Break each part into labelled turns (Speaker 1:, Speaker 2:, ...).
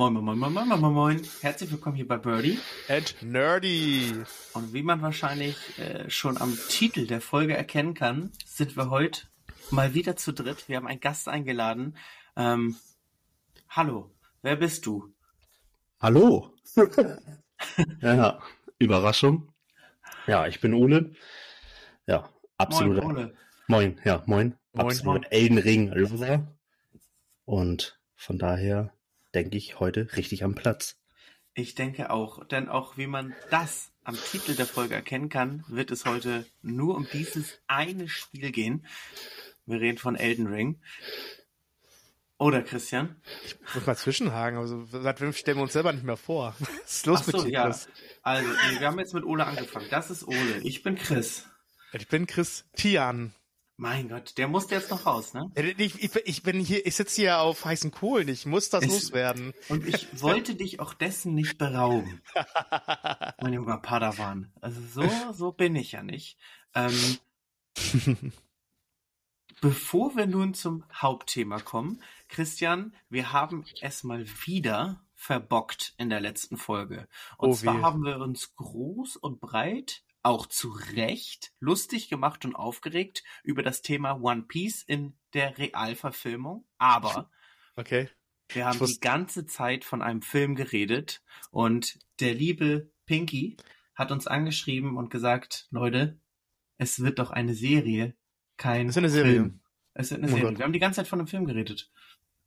Speaker 1: Moin, moin, moin, moin, moin, moin, moin. Herzlich willkommen hier bei Birdie.
Speaker 2: And Nerdy.
Speaker 1: Und wie man wahrscheinlich äh, schon am Titel der Folge erkennen kann, sind wir heute mal wieder zu dritt. Wir haben einen Gast eingeladen. Ähm, hallo, wer bist du?
Speaker 3: Hallo. ja, Überraschung. Ja, ich bin Ole. Ja, absolut.
Speaker 1: Moin, Ole.
Speaker 3: Moin, ja, moin.
Speaker 2: Moin,
Speaker 3: absolut Elden Ring Lover. Und von daher denke ich heute richtig am Platz.
Speaker 1: Ich denke auch, denn auch wie man das am Titel der Folge erkennen kann, wird es heute nur um dieses eine Spiel gehen. Wir reden von Elden Ring. Oder Christian?
Speaker 2: Ich muss mal zwischenhaken, also seit fünf stellen wir uns selber nicht mehr vor. Was ist los
Speaker 1: Ach so,
Speaker 2: mit dir,
Speaker 1: ja.
Speaker 2: Chris?
Speaker 1: Also, wir haben jetzt mit Ole angefangen. Das ist Ole. Ich bin Chris.
Speaker 2: Ich bin Christian.
Speaker 1: Mein Gott, der musste jetzt noch raus, ne?
Speaker 2: Ich, ich, ich bin hier, ich sitze hier auf heißen Kohlen. Ich muss das
Speaker 1: Es-
Speaker 2: loswerden.
Speaker 1: Und ich wollte dich auch dessen nicht berauben, mein junger Padawan. Also so, so bin ich ja nicht. Ähm, bevor wir nun zum Hauptthema kommen, Christian, wir haben es mal wieder verbockt in der letzten Folge. Und
Speaker 2: Oh
Speaker 1: zwar
Speaker 2: weh.
Speaker 1: haben wir uns groß und breit, auch zu Recht, lustig gemacht und aufgeregt über das Thema One Piece in der Realverfilmung. Aber
Speaker 2: Okay.
Speaker 1: wir haben die ganze Zeit von einem Film geredet und der liebe Pinky hat uns angeschrieben und gesagt, Leute, es wird doch eine Serie, kein
Speaker 2: Es ist eine Serie.
Speaker 1: Film. Es wird eine
Speaker 2: Oh
Speaker 1: Serie.
Speaker 2: Gott.
Speaker 1: Wir haben die ganze Zeit von einem Film geredet.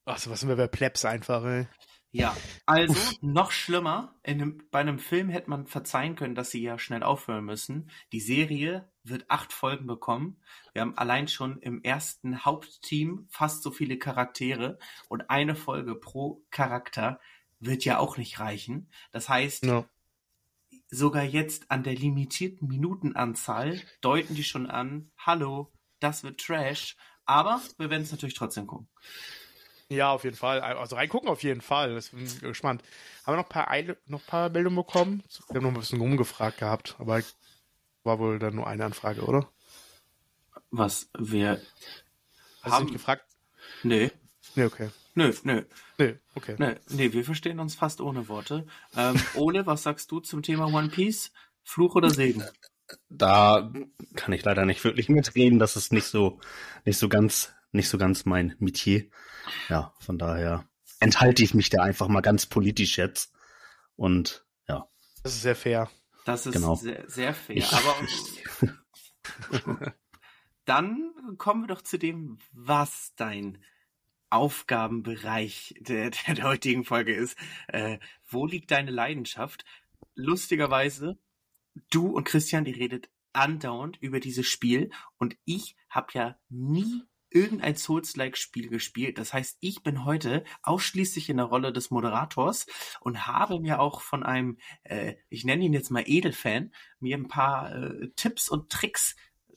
Speaker 2: Ach so, was sind wir bei Plebs einfach, ey.
Speaker 1: Ja, also noch schlimmer. In einem, bei einem Film hätte man verzeihen können, dass sie ja schnell aufhören müssen. Die Serie wird acht Folgen bekommen. Wir haben allein schon im ersten Hauptteam fast so viele Charaktere und eine Folge pro Charakter wird ja auch nicht reichen. Das heißt,
Speaker 2: No.
Speaker 1: sogar jetzt an der limitierten Minutenanzahl deuten die schon an, hallo, das wird Trash. Aber wir werden es natürlich trotzdem gucken.
Speaker 2: Ja, auf jeden Fall. Also reingucken auf jeden Fall. Das bin ich gespannt. Haben wir noch ein paar, Eile, noch ein paar Meldungen bekommen? Wir haben noch ein bisschen rumgefragt gehabt, aber war wohl dann nur eine Anfrage, oder?
Speaker 1: Was wir
Speaker 2: Hast du
Speaker 1: haben.
Speaker 2: nicht gefragt?
Speaker 1: Nee,
Speaker 2: Nee, okay.
Speaker 1: nö, nö.
Speaker 2: Nee, okay.
Speaker 1: Nee, nee, wir verstehen uns fast ohne Worte. Ähm, Ole, was sagst du zum Thema One Piece? Fluch oder Segen?
Speaker 3: Da kann ich leider nicht wirklich mitreden. Das ist nicht so, nicht so ganz, nicht so ganz mein Metier. Ja, von daher enthalte ich mich da einfach mal ganz politisch jetzt. Und ja,
Speaker 2: Das ist sehr fair.
Speaker 1: Das ist
Speaker 3: Genau.
Speaker 1: sehr, sehr fair.
Speaker 3: Ich-
Speaker 1: Aber dann kommen wir doch zu dem, was dein Aufgabenbereich der, der, der heutigen Folge ist. Äh, wo liegt deine Leidenschaft? Lustigerweise, du und Christian, ihr redet andauernd über dieses Spiel und ich habe ja nie irgendein Souls-like-Spiel gespielt. Das heißt, ich bin heute ausschließlich in der Rolle des Moderators und habe mir auch von einem, äh, ich nenne ihn jetzt mal Edelfan, mir ein paar äh, Tipps und Tricks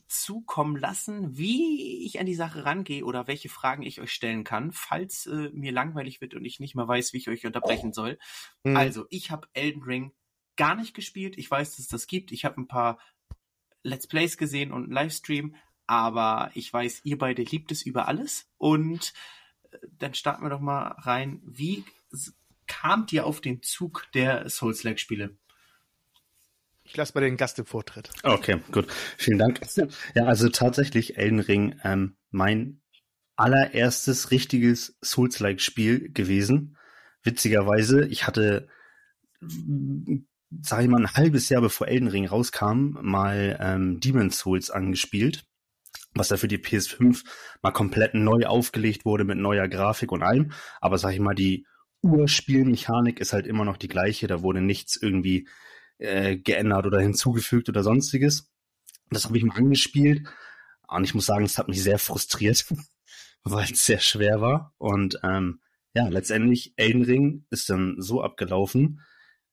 Speaker 1: zukommen lassen, wie ich an die Sache rangehe oder welche Fragen ich euch stellen kann, falls äh, mir langweilig wird und ich nicht mehr weiß, wie ich euch unterbrechen soll.
Speaker 2: Hm.
Speaker 1: Also, ich habe Elden Ring gar nicht gespielt. Ich weiß, dass es das gibt. Ich habe ein paar Let's Plays gesehen und einen Livestream, aber ich weiß, ihr beide liebt es über alles. Und äh, dann starten wir doch mal rein. Wie kamt ihr auf den Zug der Souls-like-Spiele?
Speaker 2: Ich lasse mal den Gast im Vortritt.
Speaker 3: Okay, gut. Vielen Dank. Ja, also tatsächlich Elden Ring, ähm, mein allererstes richtiges Souls-like-Spiel gewesen. Witzigerweise, ich hatte, sag ich mal, ein halbes Jahr bevor Elden Ring rauskam, mal ähm, Demon's Souls angespielt, was da für die PS5 mal komplett neu aufgelegt wurde mit neuer Grafik und allem. Aber sag ich mal, die Urspielmechanik ist halt immer noch die gleiche. Da wurde nichts irgendwie äh, geändert oder hinzugefügt oder sonstiges. Das habe ich mal angespielt und ich muss sagen, es hat mich sehr frustriert, weil es sehr schwer war. Und ähm, ja, letztendlich Elden Ring ist dann so abgelaufen.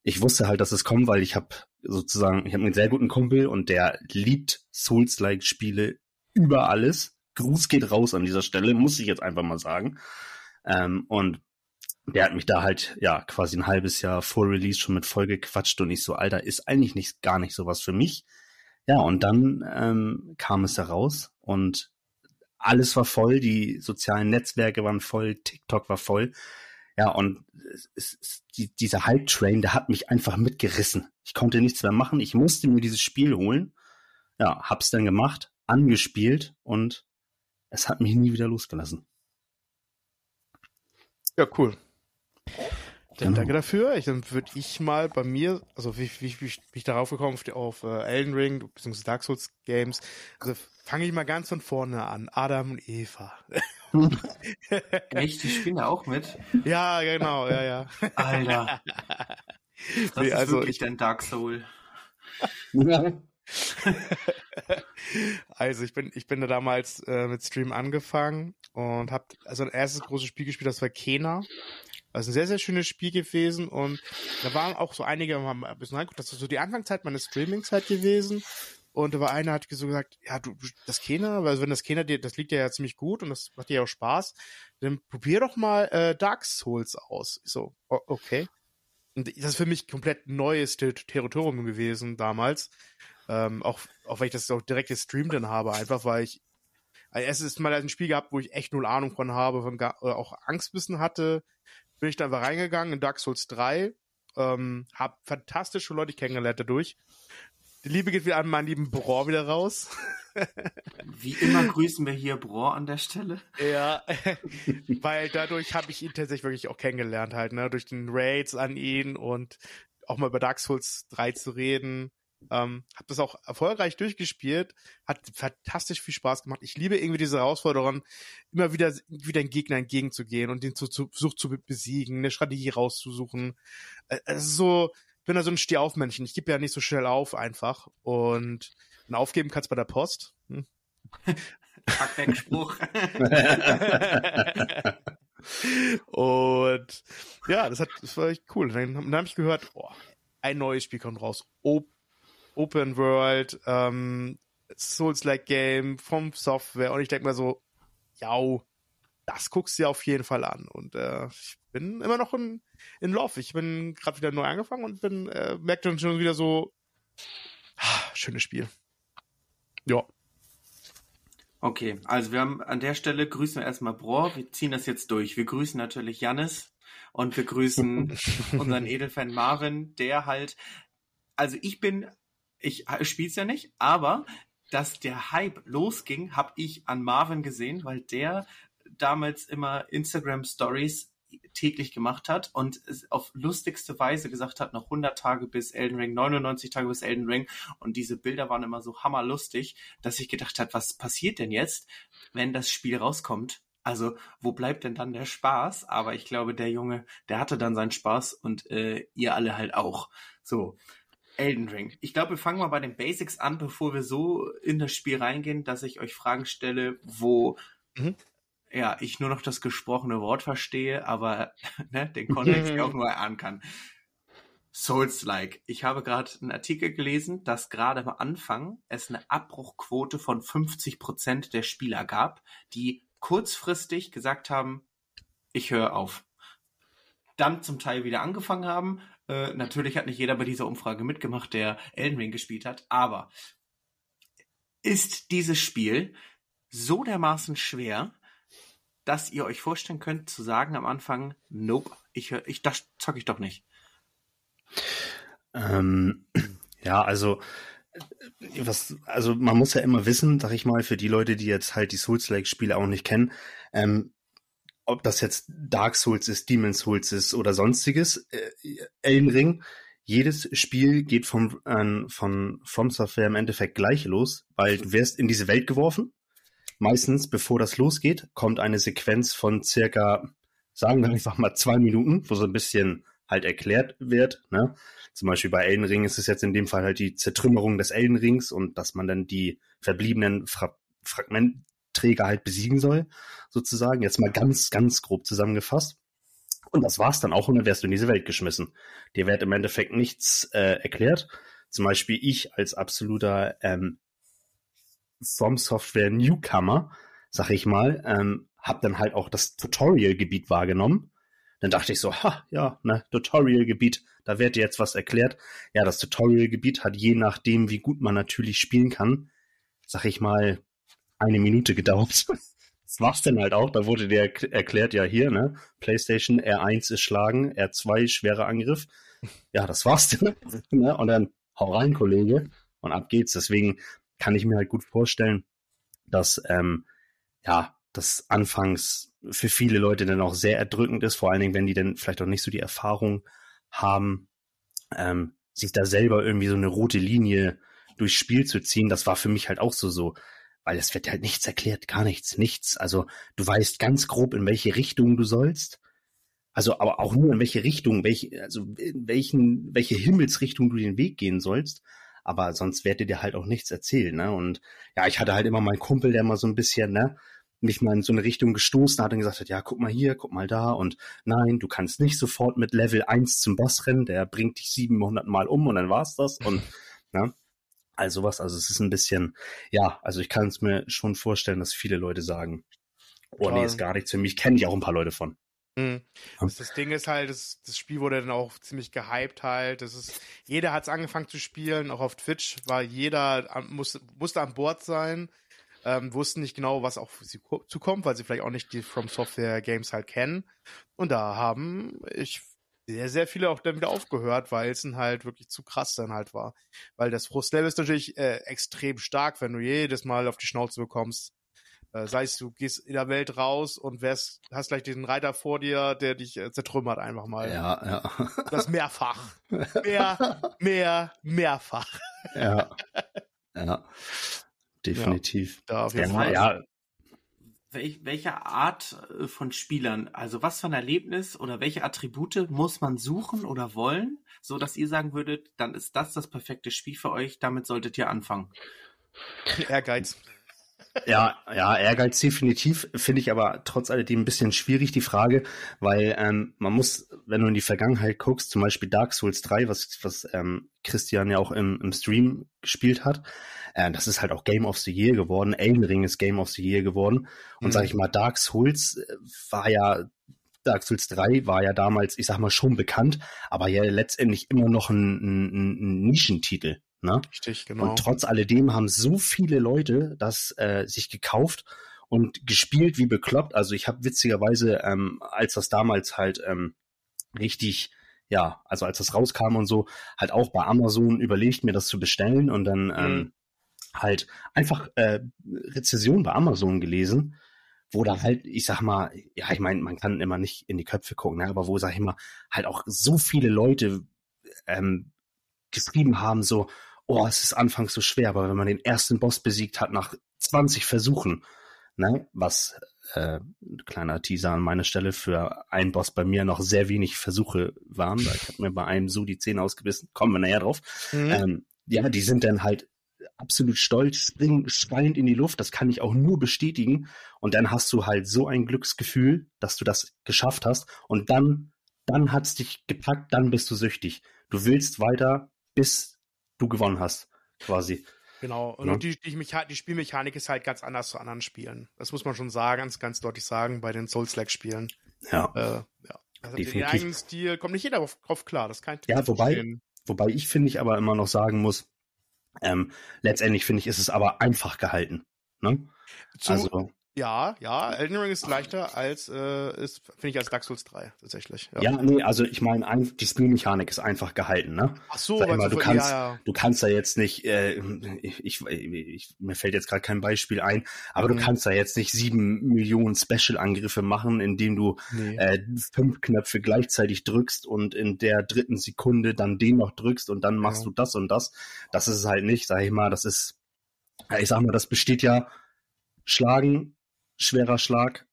Speaker 3: Ich wusste halt, dass es kommt, weil ich habe sozusagen, ich habe einen sehr guten Kumpel und der liebt Souls-like Spiele über alles. Gruß geht raus an dieser Stelle, muss ich jetzt einfach mal sagen. Ähm, und der hat mich da halt, ja, quasi ein halbes Jahr vor Release schon mit voll gequatscht und ich so, Alter, ist eigentlich nicht, gar nicht sowas für mich. Ja, und dann ähm, kam es heraus und alles war voll, die sozialen Netzwerke waren voll, TikTok war voll. Ja, und es, es, die, dieser Hype-Train, der hat mich einfach mitgerissen. Ich konnte nichts mehr machen. Ich musste mir dieses Spiel holen. Ja, hab's dann gemacht, angespielt und es hat mich nie wieder losgelassen.
Speaker 2: Ja, cool. Dann genau. danke dafür. Ich, dann würde ich mal bei mir, also wie, wie, wie, wie ich darauf gekommen auf, auf uh, Elden Ring bzw. Dark Souls Games, also fange ich mal ganz von vorne an. Adam und Eva.
Speaker 1: Echt? Die spielen da auch mit?
Speaker 2: Ja, genau, ja, ja.
Speaker 1: Alter. Das nee, ist also wirklich ich, dein Dark Soul.
Speaker 2: also ich bin ich bin da damals äh, mit Stream angefangen und habe also ein erstes großes Spiel gespielt, das war Kena. Also ein sehr, sehr schönes Spiel gewesen und da waren auch so einige, haben ein bisschen reingeguckt, das ist so die Anfangszeit meiner Streaming-Zeit gewesen und da war einer, hat so gesagt, ja, du, das Kena, weil wenn das Kena dir, das liegt dir ja ziemlich gut und das macht dir ja auch Spaß, dann probier doch mal äh, Dark Souls aus. Ich so, okay. Und das ist für mich komplett neues Ter Territorium gewesen damals. Ähm, auch, auch weil ich das auch direkt gestreamt dann habe, einfach weil ich also es ist mal ein Spiel gehabt, wo ich echt null Ahnung von habe, von auch Angstwissen hatte. Bin ich da einfach reingegangen in Dark Souls 3, ähm, hab fantastische Leute kennengelernt dadurch. Die Liebe geht wieder an meinen lieben Bro wieder raus.
Speaker 1: Wie immer grüßen wir hier Bro an der Stelle.
Speaker 2: Ja, weil dadurch habe ich ihn tatsächlich wirklich auch kennengelernt halt, ne, durch den Raids an ihn und auch mal über Dark Souls 3 zu reden. Ähm, habe das auch erfolgreich durchgespielt, hat fantastisch viel Spaß gemacht. Ich liebe irgendwie diese Herausforderung, immer wieder wieder den Gegner entgegenzugehen und den zu, zu versucht zu besiegen, eine Strategie rauszusuchen. Äh, es ist so, ich bin da so ein Stehaufmännchen. Ich gebe ja nicht so schnell auf einfach und ein aufgeben kannst bei der Post. Hm?
Speaker 1: Spruch.
Speaker 2: und ja, das hat, das war echt cool. Dann, dann habe ich gehört, oh, ein neues Spiel kommt raus. Oh, Open World, ähm, Souls-like Game vom Software und ich denke mal so, ja, das guckst du dir auf jeden Fall an. Und äh, ich bin immer noch in, in Love. Ich bin gerade wieder neu angefangen und bin, äh, merkt dann schon wieder so, ah, schönes Spiel. Ja.
Speaker 1: Okay, also wir haben an der Stelle grüßen wir erstmal Bro, wir ziehen das jetzt durch. Wir grüßen natürlich Jannis und wir grüßen unseren Edelfan Marvin, der halt, also ich bin ich spiel's ja nicht, aber dass der Hype losging, habe ich an Marvin gesehen, weil der damals immer Instagram Stories täglich gemacht hat und es auf lustigste Weise gesagt hat, noch 100 Tage bis Elden Ring, 99 Tage bis Elden Ring und diese Bilder waren immer so hammerlustig, dass ich gedacht habe, was passiert denn jetzt, wenn das Spiel rauskommt? Also, wo bleibt denn dann der Spaß? Aber ich glaube, der Junge, der hatte dann seinen Spaß und äh, ihr alle halt auch. So, Elden Ring. Ich glaube, wir fangen mal bei den Basics an, bevor wir so in das Spiel reingehen, dass ich euch Fragen stelle, wo mhm. ja ich nur noch das gesprochene Wort verstehe, aber ne, den Kontext auch nur erahnen kann. Souls-like. Ich habe gerade einen Artikel gelesen, dass gerade am Anfang es eine Abbruchquote von 50 Prozent der Spieler gab, die kurzfristig gesagt haben, ich höre auf. Dann zum Teil wieder angefangen haben, äh, natürlich hat nicht jeder bei dieser Umfrage mitgemacht, der Elden Ring gespielt hat, aber ist dieses Spiel so dermaßen schwer, dass ihr euch vorstellen könnt zu sagen am Anfang, nope, ich, ich das zocke ich doch nicht.
Speaker 3: Ähm, ja, also was, also man muss ja immer wissen, sag ich mal, für die Leute, die jetzt halt die Souls-like-Spiele auch nicht kennen, ähm, ob das jetzt Dark Souls ist, Demon Souls ist oder sonstiges, äh, Elden Ring, jedes Spiel geht vom, äh, von From Software im Endeffekt gleich los, weil du wirst in diese Welt geworfen. Meistens, bevor das losgeht, kommt eine Sequenz von circa, sagen wir einfach mal zwei Minuten, wo so ein bisschen halt erklärt wird. Ne? Zum Beispiel bei Elden Ring ist es jetzt in dem Fall halt die Zertrümmerung des Elden Rings und dass man dann die verbliebenen Fra Fragment Träger halt besiegen soll, sozusagen. Jetzt mal ganz, ganz grob zusammengefasst. Und das war's dann auch und dann wärst du in diese Welt geschmissen. Dir wird im Endeffekt nichts äh, erklärt. Zum Beispiel ich als absoluter ähm, From Software Newcomer, sag ich mal, ähm, hab dann halt auch das Tutorial-Gebiet wahrgenommen. Dann dachte ich so, ha, ja, ne, Tutorial-Gebiet, da wird dir jetzt was erklärt. Ja, das Tutorial-Gebiet hat je nachdem, wie gut man natürlich spielen kann, sag ich mal, eine Minute gedauert. das war's dann halt auch. Da wurde dir erklärt, ja hier, ne, PlayStation R1 ist schlagen, R2 schwerer Angriff. Ja, das war's dann. ne? Und dann hau rein, Kollege, und ab geht's. Deswegen kann ich mir halt gut vorstellen, dass ähm, ja, das anfangs für viele Leute dann auch sehr erdrückend ist, vor allen Dingen, wenn die dann vielleicht auch nicht so die Erfahrung haben, ähm, sich da selber irgendwie so eine rote Linie durchs Spiel zu ziehen. Das war für mich halt auch so so, weil es wird halt nichts erklärt, gar nichts, nichts. Also du weißt ganz grob, in welche Richtung du sollst. Also aber auch nur in welche Richtung, welche, also in welchen, welche Himmelsrichtung du den Weg gehen sollst. Aber sonst wird dir halt auch nichts erzählen, ne? Und ja, ich hatte halt immer meinen Kumpel, der mal so ein bisschen, ne, mich mal in so eine Richtung gestoßen hat und gesagt hat, ja, guck mal hier, guck mal da und nein, du kannst nicht sofort mit Level 1 zum Boss rennen, der bringt dich 700 Mal um und dann war's das und, ne? Also was, also es ist ein bisschen, ja, also ich kann es mir schon vorstellen, dass viele Leute sagen, oh nee, ist gar nichts für mich, kenne ich auch ein paar Leute von.
Speaker 2: Mhm. Das, das, Ding ist halt, das, das, Spiel wurde dann auch ziemlich gehypt halt. Das ist, jeder hat es angefangen zu spielen, auch auf Twitch war jeder, musste, musste an Bord sein ähm, wussten nicht genau, was auch für sie zukommt, weil sie vielleicht auch nicht die From Software Games halt kennen. Und da haben ich sehr, sehr viele auch dann wieder aufgehört, weil es dann halt wirklich zu krass dann halt war. Weil das Frustlevel ist natürlich äh, extrem stark, wenn du jedes Mal auf die Schnauze bekommst. Äh, sei es, du gehst in der Welt raus und wärst, hast gleich diesen Reiter vor dir, der dich äh, zertrümmert einfach mal.
Speaker 3: Ja, ja.
Speaker 2: Das mehrfach. Mehr, mehr, mehrfach.
Speaker 3: Ja. Ja definitiv.
Speaker 1: Ja, da auf jeden Fall. Ja. Wel welche Art äh, von Spielern, also was für ein Erlebnis oder welche Attribute muss man suchen oder wollen, so dass ihr sagen würdet, dann ist das das perfekte Spiel für euch, damit solltet ihr anfangen.
Speaker 2: Ehrgeiz.
Speaker 3: Ja, ja, Ehrgeiz definitiv, finde ich aber trotz alledem ein bisschen schwierig, die Frage, weil ähm, man muss, wenn du in die Vergangenheit guckst, zum Beispiel Dark Souls 3, was, was ähm, Christian ja auch im, im Stream gespielt hat, äh, das ist halt auch Game of the Year geworden. Elden Ring ist Game of the Year geworden. Und mhm. sag ich mal, Dark Souls äh, war ja Dark Souls 3 war ja damals, ich sag mal, schon bekannt, aber ja letztendlich immer noch ein, ein, ein Nischentitel. Ne?
Speaker 2: Richtig, genau.
Speaker 3: Und trotz alledem haben so viele Leute das äh, sich gekauft und gespielt wie bekloppt. Also ich habe witzigerweise, ähm, als das damals halt ähm, richtig ja, also als das rauskam und so, halt auch bei Amazon überlegt, mir das zu bestellen und dann ähm, mhm halt einfach äh, Rezession bei Amazon gelesen, wo da halt, ich sag mal, ja, ich meine, man kann immer nicht in die Köpfe gucken, ne, aber wo, sag ich mal, halt auch so viele Leute ähm, geschrieben haben, so, oh, es ist anfangs so schwer, aber wenn man den ersten Boss besiegt hat nach 20 Versuchen, ne, was äh, kleiner Teaser an meiner Stelle für einen Boss bei mir noch sehr wenig Versuche waren, weil ich habe mir bei einem so die Zähne ausgebissen, kommen wir näher drauf. Mhm. Ähm, ja, die sind dann halt absolut stolz, springen schreiend in die Luft. Das kann ich auch nur bestätigen. Und dann hast du halt so ein Glücksgefühl, dass du das geschafft hast. Und dann, dann hat's dich gepackt, dann bist du süchtig. Du willst weiter, bis du gewonnen hast, quasi.
Speaker 2: Genau. Und ja. die, die, die, Spielmechanik ist halt ganz anders zu anderen Spielen. Das muss man schon sagen, ganz, ganz deutlich sagen, bei den Souls-like-Spielen.
Speaker 3: Ja.
Speaker 2: Äh, ja. Also Definitiv. den eigenen Stil kommt nicht jeder drauf, drauf klar. Das kann
Speaker 3: Ja, wobei, wobei ich finde ich aber immer noch sagen muss, ähm, letztendlich finde ich, ist es aber einfach gehalten. Ne?
Speaker 2: Zu, also ja, ja, Elden Ring ist leichter als äh, ist finde ich als Dark Souls 3 tatsächlich.
Speaker 3: Ja, ja nee, also ich meine, die Spielmechanik ist einfach gehalten, ne?
Speaker 2: Ach so,
Speaker 3: Sag mal, du kannst ja, ja. du kannst da jetzt nicht äh, ich, ich, ich mir fällt jetzt gerade kein Beispiel ein, aber mhm. du kannst da jetzt nicht sieben Millionen Special Angriffe machen, indem du nee. äh, fünf Knöpfe gleichzeitig drückst und in der dritten Sekunde dann den noch drückst und dann machst ja. du das und das. Das ist es halt nicht, sag ich mal, das ist ich sag mal, das besteht ja Schlagen, schwerer Schlag,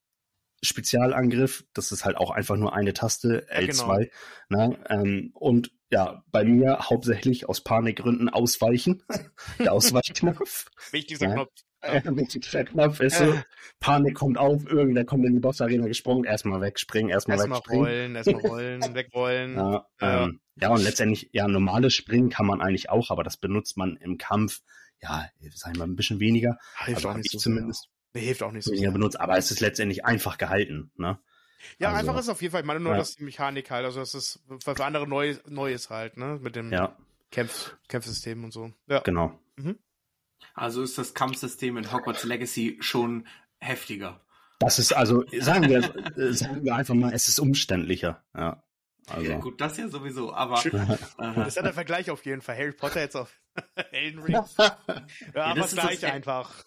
Speaker 3: Spezialangriff, das ist halt auch einfach nur eine Taste, L2. Ja, genau. ne? ähm, und ja, bei mir hauptsächlich aus Panikgründen ausweichen. Der Ausweichknopf.
Speaker 2: Wichtigster ja. Knopf.
Speaker 3: Ja. Wichtigster Knopf ist so, Panik kommt auf, irgendwer kommt in die Bossarena gesprungen, erstmal wegspringen, erstmal erst wegspringen.
Speaker 2: rollen, erstmal rollen, wegrollen.
Speaker 3: Ja, ähm, ja, und letztendlich, ja, normales Springen kann man eigentlich auch, aber das benutzt man im Kampf, ja, sag ich mal, ein bisschen weniger.
Speaker 2: Hilft also auch nicht so zumindest. Sehr. Nee, hilft auch nicht so
Speaker 3: sehr. benutzt, aber es ist letztendlich einfach gehalten, ne?
Speaker 2: Ja, also, einfach ist auf jeden Fall. Ich meine nur, ja. dass die Mechanik halt, also dass es für andere neu, neu ist halt, ne? Mit dem
Speaker 3: ja.
Speaker 2: Kämpf, Kämpfsystem und so. Ja.
Speaker 3: Genau. Mhm.
Speaker 1: Also ist das Kampfsystem in Hogwarts Legacy schon heftiger.
Speaker 3: Das ist also, sagen wir, sagen wir einfach mal, es ist umständlicher. Ja.
Speaker 1: Also. Ja, gut, das ja sowieso, aber.
Speaker 2: das ist ja der Vergleich auf jeden Fall. Harry Potter jetzt auf Elden Ring. ja, ja aber das gleich das, einfach.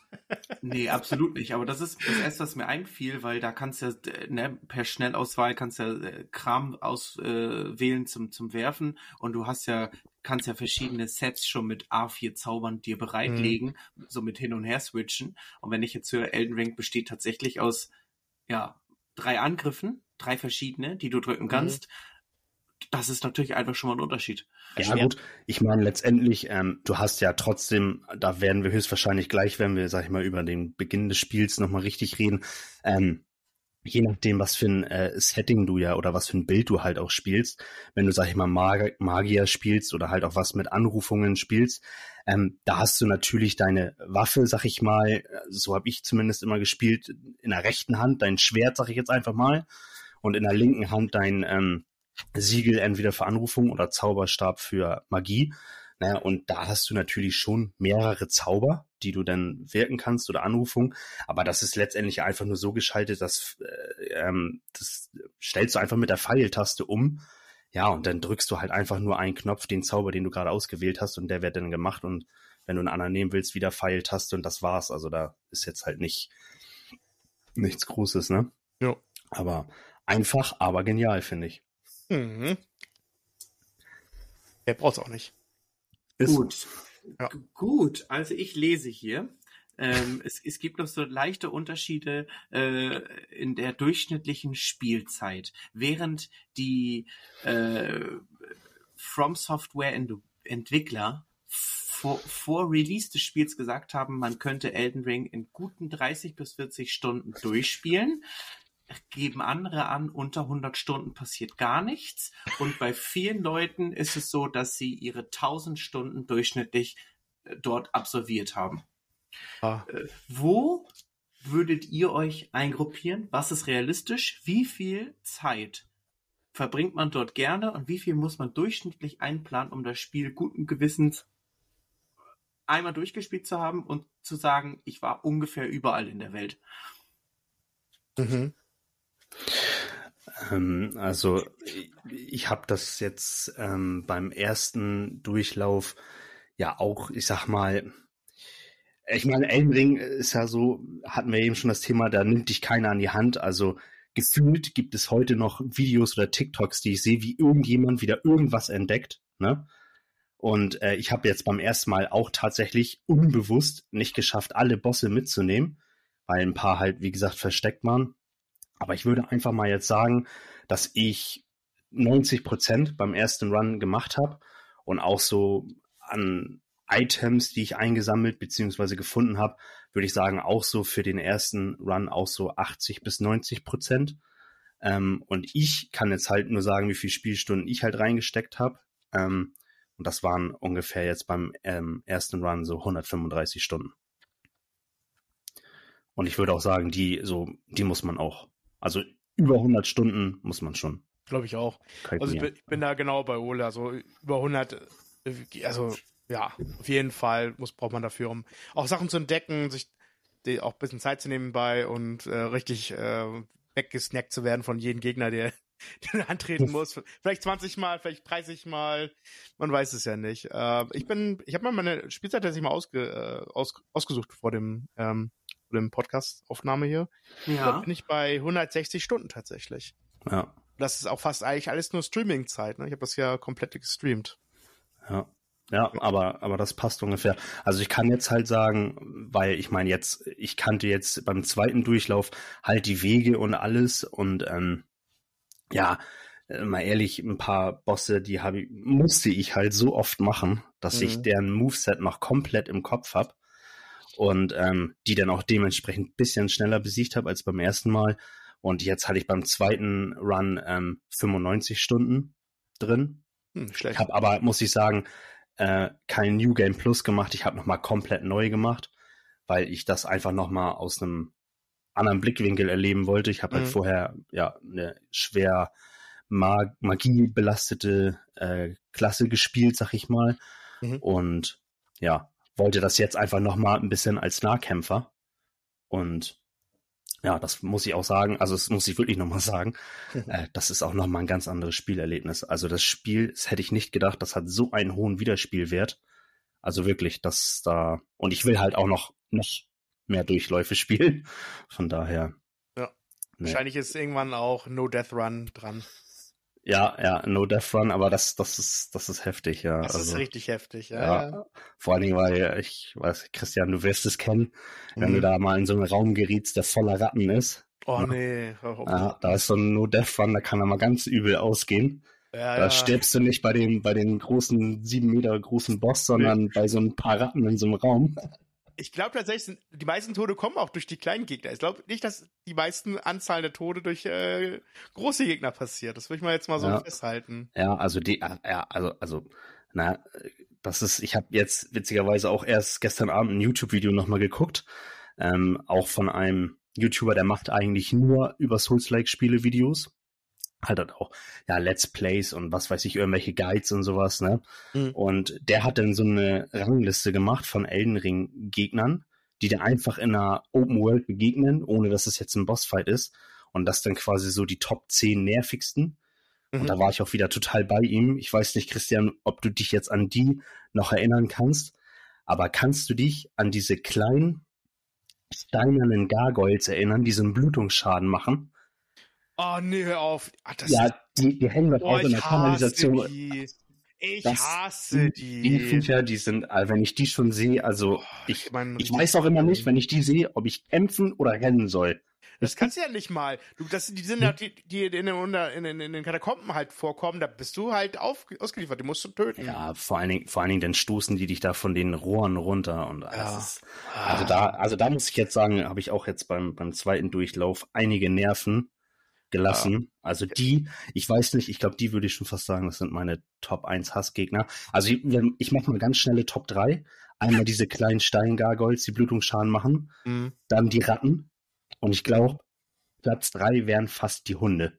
Speaker 1: Nee, absolut nicht. Aber das ist das erste, was mir einfiel, weil da kannst du ja ne, per Schnellauswahl kannst ja äh, Kram auswählen äh, zum, zum Werfen und du hast ja, kannst ja verschiedene Sets schon mit A4 Zaubern dir bereitlegen, mhm. so mit hin und her switchen. Und wenn ich jetzt höre, Elden Ring besteht tatsächlich aus, ja, drei Angriffen, drei verschiedene, die du drücken mhm. kannst. Mhm das ist natürlich einfach schon mal ein Unterschied.
Speaker 3: Ja gut, ich meine letztendlich, ähm, du hast ja trotzdem, da werden wir höchstwahrscheinlich gleich, wenn wir, sag ich mal, über den Beginn des Spiels nochmal richtig reden, ähm, je nachdem, was für ein äh, Setting du ja oder was für ein Bild du halt auch spielst, wenn du, sag ich mal, Mag Magier spielst oder halt auch was mit Anrufungen spielst, ähm, da hast du natürlich deine Waffe, sag ich mal, so habe ich zumindest immer gespielt, in der rechten Hand, dein Schwert, sag ich jetzt einfach mal, und in der linken Hand dein, ähm, Siegel entweder für Anrufung oder Zauberstab für Magie. Naja, und da hast du natürlich schon mehrere Zauber, die du dann wirken kannst oder Anrufung. Aber das ist letztendlich einfach nur so geschaltet, dass äh, ähm, das stellst du einfach mit der Pfeiltaste um. Ja, und dann drückst du halt einfach nur einen Knopf, den Zauber, den du gerade ausgewählt hast, und der wird dann gemacht. Und wenn du einen anderen nehmen willst, wieder Pfeiltaste und das war's. Also da ist jetzt halt nicht nichts Großes, ne?
Speaker 2: Ja.
Speaker 3: Aber einfach, aber genial, finde ich. Mhm.
Speaker 2: Er braucht es auch nicht.
Speaker 1: Ist Gut. Ja. Gut, also ich lese hier. Ähm, es, es gibt noch so leichte Unterschiede äh, in der durchschnittlichen Spielzeit. Während die äh, From Software Entwickler vor, vor Release des Spiels gesagt haben, man könnte Elden Ring in guten 30 bis 40 Stunden durchspielen, geben andere an, unter 100 Stunden passiert gar nichts. Und bei vielen Leuten ist es so, dass sie ihre 1000 Stunden durchschnittlich äh, dort absolviert haben. Ah. Äh, wo würdet ihr euch eingruppieren? Was ist realistisch? Wie viel Zeit verbringt man dort gerne und wie viel muss man durchschnittlich einplanen, um das Spiel guten Gewissens einmal durchgespielt zu haben und zu sagen, ich war ungefähr überall in der Welt?
Speaker 3: Mhm. Ähm, also ich, habe das jetzt ähm, beim ersten Durchlauf ja auch, ich sag mal, ich meine, Elden Ring ist ja so, hatten wir eben schon das Thema, da nimmt dich keiner an die Hand. Also gefühlt gibt es heute noch Videos oder TikToks, die ich sehe, wie irgendjemand wieder irgendwas entdeckt. Ne? Und äh, ich habe jetzt beim ersten Mal auch tatsächlich unbewusst nicht geschafft, alle Bosse mitzunehmen, weil ein paar halt, wie gesagt, versteckt waren. Aber ich würde einfach mal jetzt sagen, dass ich 90 Prozent beim ersten Run gemacht habe und auch so an Items, die ich eingesammelt bzw. gefunden habe, würde ich sagen, auch so für den ersten Run auch so 80 bis 90 Prozent. Ähm, und ich kann jetzt halt nur sagen, wie viele Spielstunden ich halt reingesteckt habe. Ähm, und das waren ungefähr jetzt beim ähm, ersten Run so 135 Stunden. Und ich würde auch sagen, die so, die muss man auch also über 100 Stunden muss man schon.
Speaker 2: Glaube ich auch. Also ich bin, ich bin, da genau bei Ole. Also über 100, äh, also ja, auf jeden Fall muss, braucht man dafür, um auch Sachen zu entdecken, sich die, auch ein bisschen Zeit zu nehmen bei und äh, richtig äh, weggesnackt zu werden von jedem Gegner, der, der antreten muss. Vielleicht 20 Mal, vielleicht 30 Mal, man weiß es ja nicht. Äh, ich bin, ich habe mal meine Spielzeit tatsächlich mal ausge, äh, aus, ausgesucht vor dem ähm, dem Podcast-Aufnahme hier. Ja. Da bin ich bei 160 Stunden tatsächlich.
Speaker 3: Ja.
Speaker 2: Das ist auch fast eigentlich alles nur Streaming-Zeit. Ne? Ich habe das ja komplett gestreamt.
Speaker 3: Ja. Ja, aber, aber das passt ungefähr. Also ich kann jetzt halt sagen, weil ich meine jetzt, ich kannte jetzt beim zweiten Durchlauf halt die Wege und alles und ähm, ja, äh, mal ehrlich, ein paar Bosse, die habe ich, musste ich halt so oft machen, dass mhm. ich deren Moveset noch komplett im Kopf habe und ähm, die dann auch dementsprechend ein bisschen schneller besiegt habe als beim ersten Mal. Und jetzt hatte ich beim zweiten Run ähm, 95 Stunden drin. Hm, schlecht. Ich habe aber, muss ich sagen, äh, kein New Game Plus gemacht. Ich habe nochmal komplett neu gemacht, weil ich das einfach nochmal aus einem anderen Blickwinkel erleben wollte. Ich habe halt mhm. halt vorher ja eine schwer Mag Magie belastete äh, Klasse gespielt, sag ich mal. Mhm. Und ja, wollte das jetzt einfach nochmal ein bisschen als Nahkämpfer. Und ja, das muss ich auch sagen. Also, das muss ich wirklich nochmal sagen. äh, das ist auch nochmal ein ganz anderes Spielerlebnis. Also, das Spiel, das hätte ich nicht gedacht, das hat so einen hohen Wiederspielwert. Also wirklich, dass da, und ich will halt auch noch, noch mehr Durchläufe spielen. Von daher.
Speaker 2: Ja. Nee. Wahrscheinlich ist irgendwann auch No Death Run dran.
Speaker 3: Ja, ja, No Death Run, aber das, das ist, das ist heftig, ja.
Speaker 2: Das also, ist richtig heftig, ja,
Speaker 3: ja. Vor allen Dingen, weil ich weiß, Christian, du wirst es kennen, wenn mhm. du da mal in so einen Raum gerietst, der voller Ratten ist.
Speaker 2: Oh nee.
Speaker 3: Oh, ja, da ist so ein No Death Run, da kann er mal ganz übel ausgehen. Ja, da ja. stirbst du nicht bei dem, bei den großen, sieben Meter großen Boss, sondern nee. bei so ein paar Ratten in so einem Raum.
Speaker 2: Ich glaube tatsächlich, die meisten Tode kommen auch durch die kleinen Gegner. Ich glaube nicht, dass die meisten Anzahl der Tode durch äh, große Gegner passiert. Das würde ich mal jetzt mal so
Speaker 3: ja.
Speaker 2: festhalten.
Speaker 3: Ja, also die, ja, also, also, na, das ist, ich habe jetzt witzigerweise auch erst gestern Abend ein YouTube-Video nochmal geguckt, ähm, auch von einem YouTuber, der macht eigentlich nur über Souls-like-Spiele Videos halt, halt auch, ja, Let's Plays und was weiß ich, irgendwelche Guides und sowas, ne? Mhm. Und der hat dann so eine Rangliste gemacht von Elden Ring Gegnern, die dir einfach in einer Open World begegnen, ohne dass es jetzt ein Bossfight ist. Und das dann quasi so die Top 10 nervigsten. Mhm. Und da war ich auch wieder total bei ihm. Ich weiß nicht, Christian, ob du dich jetzt an die noch erinnern kannst. Aber kannst du dich an diese kleinen steinernen Gargoyles erinnern, die so einen Blutungsschaden machen?
Speaker 2: Oh, nee, hör auf.
Speaker 3: Ach, ja, die, die hängen oh, auch in der Kanalisation.
Speaker 2: Die. Ich das, hasse die.
Speaker 3: Die Viecher, die sind, also wenn ich die schon sehe, also oh, ich, mein, ich weiß auch immer nicht, wenn ich die sehe, ob ich kämpfen oder rennen soll.
Speaker 2: Das kannst du ja nicht mal. Du, das, die sind ja, die, die in, den, in, in, in den Katakomben halt vorkommen, da bist du halt auf, ausgeliefert, die musst du töten.
Speaker 3: Ja, vor allen Dingen, vor allen Dingen, dann stoßen die dich da von den Rohren runter und ja. ist, also da, also da muss ich jetzt sagen, habe ich auch jetzt beim, beim zweiten Durchlauf einige Nerven, gelassen. Ja. Also die, ich weiß nicht, ich glaube, die würde ich schon fast sagen, das sind meine Top 1 Hassgegner. Also ich, ich mache mal ganz schnelle Top 3. Einmal diese kleinen Steingargoyles, die Blutungsschaden machen. Mhm. Dann die Ratten. Und ich glaube, Platz 3 wären fast die Hunde.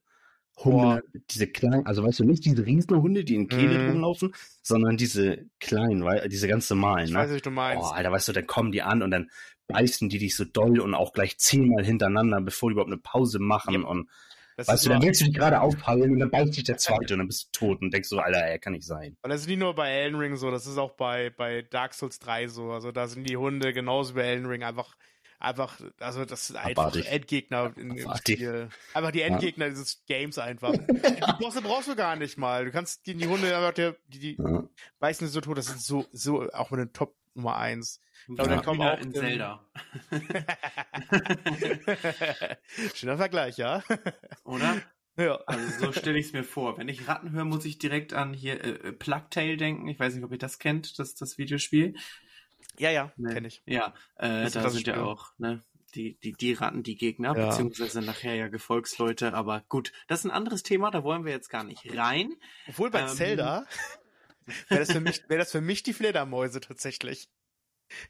Speaker 3: Hunde, Boah. diese kleinen, also weißt du, nicht diese riesen Hunde, die in Kehle mm. rumlaufen, sondern diese kleinen, weil, diese ganz normalen. Ich
Speaker 2: ne? weiß, was du meinst.
Speaker 3: Oh, Alter, weißt du, dann kommen die an und dann beißen die dich so doll und auch gleich zehnmal hintereinander, bevor die überhaupt eine Pause machen yep. und das weißt du, dann willst du dich gerade aufpeilen und dann beißt dich der zweite und dann bist du tot und denkst so, Alter, er kann nicht sein.
Speaker 2: Und das ist nicht nur bei Elden Ring so, das ist auch bei, bei Dark Souls 3 so. Also da sind die Hunde genauso wie bei Elden Ring einfach, einfach, also das sind einfach Abartig. Endgegner in, im Spiel. Einfach die Endgegner ja. dieses Games einfach. die Bosse brauchst du gar nicht mal. Du kannst gegen die Hunde einfach, die, die ja. beißen so tot, das sind so, so auch mit den Top Nummer 1.
Speaker 1: Ich glaube, ja. dann kommen auch in Zelda.
Speaker 2: Schöner Vergleich, ja.
Speaker 1: Oder? Ja. Also so stelle ich es mir vor. Wenn ich Ratten höre, muss ich direkt an hier äh, Plugtail denken. Ich weiß nicht, ob ihr das kennt, das, das Videospiel.
Speaker 2: Ja, ja, ne. kenne ich.
Speaker 1: Ja, äh, da sind ja auch, ne, die, die, die Ratten die Gegner, ja. beziehungsweise nachher ja Gefolgsleute, aber gut, das ist ein anderes Thema, da wollen wir jetzt gar nicht rein.
Speaker 2: Obwohl bei ähm, Zelda wäre das, für mich, das für mich die Fledermäuse tatsächlich.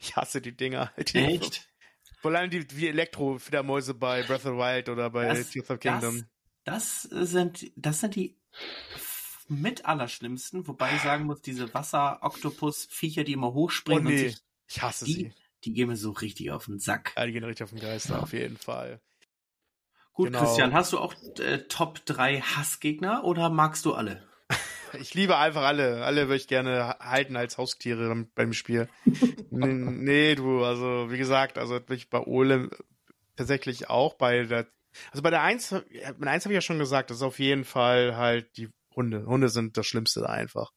Speaker 2: Ich hasse die Dinger. Die
Speaker 1: Echt?
Speaker 2: Vor allem die wie Elektro-Fledermäuse bei Breath of the Wild oder bei das, Tears of Kingdom.
Speaker 1: Das, das, sind, das sind die mit allerschlimmsten, wobei ich sagen muss, diese Wasser-Oktopus-Viecher, die immer hochspringen
Speaker 2: oh, nee. und sich, ich hasse
Speaker 1: die,
Speaker 2: sie.
Speaker 1: Die gehen mir so richtig auf den Sack.
Speaker 2: Ja, die gehen richtig auf den Geister, auf jeden Fall.
Speaker 1: Gut, genau. Christian, hast du auch äh, Top 3 Hassgegner oder magst du alle?
Speaker 2: Ich liebe einfach alle. Alle würde ich gerne halten als Haustiere beim Spiel. nee, du, also wie gesagt, also ich bei Ole tatsächlich auch bei der, also bei der Eins, bei der Eins habe ich ja schon gesagt, das ist auf jeden Fall halt die Hunde. Hunde sind das Schlimmste einfach.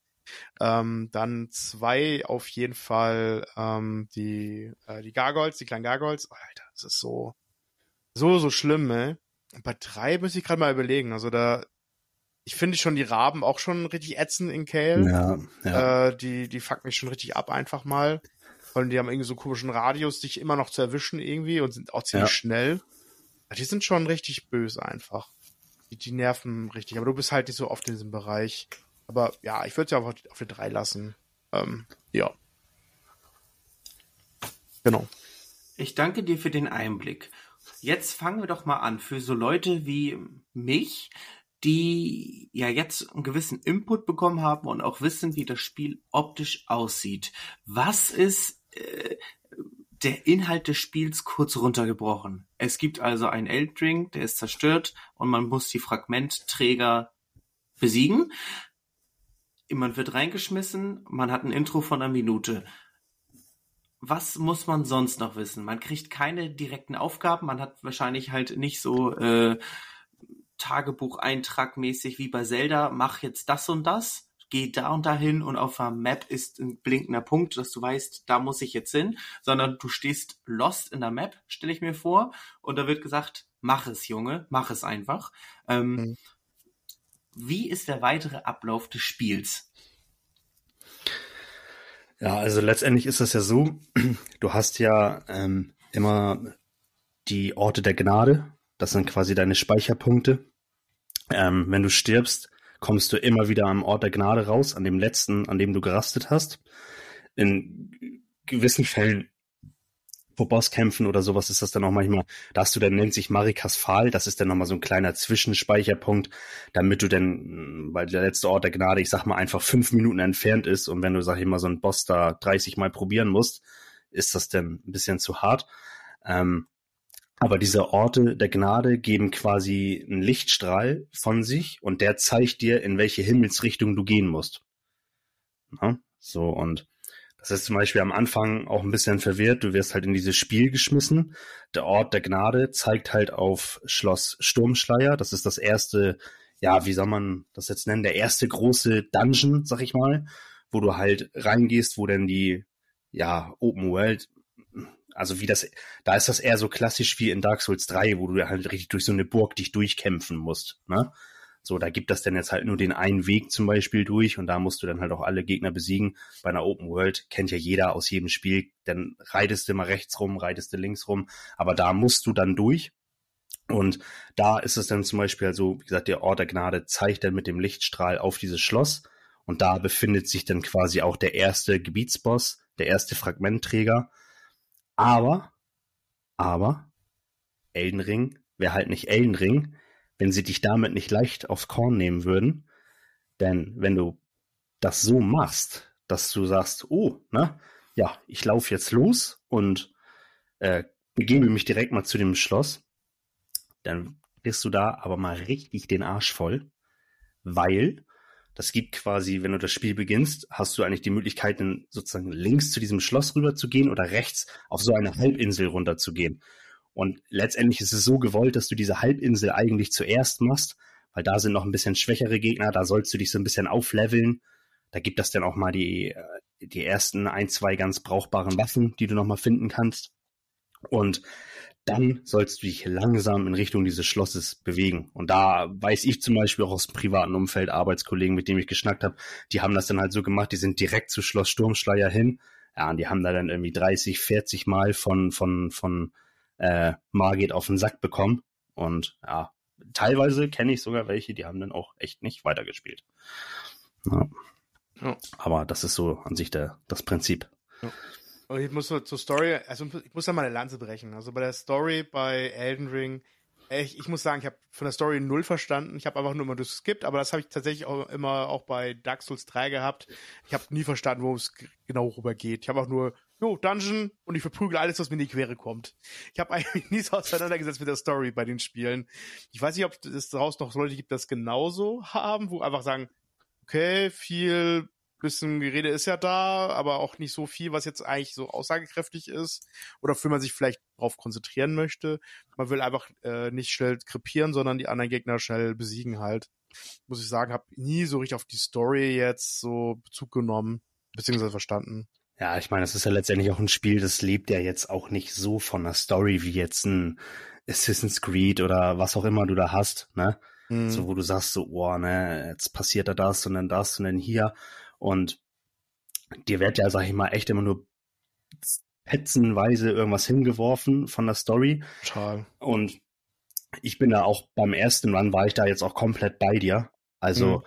Speaker 2: Ähm, dann zwei auf jeden Fall ähm, die äh, die Gargoyles, die kleinen Gargoyles. Oh, Alter, das ist so so so schlimm, ey. Bei drei muss ich gerade mal überlegen. Also da ich finde schon die Raben auch schon richtig ätzend in Kale.
Speaker 3: Ja, ja.
Speaker 2: Äh, die, die fucken mich schon richtig ab einfach mal. Weil die haben irgendwie so komischen Radius, dich immer noch zu erwischen irgendwie und sind auch ziemlich ja. schnell. Die sind schon richtig böse einfach. Die, die nerven richtig. Aber du bist halt nicht so oft in diesem Bereich. Aber ja, ich würde es ja auf, auf die drei lassen. Ähm, ja. Genau.
Speaker 1: Ich danke dir für den Einblick. Jetzt fangen wir doch mal an. Für so Leute wie mich, die ja jetzt einen gewissen Input bekommen haben und auch wissen, wie das Spiel optisch aussieht. Was ist, äh, der Inhalt des Spiels kurz runtergebrochen. Es gibt also einen Eldring, der ist zerstört und man muss die Fragmentträger besiegen. Man wird reingeschmissen, man hat ein Intro von einer Minute. Was muss man sonst noch wissen? Man kriegt keine direkten Aufgaben, man hat wahrscheinlich halt nicht so äh, Tagebucheintrag mäßig wie bei Zelda, mach jetzt das und das, geh da und dahin und auf der Map ist ein blinkender Punkt, dass du weißt, da muss ich jetzt hin, sondern du stehst lost in der Map, stelle ich mir vor, und da wird gesagt, mach es, Junge, mach es einfach. Ähm, mhm. Wie ist der weitere Ablauf des Spiels?
Speaker 3: Ja, also letztendlich ist es ja so, du hast ja ähm, immer die Orte der Gnade, das sind quasi deine Speicherpunkte. Ähm, wenn du stirbst, kommst du immer wieder am Ort der Gnade raus, an dem letzten, an dem du gerastet hast. In gewissen Fällen vor Bosskämpfen oder sowas ist das dann auch manchmal, da hast du dann nennt sich Marikas Pfahl, das ist dann nochmal so ein kleiner Zwischenspeicherpunkt, damit du dann, weil der letzte Ort der Gnade, ich sag mal, einfach fünf Minuten entfernt ist und wenn du, sag ich mal, so einen Boss da 30 Mal probieren musst, ist das dann ein bisschen zu hart. Ähm, aber diese Orte der Gnade geben quasi einen Lichtstrahl von sich und der zeigt dir, in welche Himmelsrichtung du gehen musst. Ja, so, und das ist zum Beispiel am Anfang auch ein bisschen verwirrt. Du wirst halt in dieses Spiel geschmissen. Der Ort der Gnade zeigt halt auf Schloss Sturmschleier. Das ist das erste, ja, wie soll man das jetzt nennen? Der erste große Dungeon, sag ich mal, wo du halt reingehst, wo denn die, ja, Open World also wie das, da ist das eher so klassisch wie in Dark Souls 3, wo du halt richtig durch so eine Burg dich durchkämpfen musst, ne? So, da gibt das dann jetzt halt nur den einen Weg zum Beispiel durch und da musst du dann halt auch alle Gegner besiegen. Bei einer Open World kennt ja jeder aus jedem Spiel, dann reitest du mal rechts rum, reitest du links rum, aber da musst du dann durch. Und da ist es dann zum Beispiel, also wie gesagt, der Ort der Gnade zeigt dann mit dem Lichtstrahl auf dieses Schloss und da befindet sich dann quasi auch der erste Gebietsboss, der erste Fragmentträger aber, aber, Elden Ring wäre halt nicht Elden Ring, wenn sie dich damit nicht leicht aufs Korn nehmen würden. Denn wenn du das so machst, dass du sagst, oh, ne, ja, ich laufe jetzt los und äh, begebe mich direkt mal zu dem Schloss, dann kriegst du da aber mal richtig den Arsch voll, weil das gibt quasi, wenn du das Spiel beginnst, hast du eigentlich die Möglichkeit, sozusagen links zu diesem Schloss rüber zu gehen oder rechts auf so eine Halbinsel runter zu gehen. Und letztendlich ist es so gewollt, dass du diese Halbinsel eigentlich zuerst machst, weil da sind noch ein bisschen schwächere Gegner, da sollst du dich so ein bisschen aufleveln. Da gibt es dann auch mal die, äh, die ersten ein, zwei ganz brauchbaren Waffen, die du nochmal finden kannst. Und dann sollst du dich langsam in Richtung dieses Schlosses bewegen. Und da weiß ich zum Beispiel auch aus dem privaten Umfeld, Arbeitskollegen, mit denen ich geschnackt habe, die haben das dann halt so gemacht, die sind direkt zu Schloss Sturmschleier hin. Ja, und die haben da dann irgendwie 30, 40 Mal von, von, von äh, Margit auf den Sack bekommen. Und ja, teilweise kenne ich sogar welche, die haben dann auch echt nicht weitergespielt. Ja. ja. Aber das ist so an sich der, das Prinzip. Ja.
Speaker 2: Und ich muss zur Story, also ich muss da mal eine Lanze brechen. Also bei der Story bei Elden Ring, ich, ich muss sagen, ich habe von der Story null verstanden. Ich habe einfach nur mal durchskippt, aber das habe ich tatsächlich auch immer auch bei Dark Souls 3 gehabt. Ich habe nie verstanden, worum es genau rüber geht. Ich habe auch nur, jo, Dungeon und ich verprügel alles, was mir in die Quere kommt. Ich habe eigentlich nie so auseinandergesetzt mit der Story bei den Spielen. Ich weiß nicht, ob es daraus noch Leute gibt, das genauso haben, wo einfach sagen, okay, viel bisschen Gerede ist ja da, aber auch nicht so viel, was jetzt eigentlich so aussagekräftig ist oder für man sich vielleicht darauf konzentrieren möchte. Man will einfach äh, nicht schnell krepieren, sondern die anderen Gegner schnell besiegen halt. Muss ich sagen, habe nie so richtig auf die Story jetzt so Bezug genommen, beziehungsweise verstanden.
Speaker 3: Ja, ich meine, es ist ja letztendlich auch ein Spiel, das lebt ja jetzt auch nicht so von der Story wie jetzt ein Assassin's Creed oder was auch immer du da hast, ne? Mhm. So, wo du sagst so, oh, ne, jetzt passiert da das und dann das und dann hier. Und dir wird ja, sag ich mal, echt immer nur petzenweise irgendwas hingeworfen von der Story.
Speaker 2: Total.
Speaker 3: Und ich bin da auch beim ersten Run war ich da jetzt auch komplett bei dir. Also, mhm.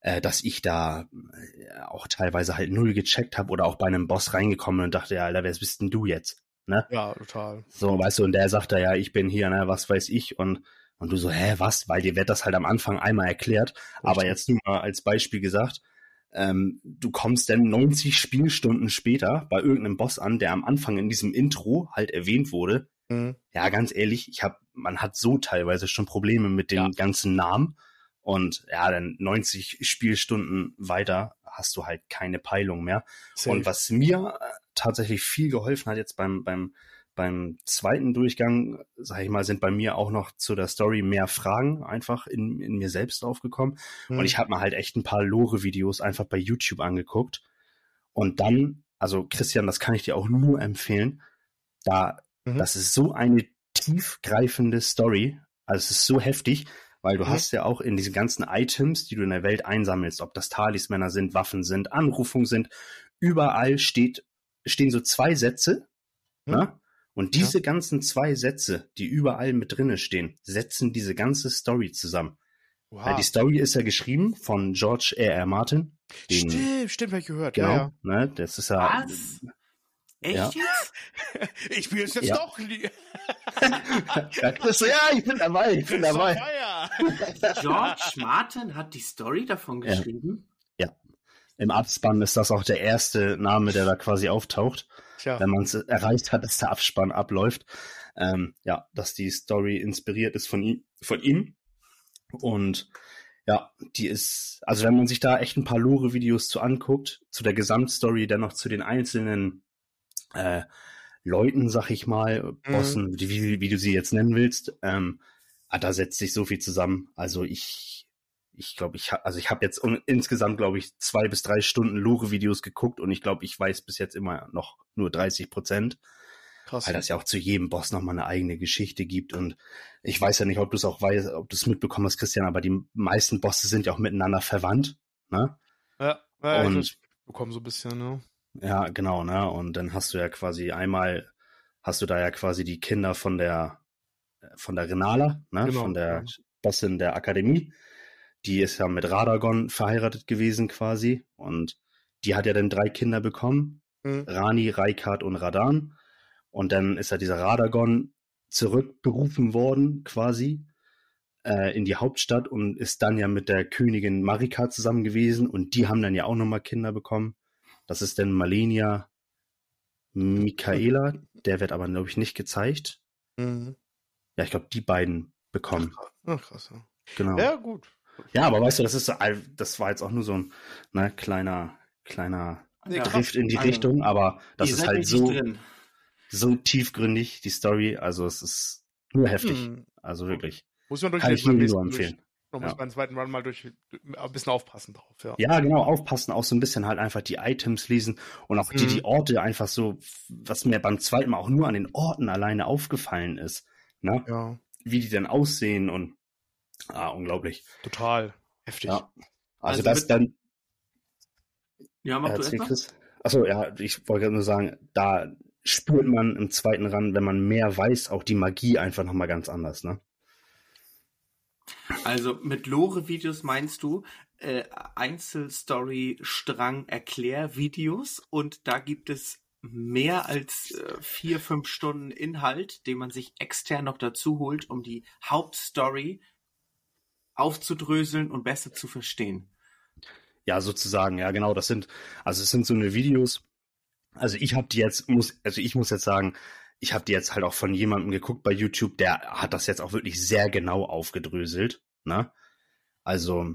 Speaker 3: äh, dass ich da äh, auch teilweise halt null gecheckt habe oder auch bei einem Boss reingekommen und dachte, ja, Alter, wer bist denn du jetzt? Ne?
Speaker 2: Ja, total.
Speaker 3: So, weißt du, und der sagt da, ja, ich bin hier, ne, was weiß ich, und, und du so, hä, was? Weil dir wird das halt am Anfang einmal erklärt. Richtig. Aber jetzt nur mal als Beispiel gesagt, ähm, du kommst dann 90 Spielstunden später bei irgendeinem Boss an, der am Anfang in diesem Intro halt erwähnt wurde.
Speaker 2: Mhm.
Speaker 3: Ja, ganz ehrlich, ich hab, man hat so teilweise schon Probleme mit den
Speaker 2: Ja.
Speaker 3: ganzen Namen. Und ja, dann 90 Spielstunden weiter hast du halt keine Peilung mehr.
Speaker 2: Safe.
Speaker 3: Und was mir äh, tatsächlich viel geholfen hat jetzt beim, beim, beim zweiten Durchgang, sag ich mal, sind bei mir auch noch zu der Story mehr Fragen einfach in, in mir selbst aufgekommen.
Speaker 2: Mhm.
Speaker 3: Und ich habe mir halt echt ein paar Lore-Videos einfach bei YouTube angeguckt. Und dann, also Christian, das kann ich dir auch nur empfehlen, da,
Speaker 2: Mhm.
Speaker 3: das ist so eine tiefgreifende Story. Also es ist so heftig, weil du
Speaker 2: Mhm.
Speaker 3: hast ja auch in diesen ganzen Items, die du in der Welt einsammelst, ob das Talismänner sind, Waffen sind, Anrufungen sind, überall steht, stehen so zwei Sätze,
Speaker 2: Mhm.
Speaker 3: ne? Und diese ganzen zwei Sätze, die überall mit drinne stehen, setzen diese ganze Story zusammen.
Speaker 2: Wow.
Speaker 3: Weil die Story ist ja geschrieben von George R. R. Martin. Den,
Speaker 2: Stimmt, stimmt, hab ich gehört.
Speaker 3: Genau,
Speaker 2: Ja,
Speaker 3: ne? Das ist ja.
Speaker 1: Was? Echt
Speaker 3: Ja.
Speaker 1: jetzt?
Speaker 2: ja. Ich spiele es jetzt
Speaker 3: Ja.
Speaker 2: doch.
Speaker 3: ja, ja, ich bin dabei, ich bin dabei.
Speaker 1: George Martin hat die Story davon
Speaker 3: Ja.
Speaker 1: geschrieben?
Speaker 3: Im Abspann ist das auch der erste Name, der da quasi auftaucht,
Speaker 2: Tja,
Speaker 3: wenn man es erreicht hat, dass der Abspann abläuft. Ähm, ja, dass die Story inspiriert ist von ihm, von ihm. Und ja, die ist, also wenn man sich da echt ein paar Lore-Videos zu anguckt, zu der Gesamtstory, dann noch zu den einzelnen äh, Leuten, sag ich mal, Bossen, die- wie, wie du sie jetzt nennen willst, ähm, ah, da setzt sich so viel zusammen. Also ich, ich glaube, ich ha- also ich habe jetzt insgesamt, glaube ich, zwei bis drei Stunden Lore-Videos geguckt und ich glaube, ich weiß bis jetzt immer noch nur 30 Prozent,
Speaker 2: krass.
Speaker 3: weil das ja auch zu jedem Boss nochmal eine eigene Geschichte gibt und ich weiß ja nicht, ob du es auch weißt, ob du es mitbekommen hast, Christian, aber die meisten Bosse sind ja auch miteinander verwandt, ne?
Speaker 2: ja, ja,
Speaker 3: Und-
Speaker 2: ich bekomme so ein bisschen, ne?
Speaker 3: Ja, genau, ne? Und dann hast du ja quasi einmal, hast du da ja quasi die Kinder von der, von der Renala, ne?
Speaker 2: Genau,
Speaker 3: von der
Speaker 2: ja.
Speaker 3: Bossin der Akademie. Die ist ja mit Radagon verheiratet gewesen quasi. Und die hat ja dann drei Kinder bekommen.
Speaker 2: Mhm.
Speaker 3: Rani, Raikard und Radan. Und dann ist ja dieser Radagon zurückberufen worden quasi äh, in die Hauptstadt und ist dann ja mit der Königin Marika zusammen gewesen. Und die haben dann ja auch nochmal Kinder bekommen. Das ist dann Malenia Michaela, der wird aber, glaube ich, nicht gezeigt.
Speaker 2: Mhm.
Speaker 3: Ja, ich glaube, die beiden bekommen.
Speaker 2: Ach, krass.
Speaker 3: Genau.
Speaker 2: Ja, gut.
Speaker 3: Ja, aber weißt du, das ist so, das war jetzt auch nur so ein ne, kleiner, kleiner
Speaker 2: Nee,
Speaker 1: Ja.
Speaker 3: Drift in die
Speaker 1: Also,
Speaker 3: Richtung, aber das
Speaker 1: Ihr
Speaker 3: ist halt so,
Speaker 1: drin.
Speaker 3: so tiefgründig, die Story. Also es ist nur heftig.
Speaker 2: Hm.
Speaker 3: Also wirklich.
Speaker 2: Muss man durch
Speaker 3: Kann ich nur empfehlen.
Speaker 2: Durch, man
Speaker 3: Ja.
Speaker 2: muss beim zweiten Run mal durch ein bisschen aufpassen drauf, ja.
Speaker 3: Ja, genau, aufpassen, auch so ein bisschen halt einfach die Items lesen und auch die,
Speaker 2: Mhm.
Speaker 3: die Orte einfach so, was mir beim zweiten Mal auch nur an den Orten alleine aufgefallen ist. Ne?
Speaker 2: Ja,
Speaker 3: Wie die dann aussehen und ah, unglaublich.
Speaker 2: total. Heftig.
Speaker 3: Ja.
Speaker 1: Also
Speaker 3: Also, das dann,
Speaker 1: Ja, mach du.
Speaker 3: Chris. Achso, ja, ich wollte nur sagen, da spürt man im zweiten Run, wenn man mehr weiß, auch die Magie einfach nochmal ganz anders, ne?
Speaker 1: Also mit Lore-Videos meinst du äh, Einzelstory-Strang-Erklär-Videos und da gibt es mehr als äh, vier, fünf Stunden Inhalt, den man sich extern noch dazu holt, um die Hauptstory aufzudröseln und besser zu verstehen.
Speaker 3: Ja, sozusagen, ja, genau, das sind, also es sind so eine Videos, also ich habe die jetzt, muss, also ich muss jetzt sagen, ich habe die jetzt halt auch von jemandem geguckt bei YouTube, der hat das jetzt auch wirklich sehr genau aufgedröselt, ne? Also,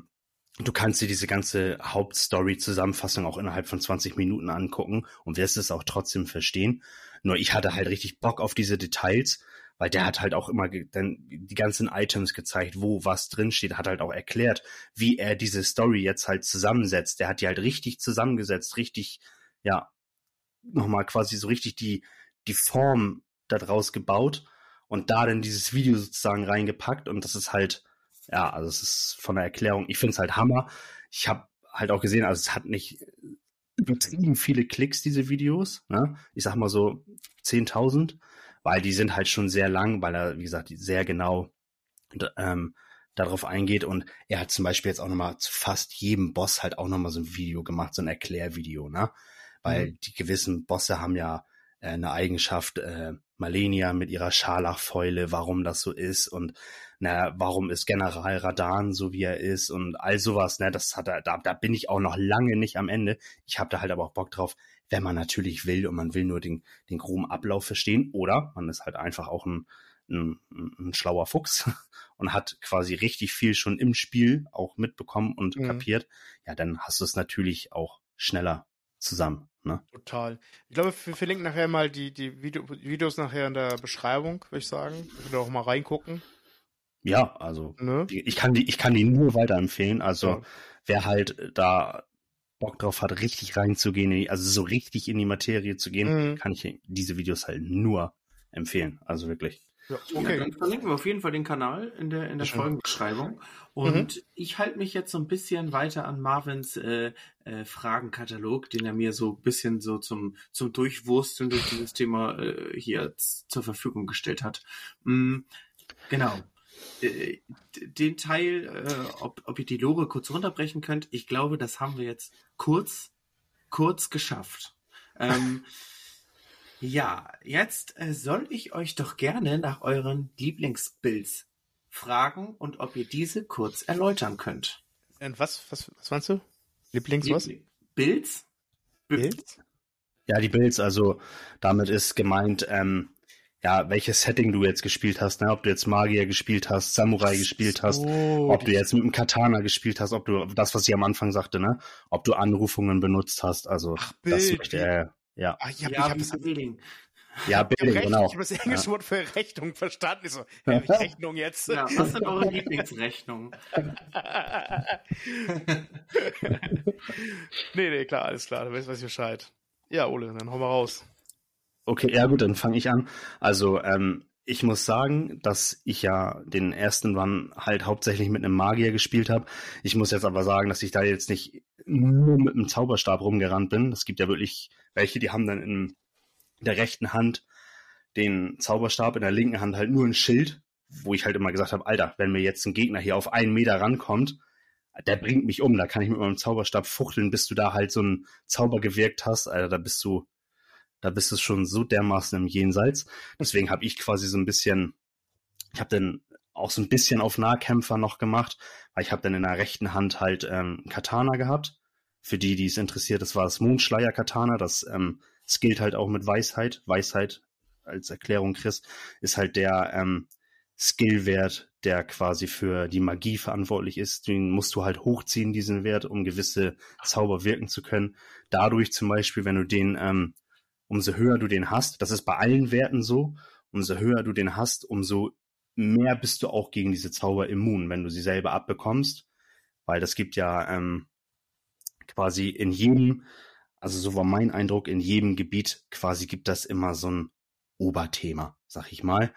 Speaker 3: du kannst dir diese ganze Hauptstory-Zusammenfassung auch innerhalb von 20 Minuten angucken und wirst es auch trotzdem verstehen. Nur ich hatte halt richtig Bock auf diese Details, weil der hat halt auch immer dann die ganzen Items gezeigt, wo was drin steht, hat halt auch erklärt, wie er diese Story jetzt halt zusammensetzt. Der hat die halt richtig zusammengesetzt, richtig, ja, nochmal quasi so richtig die, die Form daraus gebaut und da dann dieses Video sozusagen reingepackt und das ist halt, ja, also es ist von der Erklärung, ich finde es halt Hammer. Ich habe halt auch gesehen, also es hat nicht übertrieben viele Klicks, diese Videos, ne? Ich sag mal so 10.000, weil die sind halt schon sehr lang, weil er, wie gesagt, sehr genau ähm, darauf eingeht und er hat zum Beispiel jetzt auch nochmal zu fast jedem Boss halt auch nochmal so ein Video gemacht, so ein Erklärvideo, ne? Weil die gewissen Bosse haben ja äh, eine Eigenschaft, äh, Malenia mit ihrer Scharlachfäule, warum das so ist und na, warum ist General Radan so wie er ist und all sowas, ne, das hat er, da, da bin ich auch noch lange nicht am Ende. Ich habe da halt aber auch Bock drauf, wenn man natürlich will und man will nur den, den groben Ablauf verstehen oder man ist halt einfach auch ein, ein, ein schlauer Fuchs und hat quasi richtig viel schon im Spiel auch mitbekommen und mhm. kapiert, ja, dann hast du es natürlich auch schneller zusammen. Ne?
Speaker 2: Total. Ich glaube, wir verlinken nachher mal die, die Video, Videos nachher in der Beschreibung, würde ich sagen. Könnt ihr auch mal reingucken.
Speaker 3: Ja, also ne? ich kann die, ich kann die nur weiterempfehlen. Also ja. wer halt da Bock drauf hat, richtig reinzugehen, also so richtig in die Materie zu gehen, mhm. kann ich diese Videos halt nur empfehlen. Also wirklich.
Speaker 1: Ja, okay. Ja, dann verlinken wir auf jeden Fall den Kanal in der, in der Folgenbeschreibung. Und mhm. ich halte mich jetzt so ein bisschen weiter an Marvins äh, äh, Fragenkatalog, den er mir so ein bisschen so zum, zum Durchwursteln durch dieses Thema äh, hier zur Verfügung gestellt hat. Mhm, genau. Äh, den Teil, äh, ob, ob ihr die Lore kurz runterbrechen könnt, ich glaube, das haben wir jetzt kurz, kurz geschafft. Ähm, Ja, jetzt äh, soll ich euch doch gerne nach euren Lieblingsbuilds fragen und ob ihr diese kurz erläutern könnt.
Speaker 2: Und was, was, was meinst du? Lieblings was?
Speaker 1: Builds?
Speaker 3: Builds? Ja, die Builds, also damit ist gemeint, ähm, ja, welches Setting du jetzt gespielt hast, ne? ob du jetzt Magier gespielt hast, Samurai gespielt hast, ob du jetzt mit dem Katana gespielt hast, ob du das, was ich am Anfang sagte, ne, ob du Anrufungen benutzt hast, also Ach, das möchte er, ja.
Speaker 1: Ach, ich habe ja, hab das Building.
Speaker 3: Ja, Building,
Speaker 2: Rechnung,
Speaker 3: genau.
Speaker 2: Ich habe das englische ja. Wort für Rechnung verstanden. Ich so, ja, Rechnung jetzt.
Speaker 1: Ja, was sind eure Lieblingsrechnungen?
Speaker 2: nee, nee, klar, alles klar. Du weißt, was ich Bescheid. Ja, Ole, dann hau mal raus.
Speaker 3: Okay, ja gut, dann fange ich an. Also, ähm, ich muss sagen, dass ich ja den ersten Run halt hauptsächlich mit einem Magier gespielt habe. Ich muss jetzt aber sagen, dass ich da jetzt nicht nur mit einem Zauberstab rumgerannt bin. Es gibt ja wirklich welche, die haben dann in der rechten Hand den Zauberstab, in der linken Hand halt nur ein Schild, wo ich halt immer gesagt habe, Alter, wenn mir jetzt ein Gegner hier auf einen Meter rankommt, der bringt mich um, da kann ich mit meinem Zauberstab fuchteln, bis du da halt so einen Zauber gewirkt hast, Alter, da bist du da bist du schon so dermaßen im Jenseits. Deswegen habe ich quasi so ein bisschen, ich habe dann auch so ein bisschen auf Nahkämpfer noch gemacht, weil ich habe dann in der rechten Hand halt ähm, Katana gehabt. Für die, die es interessiert, das war das Mondschleier Katana. Das ähm, skillt halt auch mit Weisheit. Weisheit als Erklärung, Chris, ist halt der ähm, Skillwert, der quasi für die Magie verantwortlich ist. Den musst du halt hochziehen, diesen Wert, um gewisse Zauber wirken zu können. Dadurch zum Beispiel, wenn du den ähm, umso höher du den hast, das ist bei allen Werten so, umso höher du den hast, umso mehr bist du auch gegen diese Zauber immun, wenn du sie selber abbekommst. Weil das gibt ja ähm, quasi in jedem, also so war mein Eindruck, in jedem Gebiet quasi gibt das immer so ein Oberthema, sag ich mal.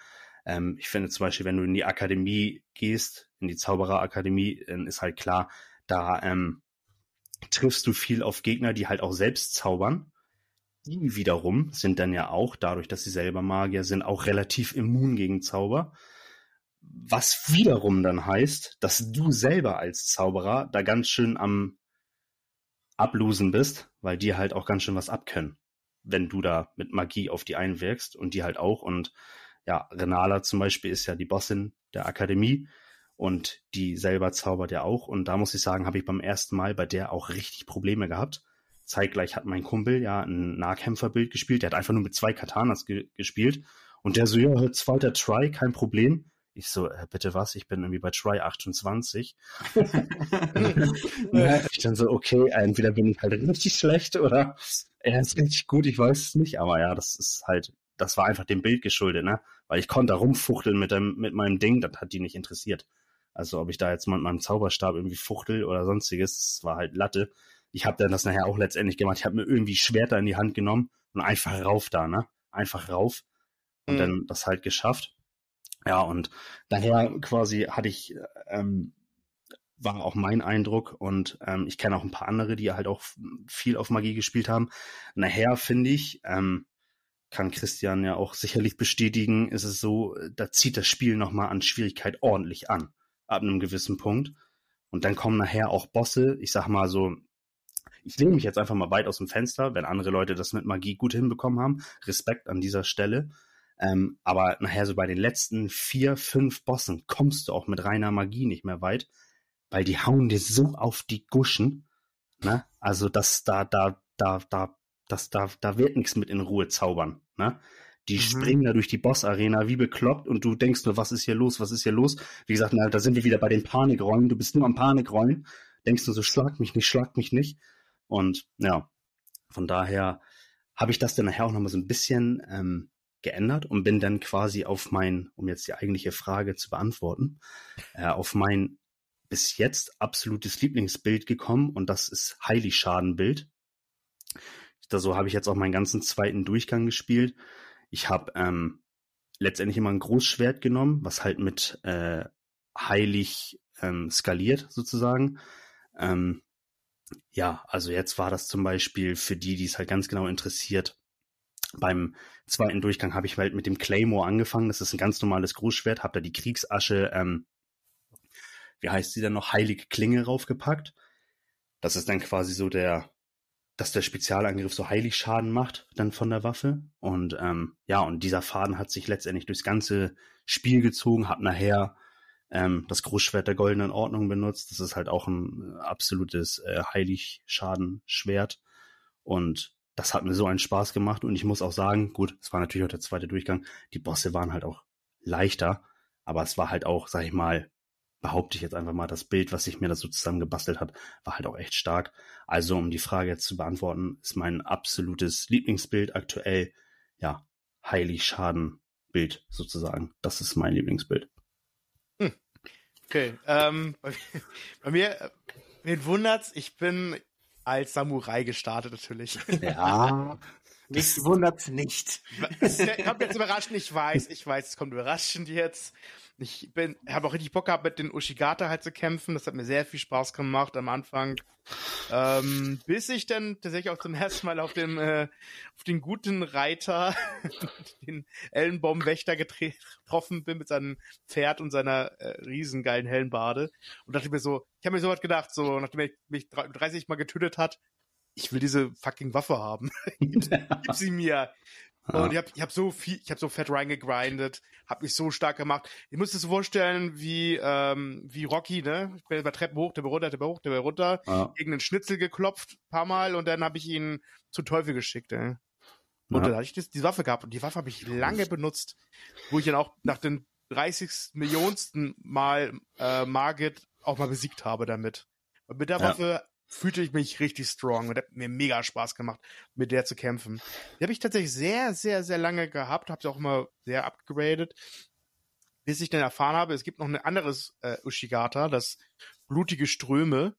Speaker 3: Ähm, ich finde zum Beispiel, wenn du in die Akademie gehst, in die Zaubererakademie, dann ist halt klar, da ähm, triffst du viel auf Gegner, die halt auch selbst zaubern die wiederum sind dann ja auch, dadurch, dass sie selber Magier sind, auch relativ immun gegen Zauber. Was wiederum dann heißt, dass du selber als Zauberer da ganz schön am Ablosen bist, weil die halt auch ganz schön was abkönnen, wenn du da mit Magie auf die einwirkst und die halt auch. Und ja, Renala zum Beispiel ist ja die Bossin der Akademie und die selber zaubert ja auch. Und da muss ich sagen, habe ich beim ersten Mal bei der auch richtig Probleme gehabt zeitgleich hat mein Kumpel ja ein Nahkämpferbild gespielt. Der hat einfach nur mit zwei Katanas ge gespielt. Und der so, ja, zweiter Try, kein Problem. Ich so, äh, bitte was? Ich bin irgendwie bei Try 28. ja, ich dann so, okay, entweder bin ich halt richtig schlecht oder er ist richtig gut, ich weiß es nicht. Aber ja, das ist halt, das war einfach dem Bild geschuldet, ne? Weil ich konnte da rumfuchteln mit, dem, mit meinem Ding, das hat die nicht interessiert. Also ob ich da jetzt mal mit meinem Zauberstab irgendwie fuchtel oder sonstiges, das war halt Latte ich habe dann das nachher auch letztendlich gemacht. Ich habe mir irgendwie Schwerter in die Hand genommen und einfach rauf da, ne? Einfach rauf und mhm. dann das halt geschafft. Ja, und daher quasi hatte ich, ähm, war auch mein Eindruck und ähm, ich kenne auch ein paar andere, die halt auch viel auf Magie gespielt haben. Nachher finde ich, ähm, kann Christian ja auch sicherlich bestätigen, ist es so, da zieht das Spiel nochmal an Schwierigkeit ordentlich an, ab einem gewissen Punkt. Und dann kommen nachher auch Bosse, ich sag mal so, ich lehne mich jetzt einfach mal weit aus dem Fenster, wenn andere Leute das mit Magie gut hinbekommen haben. Respekt an dieser Stelle. Ähm, aber nachher so bei den letzten vier, fünf Bossen kommst du auch mit reiner Magie nicht mehr weit, weil die hauen dir so auf die Guschen. Ne? Also das da, da, da, da, das, da, da wird nichts mit in Ruhe zaubern. Ne? Die mhm. springen da durch die Boss-Arena wie bekloppt und du denkst nur, was ist hier los, was ist hier los? Wie gesagt, na, da sind wir wieder bei den Panikräumen. Du bist nur am Panikräumen. Denkst du so, schlag mich nicht, schlag mich nicht. Und ja, von daher habe ich das dann nachher auch nochmal so ein bisschen ähm, geändert und bin dann quasi auf mein, um jetzt die eigentliche Frage zu beantworten, äh, auf mein bis jetzt absolutes Lieblingsbild gekommen und das ist Heiligschadenbild. Da so habe ich jetzt auch meinen ganzen zweiten Durchgang gespielt. Ich habe ähm, letztendlich immer ein Großschwert genommen, was halt mit äh, heilig ähm, skaliert sozusagen. Ähm, ja, also jetzt war das zum Beispiel für die, die es halt ganz genau interessiert. Beim zweiten Durchgang habe ich halt mit dem Claymore angefangen. Das ist ein ganz normales Großschwert. Habe da die Kriegsasche, ähm, wie heißt sie denn noch, heilige Klinge raufgepackt. Das ist dann quasi so der, dass der Spezialangriff so heilig Schaden macht dann von der Waffe. Und ähm, ja, und dieser Faden hat sich letztendlich durchs ganze Spiel gezogen, hat nachher ähm, das Großschwert der goldenen Ordnung benutzt. Das ist halt auch ein äh, absolutes äh, Heiligschaden-Schwert. Und das hat mir so einen Spaß gemacht. Und ich muss auch sagen, gut, es war natürlich auch der zweite Durchgang. Die Bosse waren halt auch leichter. Aber es war halt auch, sag ich mal, behaupte ich jetzt einfach mal, das Bild, was sich mir da so zusammengebastelt hat, war halt auch echt stark. Also, um die Frage jetzt zu beantworten, ist mein absolutes Lieblingsbild aktuell, ja, Heiligschaden-Bild sozusagen. Das ist mein Lieblingsbild.
Speaker 2: Okay, ähm, bei, bei mir, wen wundert's? Ich bin als Samurai gestartet natürlich.
Speaker 1: Ja. Mich wundert's nicht.
Speaker 2: Es kommt jetzt überraschend, ich weiß, ich weiß, es kommt überraschend jetzt. Ich bin, habe auch richtig Bock gehabt, mit den Ushigata halt zu kämpfen. Das hat mir sehr viel Spaß gemacht am Anfang. Ähm, bis ich dann tatsächlich auch zum ersten Mal auf dem, äh, auf den guten Reiter, den Ellenbaumwächter getroffen bin mit seinem Pferd und seiner äh, riesengeilen Hellenbade. Und dachte mir so, ich habe mir so was gedacht, so, nachdem er mich 30 Mal getötet hat, ich will diese fucking Waffe haben. Gib sie mir. Und ich habe ich hab so viel, ich habe so fett reingegrindet, habe mich so stark gemacht. Ich muss es so vorstellen wie ähm, wie Rocky, ne? Ich bin über Treppen hoch, der runter, der hoch, der runter, ja. gegen einen Schnitzel geklopft, paar Mal und dann habe ich ihn zu Teufel geschickt, ey. Und ja. dann hatte ich das, die Waffe gehabt und die Waffe habe ich lange benutzt, wo ich dann auch nach den 30. Millionsten Mal äh, Margit auch mal besiegt habe damit. Und mit der ja. Waffe fühlte ich mich richtig strong und hat mir mega Spaß gemacht, mit der zu kämpfen. Die habe ich tatsächlich sehr, sehr, sehr lange gehabt, habe sie auch immer sehr upgraded, bis ich dann erfahren habe, es gibt noch ein anderes äh, Ushigata, das blutige Ströme.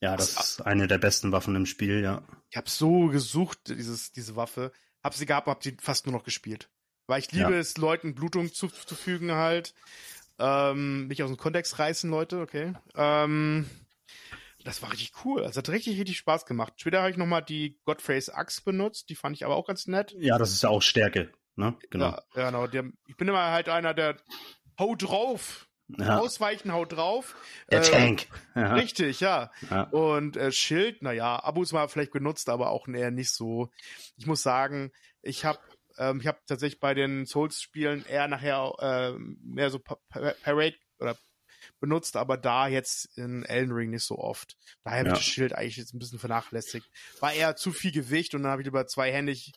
Speaker 3: Ja, das ist eine der besten Waffen im Spiel, ja.
Speaker 2: Ich habe so gesucht, dieses, diese Waffe, habe sie gehabt, habe sie fast nur noch gespielt. Weil ich liebe ja. es, Leuten Blutung zuzufügen halt. Ähm, mich aus dem Kontext reißen, Leute, okay. Ähm, das war richtig cool. Also hat richtig, richtig Spaß gemacht. Später habe ich nochmal die Godfrey's Axe benutzt. Die fand ich aber auch ganz nett.
Speaker 3: Ja, das ist ja auch Stärke. Ne?
Speaker 2: Genau. Ja, genau. Der, ich bin immer halt einer, der haut drauf. Ja. Ausweichen, haut drauf.
Speaker 3: Der äh, Tank.
Speaker 2: Ja. Richtig, ja. ja. Und äh, Schild, naja, ab und zu mal vielleicht benutzt, aber auch eher nicht so. Ich muss sagen, ich habe ähm, ich habe tatsächlich bei den Souls-Spielen eher nachher äh, mehr so Parade oder benutzt, aber da jetzt in Elden Ring nicht so oft. Daher habe ja. ich das Schild eigentlich jetzt ein bisschen vernachlässigt. War eher zu viel Gewicht und dann habe ich lieber zweihändig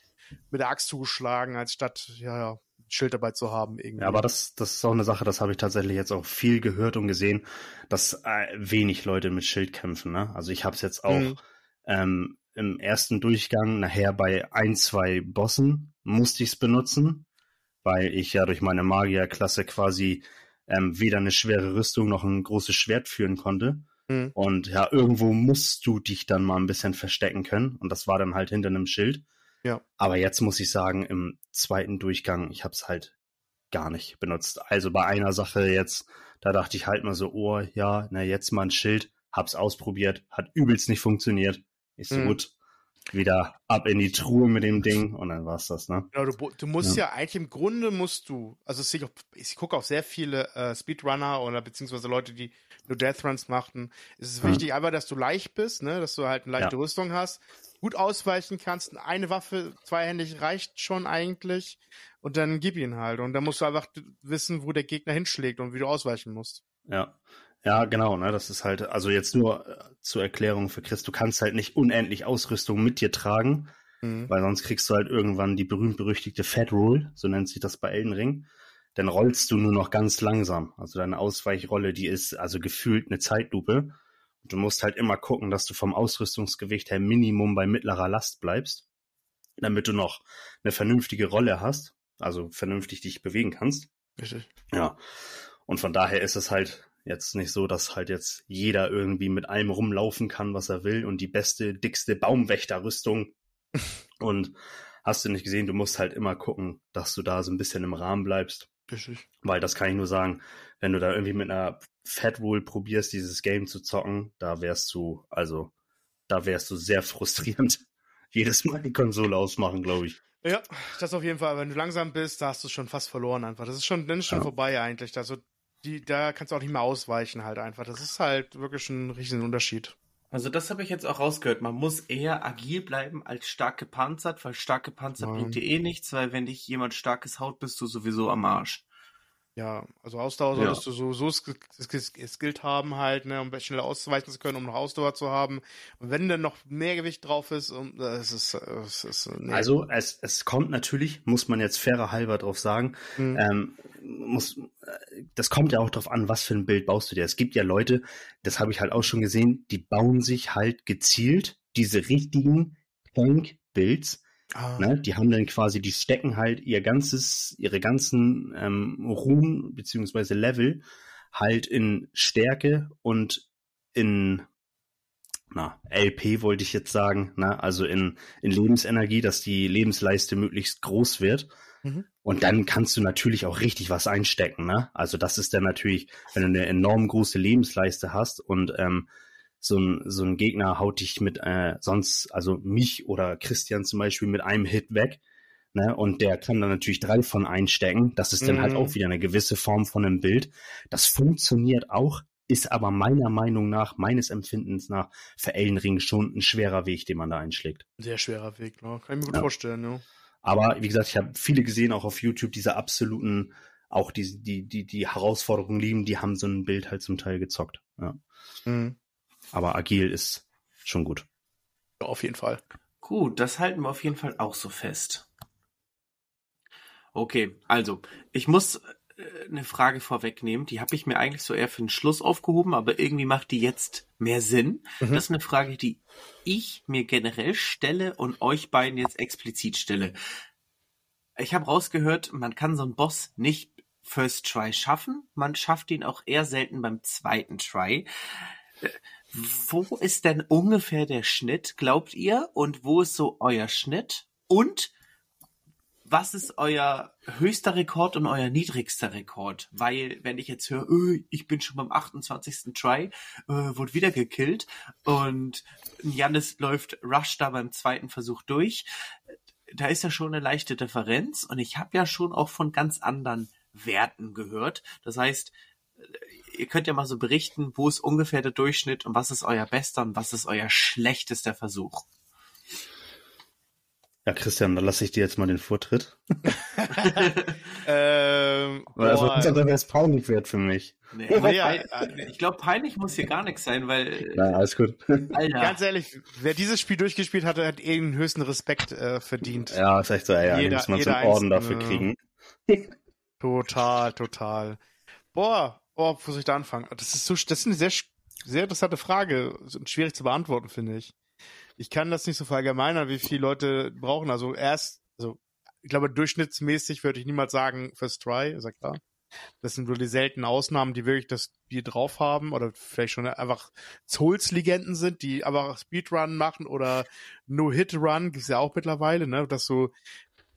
Speaker 2: mit der Axt zugeschlagen, als statt, ja, Schild dabei zu haben irgendwie.
Speaker 3: Ja, aber das, das ist auch eine Sache, das habe ich tatsächlich jetzt auch viel gehört und gesehen, dass äh, wenig Leute mit Schild kämpfen. Ne? Also ich habe es jetzt auch mhm. ähm, im ersten Durchgang, nachher bei ein, zwei Bossen musste ich es benutzen, weil ich ja durch meine Magierklasse quasi ähm, weder eine schwere Rüstung noch ein großes Schwert führen konnte. Mhm. Und ja, irgendwo musst du dich dann mal ein bisschen verstecken können. Und das war dann halt hinter einem Schild.
Speaker 2: Ja.
Speaker 3: Aber jetzt muss ich sagen, im zweiten Durchgang, ich habe es halt gar nicht benutzt. Also bei einer Sache jetzt, da dachte ich halt mal so, oh ja, na jetzt mal ein Schild, hab's ausprobiert, hat übelst nicht funktioniert. Ich so, mhm. gut, wieder ab in die Truhe mit dem Ding und dann war's das, ne?
Speaker 2: Genau, du, du musst ja. ja. eigentlich im Grunde musst du, also ich, ich gucke auch sehr viele äh, Speedrunner oder beziehungsweise Leute, die nur Death Runs machten. Es ist wichtig, einfach, dass du leicht bist, ne, dass du halt eine leichte ja. Rüstung hast gut ausweichen kannst. Eine Waffe zweihändig reicht schon eigentlich. Und dann gib ihn halt. Und dann musst du einfach wissen, wo der Gegner hinschlägt und wie du ausweichen musst.
Speaker 3: Ja. Ja, genau, ne, das ist halt, also jetzt nur äh, zur Erklärung für Chris, du kannst halt nicht unendlich Ausrüstung mit dir tragen, mhm. weil sonst kriegst du halt irgendwann die berühmt-berüchtigte Fat Rule, so nennt sich das bei Elden Ring. Dann rollst du nur noch ganz langsam. Also deine Ausweichrolle, die ist also gefühlt eine Zeitlupe. Und du musst halt immer gucken, dass du vom Ausrüstungsgewicht her Minimum bei mittlerer Last bleibst, damit du noch eine vernünftige Rolle hast, also vernünftig dich bewegen kannst.
Speaker 2: Richtig.
Speaker 3: Ja. Und von daher ist es halt jetzt nicht so, dass halt jetzt jeder irgendwie mit allem rumlaufen kann, was er will und die beste, dickste Baumwächterrüstung. und hast du nicht gesehen, du musst halt immer gucken, dass du da so ein bisschen im Rahmen bleibst.
Speaker 2: Richtig.
Speaker 3: Weil das kann ich nur sagen, wenn du da irgendwie mit einer Fat Rule probierst, dieses Game zu zocken, da wärst du, also, da wärst du sehr frustrierend. Jedes Mal die Konsole ausmachen, glaube ich.
Speaker 2: Ja, das auf jeden Fall. Wenn du langsam bist, da hast du schon fast verloren einfach. Das ist schon, dann ist schon ja. vorbei eigentlich. Also, die, da kannst du auch nicht mehr ausweichen halt einfach. Das ist halt wirklich ein riesiger Unterschied.
Speaker 1: Also das habe ich jetzt auch rausgehört. Man muss eher agil bleiben als stark gepanzert, weil stark gepanzert ja. bringt dir eh nichts, weil wenn dich jemand starkes haut, bist du sowieso am Arsch.
Speaker 2: Ja, also Ausdauer ja. solltest du so, so skillt haben halt, ne, um schneller auszuweichen zu können, um noch Ausdauer zu haben. Und wenn dann noch mehr Gewicht drauf ist, um, das ist, es ist
Speaker 3: nee. Also es, es kommt natürlich, muss man jetzt fairer halber drauf sagen, mhm. ähm, muss, das kommt ja auch drauf an, was für ein Bild baust du dir. Es gibt ja Leute, das habe ich halt auch schon gesehen, die bauen sich halt gezielt diese richtigen Tank-Builds, Ah. Ne? Die haben dann quasi, die stecken halt ihr ganzes, ihre ganzen ähm, Ruhm beziehungsweise Level halt in Stärke und in na, LP wollte ich jetzt sagen, na, also in, in Lebensenergie, dass die Lebensleiste möglichst groß wird. Mhm. Und dann kannst du natürlich auch richtig was einstecken, ne? Also das ist dann natürlich, wenn du eine enorm große Lebensleiste hast und ähm, so ein, so ein Gegner haut dich mit äh, sonst, also mich oder Christian zum Beispiel mit einem Hit weg. Ne? Und der kann dann natürlich drei von einstecken. Das ist dann halt mhm. auch wieder eine gewisse Form von einem Bild. Das funktioniert auch, ist aber meiner Meinung nach, meines Empfindens nach, für Elden Ring schon ein schwerer Weg, den man da einschlägt.
Speaker 2: Sehr schwerer Weg, ne? kann ich mir gut ja. vorstellen. Ja.
Speaker 3: Aber wie gesagt, ich habe viele gesehen, auch auf YouTube, diese absoluten, auch die, die, die, die Herausforderungen lieben, die haben so ein Bild halt zum Teil gezockt. Ja. Mhm. Aber agil ist schon gut.
Speaker 2: Ja, auf jeden Fall.
Speaker 1: Gut, das halten wir auf jeden Fall auch so fest. Okay, also ich muss äh, eine Frage vorwegnehmen, die habe ich mir eigentlich so eher für den Schluss aufgehoben, aber irgendwie macht die jetzt mehr Sinn. Mhm. Das ist eine Frage, die ich mir generell stelle und euch beiden jetzt explizit stelle. Ich habe rausgehört, man kann so einen Boss nicht First Try schaffen, man schafft ihn auch eher selten beim zweiten Try. Wo ist denn ungefähr der Schnitt, glaubt ihr? Und wo ist so euer Schnitt? Und was ist euer höchster Rekord und euer niedrigster Rekord? Weil, wenn ich jetzt höre, öh, ich bin schon beim 28. Try, äh, wurde wieder gekillt und Janis läuft Rush da beim zweiten Versuch durch, da ist ja schon eine leichte Differenz und ich habe ja schon auch von ganz anderen Werten gehört. Das heißt, ihr könnt ja mal so berichten, wo ist ungefähr der Durchschnitt und was ist euer bester und was ist euer schlechtester Versuch?
Speaker 3: Ja, Christian, dann lasse ich dir jetzt mal den Vortritt.
Speaker 2: ähm,
Speaker 3: also, das wäre es peinlich wert für mich.
Speaker 1: Nee, ja, ich glaube, peinlich muss hier gar nichts sein, weil.
Speaker 3: Na, alles gut.
Speaker 2: Alter. Ganz ehrlich, wer dieses Spiel durchgespielt hat, hat eh den höchsten Respekt äh, verdient.
Speaker 3: Ja, ist echt so, ey, jeder, muss man so einen Orden dafür kriegen.
Speaker 2: Total, total. Boah, Oh, wo soll ich da anfangen? Das ist so, das ist eine sehr, sehr interessante Frage und schwierig zu beantworten, finde ich. Ich kann das nicht so verallgemeinern, wie viele Leute brauchen. Also erst, also ich glaube, durchschnittsmäßig würde ich niemals sagen First Try, ist ja klar. Das sind nur die seltenen Ausnahmen, die wirklich das Spiel drauf haben oder vielleicht schon einfach Souls-Legenden sind, die aber Speedrun machen oder No-Hit-Run, gibt's ja auch mittlerweile, ne, dass du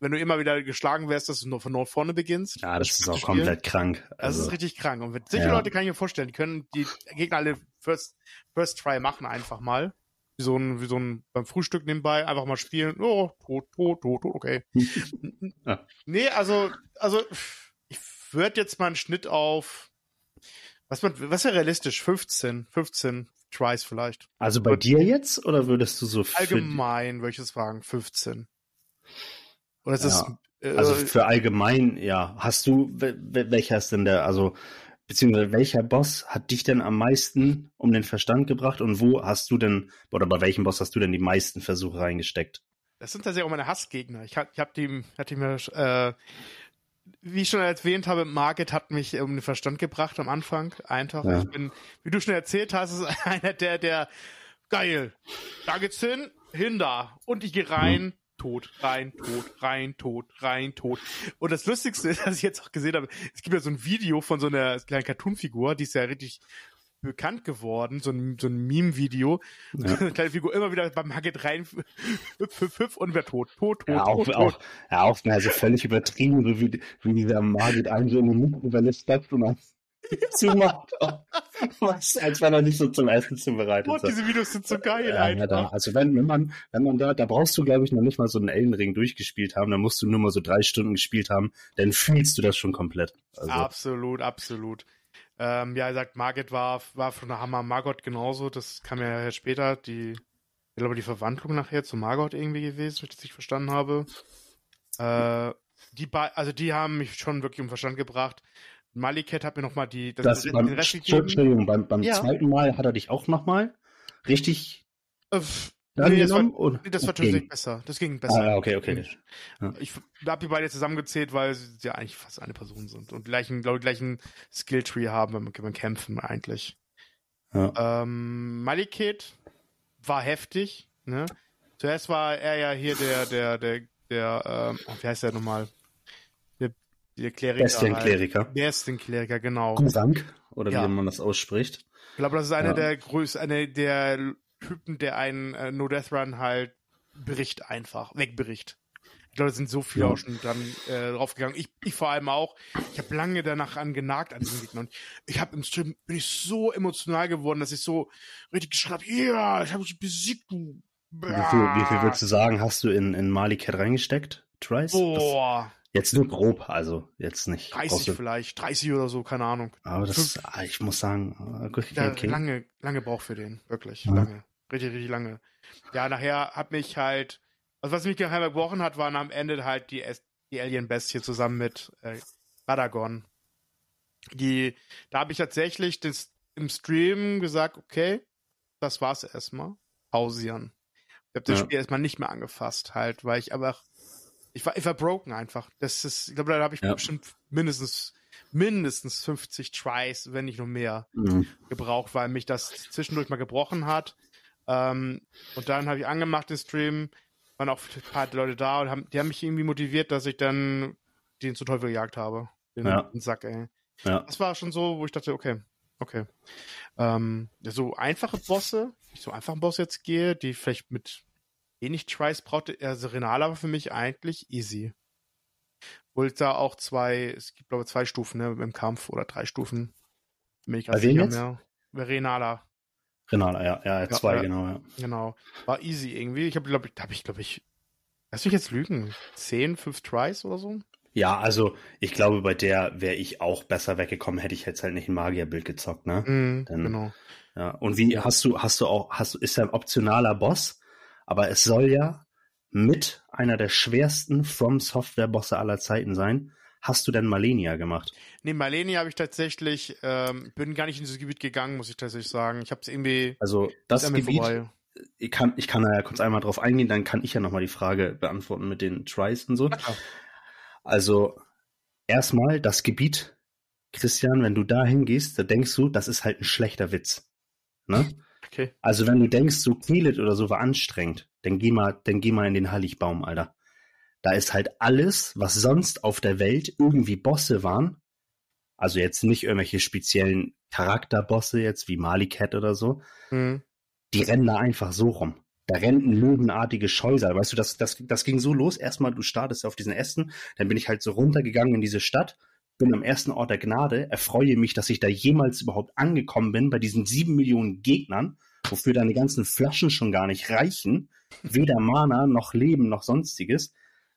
Speaker 2: wenn du immer wieder geschlagen wirst, dass du nur von vorne beginnst.
Speaker 3: Ja, das, das ist auch Spiel. komplett krank.
Speaker 2: Also, das ist also richtig krank. Und solche ja. Leute kann ich mir vorstellen, die können die Gegner alle First, First Try machen einfach mal. Wie so ein, wie so ein beim Frühstück nebenbei einfach mal spielen. Oh, tot, tot, tot, tot, okay. ja. Nee, also, also, ich würde jetzt mal einen Schnitt auf, was man, was ist ja realistisch? 15, 15 Tries vielleicht.
Speaker 3: Also bei dir jetzt oder würdest du so
Speaker 2: Allgemein würde ich es fragen, 15. Oder ist
Speaker 3: Ja.
Speaker 2: es, äh,
Speaker 3: also für allgemein, ja. Hast du, wel- wel- welcher ist denn der, also beziehungsweise welcher Boss hat dich denn am meisten um den Verstand gebracht und wo hast du denn, oder bei welchem Boss hast du denn die meisten Versuche reingesteckt?
Speaker 2: Das sind tatsächlich auch meine Hassgegner. Ich, hab- ich habe die, hatte mir, äh, wie ich schon erwähnt habe, Market hat mich um den Verstand gebracht am Anfang. Einfach.
Speaker 3: Ja.
Speaker 2: Ich bin, wie du schon erzählt hast, ist einer der, der, geil. Da geht's hin, hin da. Und ich gehe rein, tot, rein, tot, rein, tot, rein, tot. Und das Lustigste ist, dass ich jetzt auch gesehen habe, es gibt ja so ein Video von so einer kleinen Cartoon-Figur, die ist ja richtig bekannt geworden, so ein, so ein Meme-Video.
Speaker 3: Ja.
Speaker 2: Eine kleine Figur immer wieder beim Market rein, hüpf, hüpf, hüpf und wieder tot, tot, tot,
Speaker 3: Ja, auch,
Speaker 2: tot,
Speaker 3: auch,
Speaker 2: tot.
Speaker 3: ja, auch, also völlig übertrieben, so wie, wie dieser Margit einen so in den Mund überlässt und dann zumacht. Was, als wenn er nicht so zum Essen zubereitet ist.
Speaker 2: diese Videos sind so geil
Speaker 3: Ja, ja, da, also wenn, wenn man, wenn man da, da brauchst du, glaube ich, noch nicht mal so einen Ellenring durchgespielt haben, da musst du nur mal so drei Stunden gespielt haben, dann fühlst du das schon komplett. Also,
Speaker 2: Absolut, absolut. Ähm, ja, er sagt, Margit war, war von der Hammer Margot genauso, das kam ja später, die, ich glaube, die Verwandlung nachher zu Margot irgendwie gewesen, wenn ich das nicht verstanden habe. Äh, die also die haben mich schon wirklich um Verstand gebracht. Maliket hat mir nochmal die,
Speaker 3: das,
Speaker 2: den
Speaker 3: beim,
Speaker 2: Rest gegeben.
Speaker 3: Entschuldigung, beim, beim
Speaker 2: Ja.
Speaker 3: zweiten Mal hat er dich auch nochmal richtig
Speaker 2: Äh, nee, das war, nee, das war tatsächlich besser. Das ging besser.
Speaker 3: Ah, ja, okay, okay. Ja.
Speaker 2: Ich habe die beide zusammengezählt, weil sie ja eigentlich fast eine Person sind und gleichen, glaube ich, gleichen Skilltree haben beim, Kämpfen eigentlich.
Speaker 3: Ja.
Speaker 2: Ähm, Maliket war heftig, ne? Zuerst war er ja hier der, der, der, der, ähm, wie heißt der nochmal? Der, der Kleriker.
Speaker 3: Bestienkleriker.
Speaker 2: Halt. Bestienkleriker, genau.
Speaker 3: Gurank, oder
Speaker 2: Ja.
Speaker 3: wie man das ausspricht.
Speaker 2: Ich glaube, das ist einer
Speaker 3: Ja.
Speaker 2: der größten, einer der Typen, der einen äh, No Death Run halt bricht einfach, wegbericht. Ich glaube, da sind so viele
Speaker 3: Ja.
Speaker 2: auch schon dran äh, draufgegangen. Ich, ich vor allem auch. Ich habe lange danach angenagt an diesen Gegnern. Ich habe im Stream bin ich so emotional geworden, dass ich so richtig geschrien habe, ja, ich habe dich besiegt, du.
Speaker 3: Wie viel, wie viel würdest du sagen, hast du in, in Malikat reingesteckt? Tries? Das,
Speaker 2: Boah,
Speaker 3: jetzt nur grob, also jetzt nicht.
Speaker 2: 30
Speaker 3: brauchst du-
Speaker 2: vielleicht, 30 oder so, keine Ahnung.
Speaker 3: Aber das, ah, ich muss sagen, ah, okay,
Speaker 2: Ja,
Speaker 3: okay.
Speaker 2: lange, lange Brauch für den, wirklich,
Speaker 3: Ja.
Speaker 2: lange. Richtig, richtig lange. Ja, nachher hat mich halt, also was mich geheim gebrochen hat, waren am Ende halt die, die Alien-Bestie zusammen mit äh, Radagon. Die, da habe ich tatsächlich das, im Stream gesagt, okay, das war's erstmal. Pausieren. Ich habe das
Speaker 3: Ja.
Speaker 2: Spiel erstmal nicht mehr angefasst, halt, weil ich aber, ich war, ich war broken einfach. Das ist, ich glaube, da habe ich
Speaker 3: Ja.
Speaker 2: bestimmt mindestens, mindestens 50 Tries, wenn nicht noch mehr
Speaker 3: Mhm.
Speaker 2: gebraucht, weil mich das zwischendurch mal gebrochen hat. Ähm, und dann habe ich angemacht den Stream, waren auch ein paar Leute da und haben, die haben mich irgendwie motiviert, dass ich dann den zu Teufel gejagt habe. Den,
Speaker 3: Ja.
Speaker 2: den Sack, ey.
Speaker 3: Ja.
Speaker 2: Das war schon so, wo ich dachte, okay, okay. Ähm, so einfache Bosse, ich so einfachen Boss jetzt gehe, die vielleicht mit wenig Tries brauchte, also Renala war für mich eigentlich easy. Wohl da auch zwei, es gibt glaube ich zwei Stufen ne, im Kampf oder drei Stufen. Bin ich
Speaker 3: Bei wem jetzt?
Speaker 2: mehr. Renala,
Speaker 3: Renala, ja, ja,
Speaker 2: Ja,
Speaker 3: zwei,
Speaker 2: ja.
Speaker 3: genau, ja.
Speaker 2: genau. War easy irgendwie. Ich habe, glaube ich, habe ich, glaube ich, lass mich jetzt lügen, zehn, fünf Tries oder so?
Speaker 3: Ja, also ich glaube, bei der wäre ich auch besser weggekommen, hätte ich jetzt halt nicht ein Magierbild gezockt, ne?
Speaker 2: Mhm,
Speaker 3: Dann-
Speaker 2: genau.
Speaker 3: Ja. Und wie hast du, hast du auch, hast du, ist ja ein optionaler Boss, aber es soll ja mit einer der schwersten From Software Bosse aller Zeiten sein. Hast du denn Malenia gemacht?
Speaker 2: Nee, Marlene habe ich tatsächlich, ähm, bin gar nicht in dieses Gebiet gegangen, muss ich tatsächlich sagen. Ich habe es irgendwie
Speaker 3: Also das Gebiet,
Speaker 2: vorbei.
Speaker 3: ich kann, ich kann da ja kurz einmal drauf eingehen, dann kann ich ja nochmal die Frage beantworten mit den Tries und so. Also erstmal das Gebiet, Christian, wenn du da hingehst, da denkst du, das ist halt ein schlechter Witz. Ne?
Speaker 2: Okay.
Speaker 3: Also wenn du denkst, so Knielet oder so war anstrengend, dann geh mal, dann geh mal in den Halligbaum, Alter. Da ist halt alles, was sonst auf der Welt irgendwie Bosse waren. Also jetzt nicht irgendwelche speziellen Charakterbosse jetzt wie Malikat oder so.
Speaker 2: Mhm.
Speaker 3: Die rennen da einfach so rum. Da rennt ein löwenartiges Scheusal. Weißt du, das, das, das ging so los. Erstmal, du startest auf diesen Ästen. Dann bin ich halt so runtergegangen in diese Stadt. Bin am ersten Ort der Gnade. Erfreue mich, dass ich da jemals überhaupt angekommen bin bei diesen sieben Millionen Gegnern, wofür deine ganzen Flaschen schon gar nicht reichen. Weder Mana, noch Leben, noch sonstiges.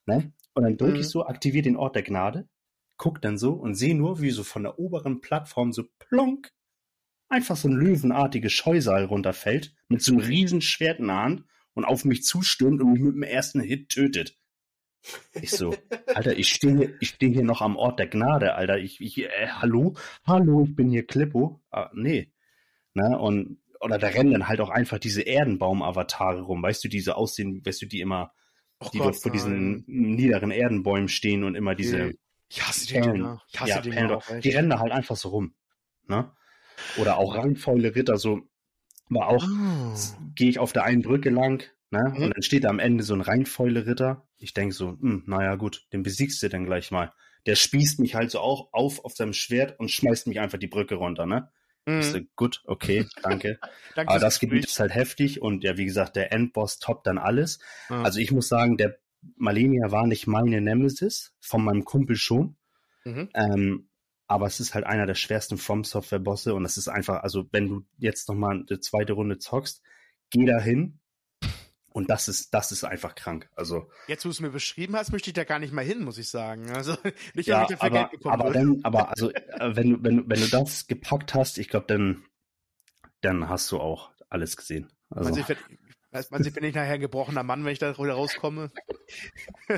Speaker 3: Ne? Und dann drücke
Speaker 2: Mhm.
Speaker 3: ich so, aktiviere den Ort der Gnade, guck dann so und sehe nur, wie so von der oberen Plattform so plonk einfach so ein löwenartiges Scheusal runterfällt, mit so einem riesen Schwert in der Hand und auf mich zustürmt und mich mit dem ersten Hit tötet. Ich so, Alter, ich stehe ich steh hier noch am Ort der Gnade, Alter. Ich, ich äh, hallo, hallo, ich bin hier Klippo. Ah, nee. Ne? Und, oder da rennen dann halt auch einfach diese Erdenbaum-Avatare rum, weißt du, diese aussehen, weißt du, die immer,
Speaker 2: Oh
Speaker 3: die
Speaker 2: Gott,
Speaker 3: dort vor diesen niederen Erdenbäumen stehen und immer diese
Speaker 2: Ich hasse die. Dinger. Ich hasse
Speaker 3: ja,
Speaker 2: die Dinger auch
Speaker 3: die rennen da halt einfach so rum. Ne? Oder auch rangfaule Ritter, so war auch,
Speaker 2: Ah.
Speaker 3: gehe ich auf der einen Brücke lang, ne?
Speaker 2: Mhm.
Speaker 3: Und dann steht da am Ende so ein reinfäule Ritter. Ich denk so, hm, naja gut, den besiegst du dann gleich mal. Der spießt mich halt so auch auf auf seinem Schwert und schmeißt mich einfach die Brücke runter, ne?
Speaker 2: Mhm.
Speaker 3: So, gut, okay, danke.
Speaker 2: Danke
Speaker 3: Aber das Gebiet ist halt heftig und ja, wie gesagt, der Endboss toppt dann alles.
Speaker 2: Ja.
Speaker 3: Also ich muss sagen, der Malenia war nicht meine Nemesis, von meinem Kumpel schon.
Speaker 2: Mhm.
Speaker 3: Ähm, aber es ist halt einer der schwersten From Software Bosse und es ist einfach, also wenn du jetzt nochmal eine zweite Runde zockst, geh da hin und das ist, das ist einfach krank. Also
Speaker 2: Jetzt, wo du es mir beschrieben hast, möchte ich da gar nicht mal hin, muss ich sagen. Also nicht,
Speaker 3: ja,
Speaker 2: ich dafür
Speaker 3: aber,
Speaker 2: Geld bekommen
Speaker 3: aber
Speaker 2: würde.
Speaker 3: dann, aber also äh, wenn du, wenn, wenn du das gepackt hast, ich glaube, dann, dann hast du auch alles gesehen. Also,
Speaker 2: Man sieht, man sieht, bin ich nachher ein gebrochener Mann, wenn ich da wieder rauskomme.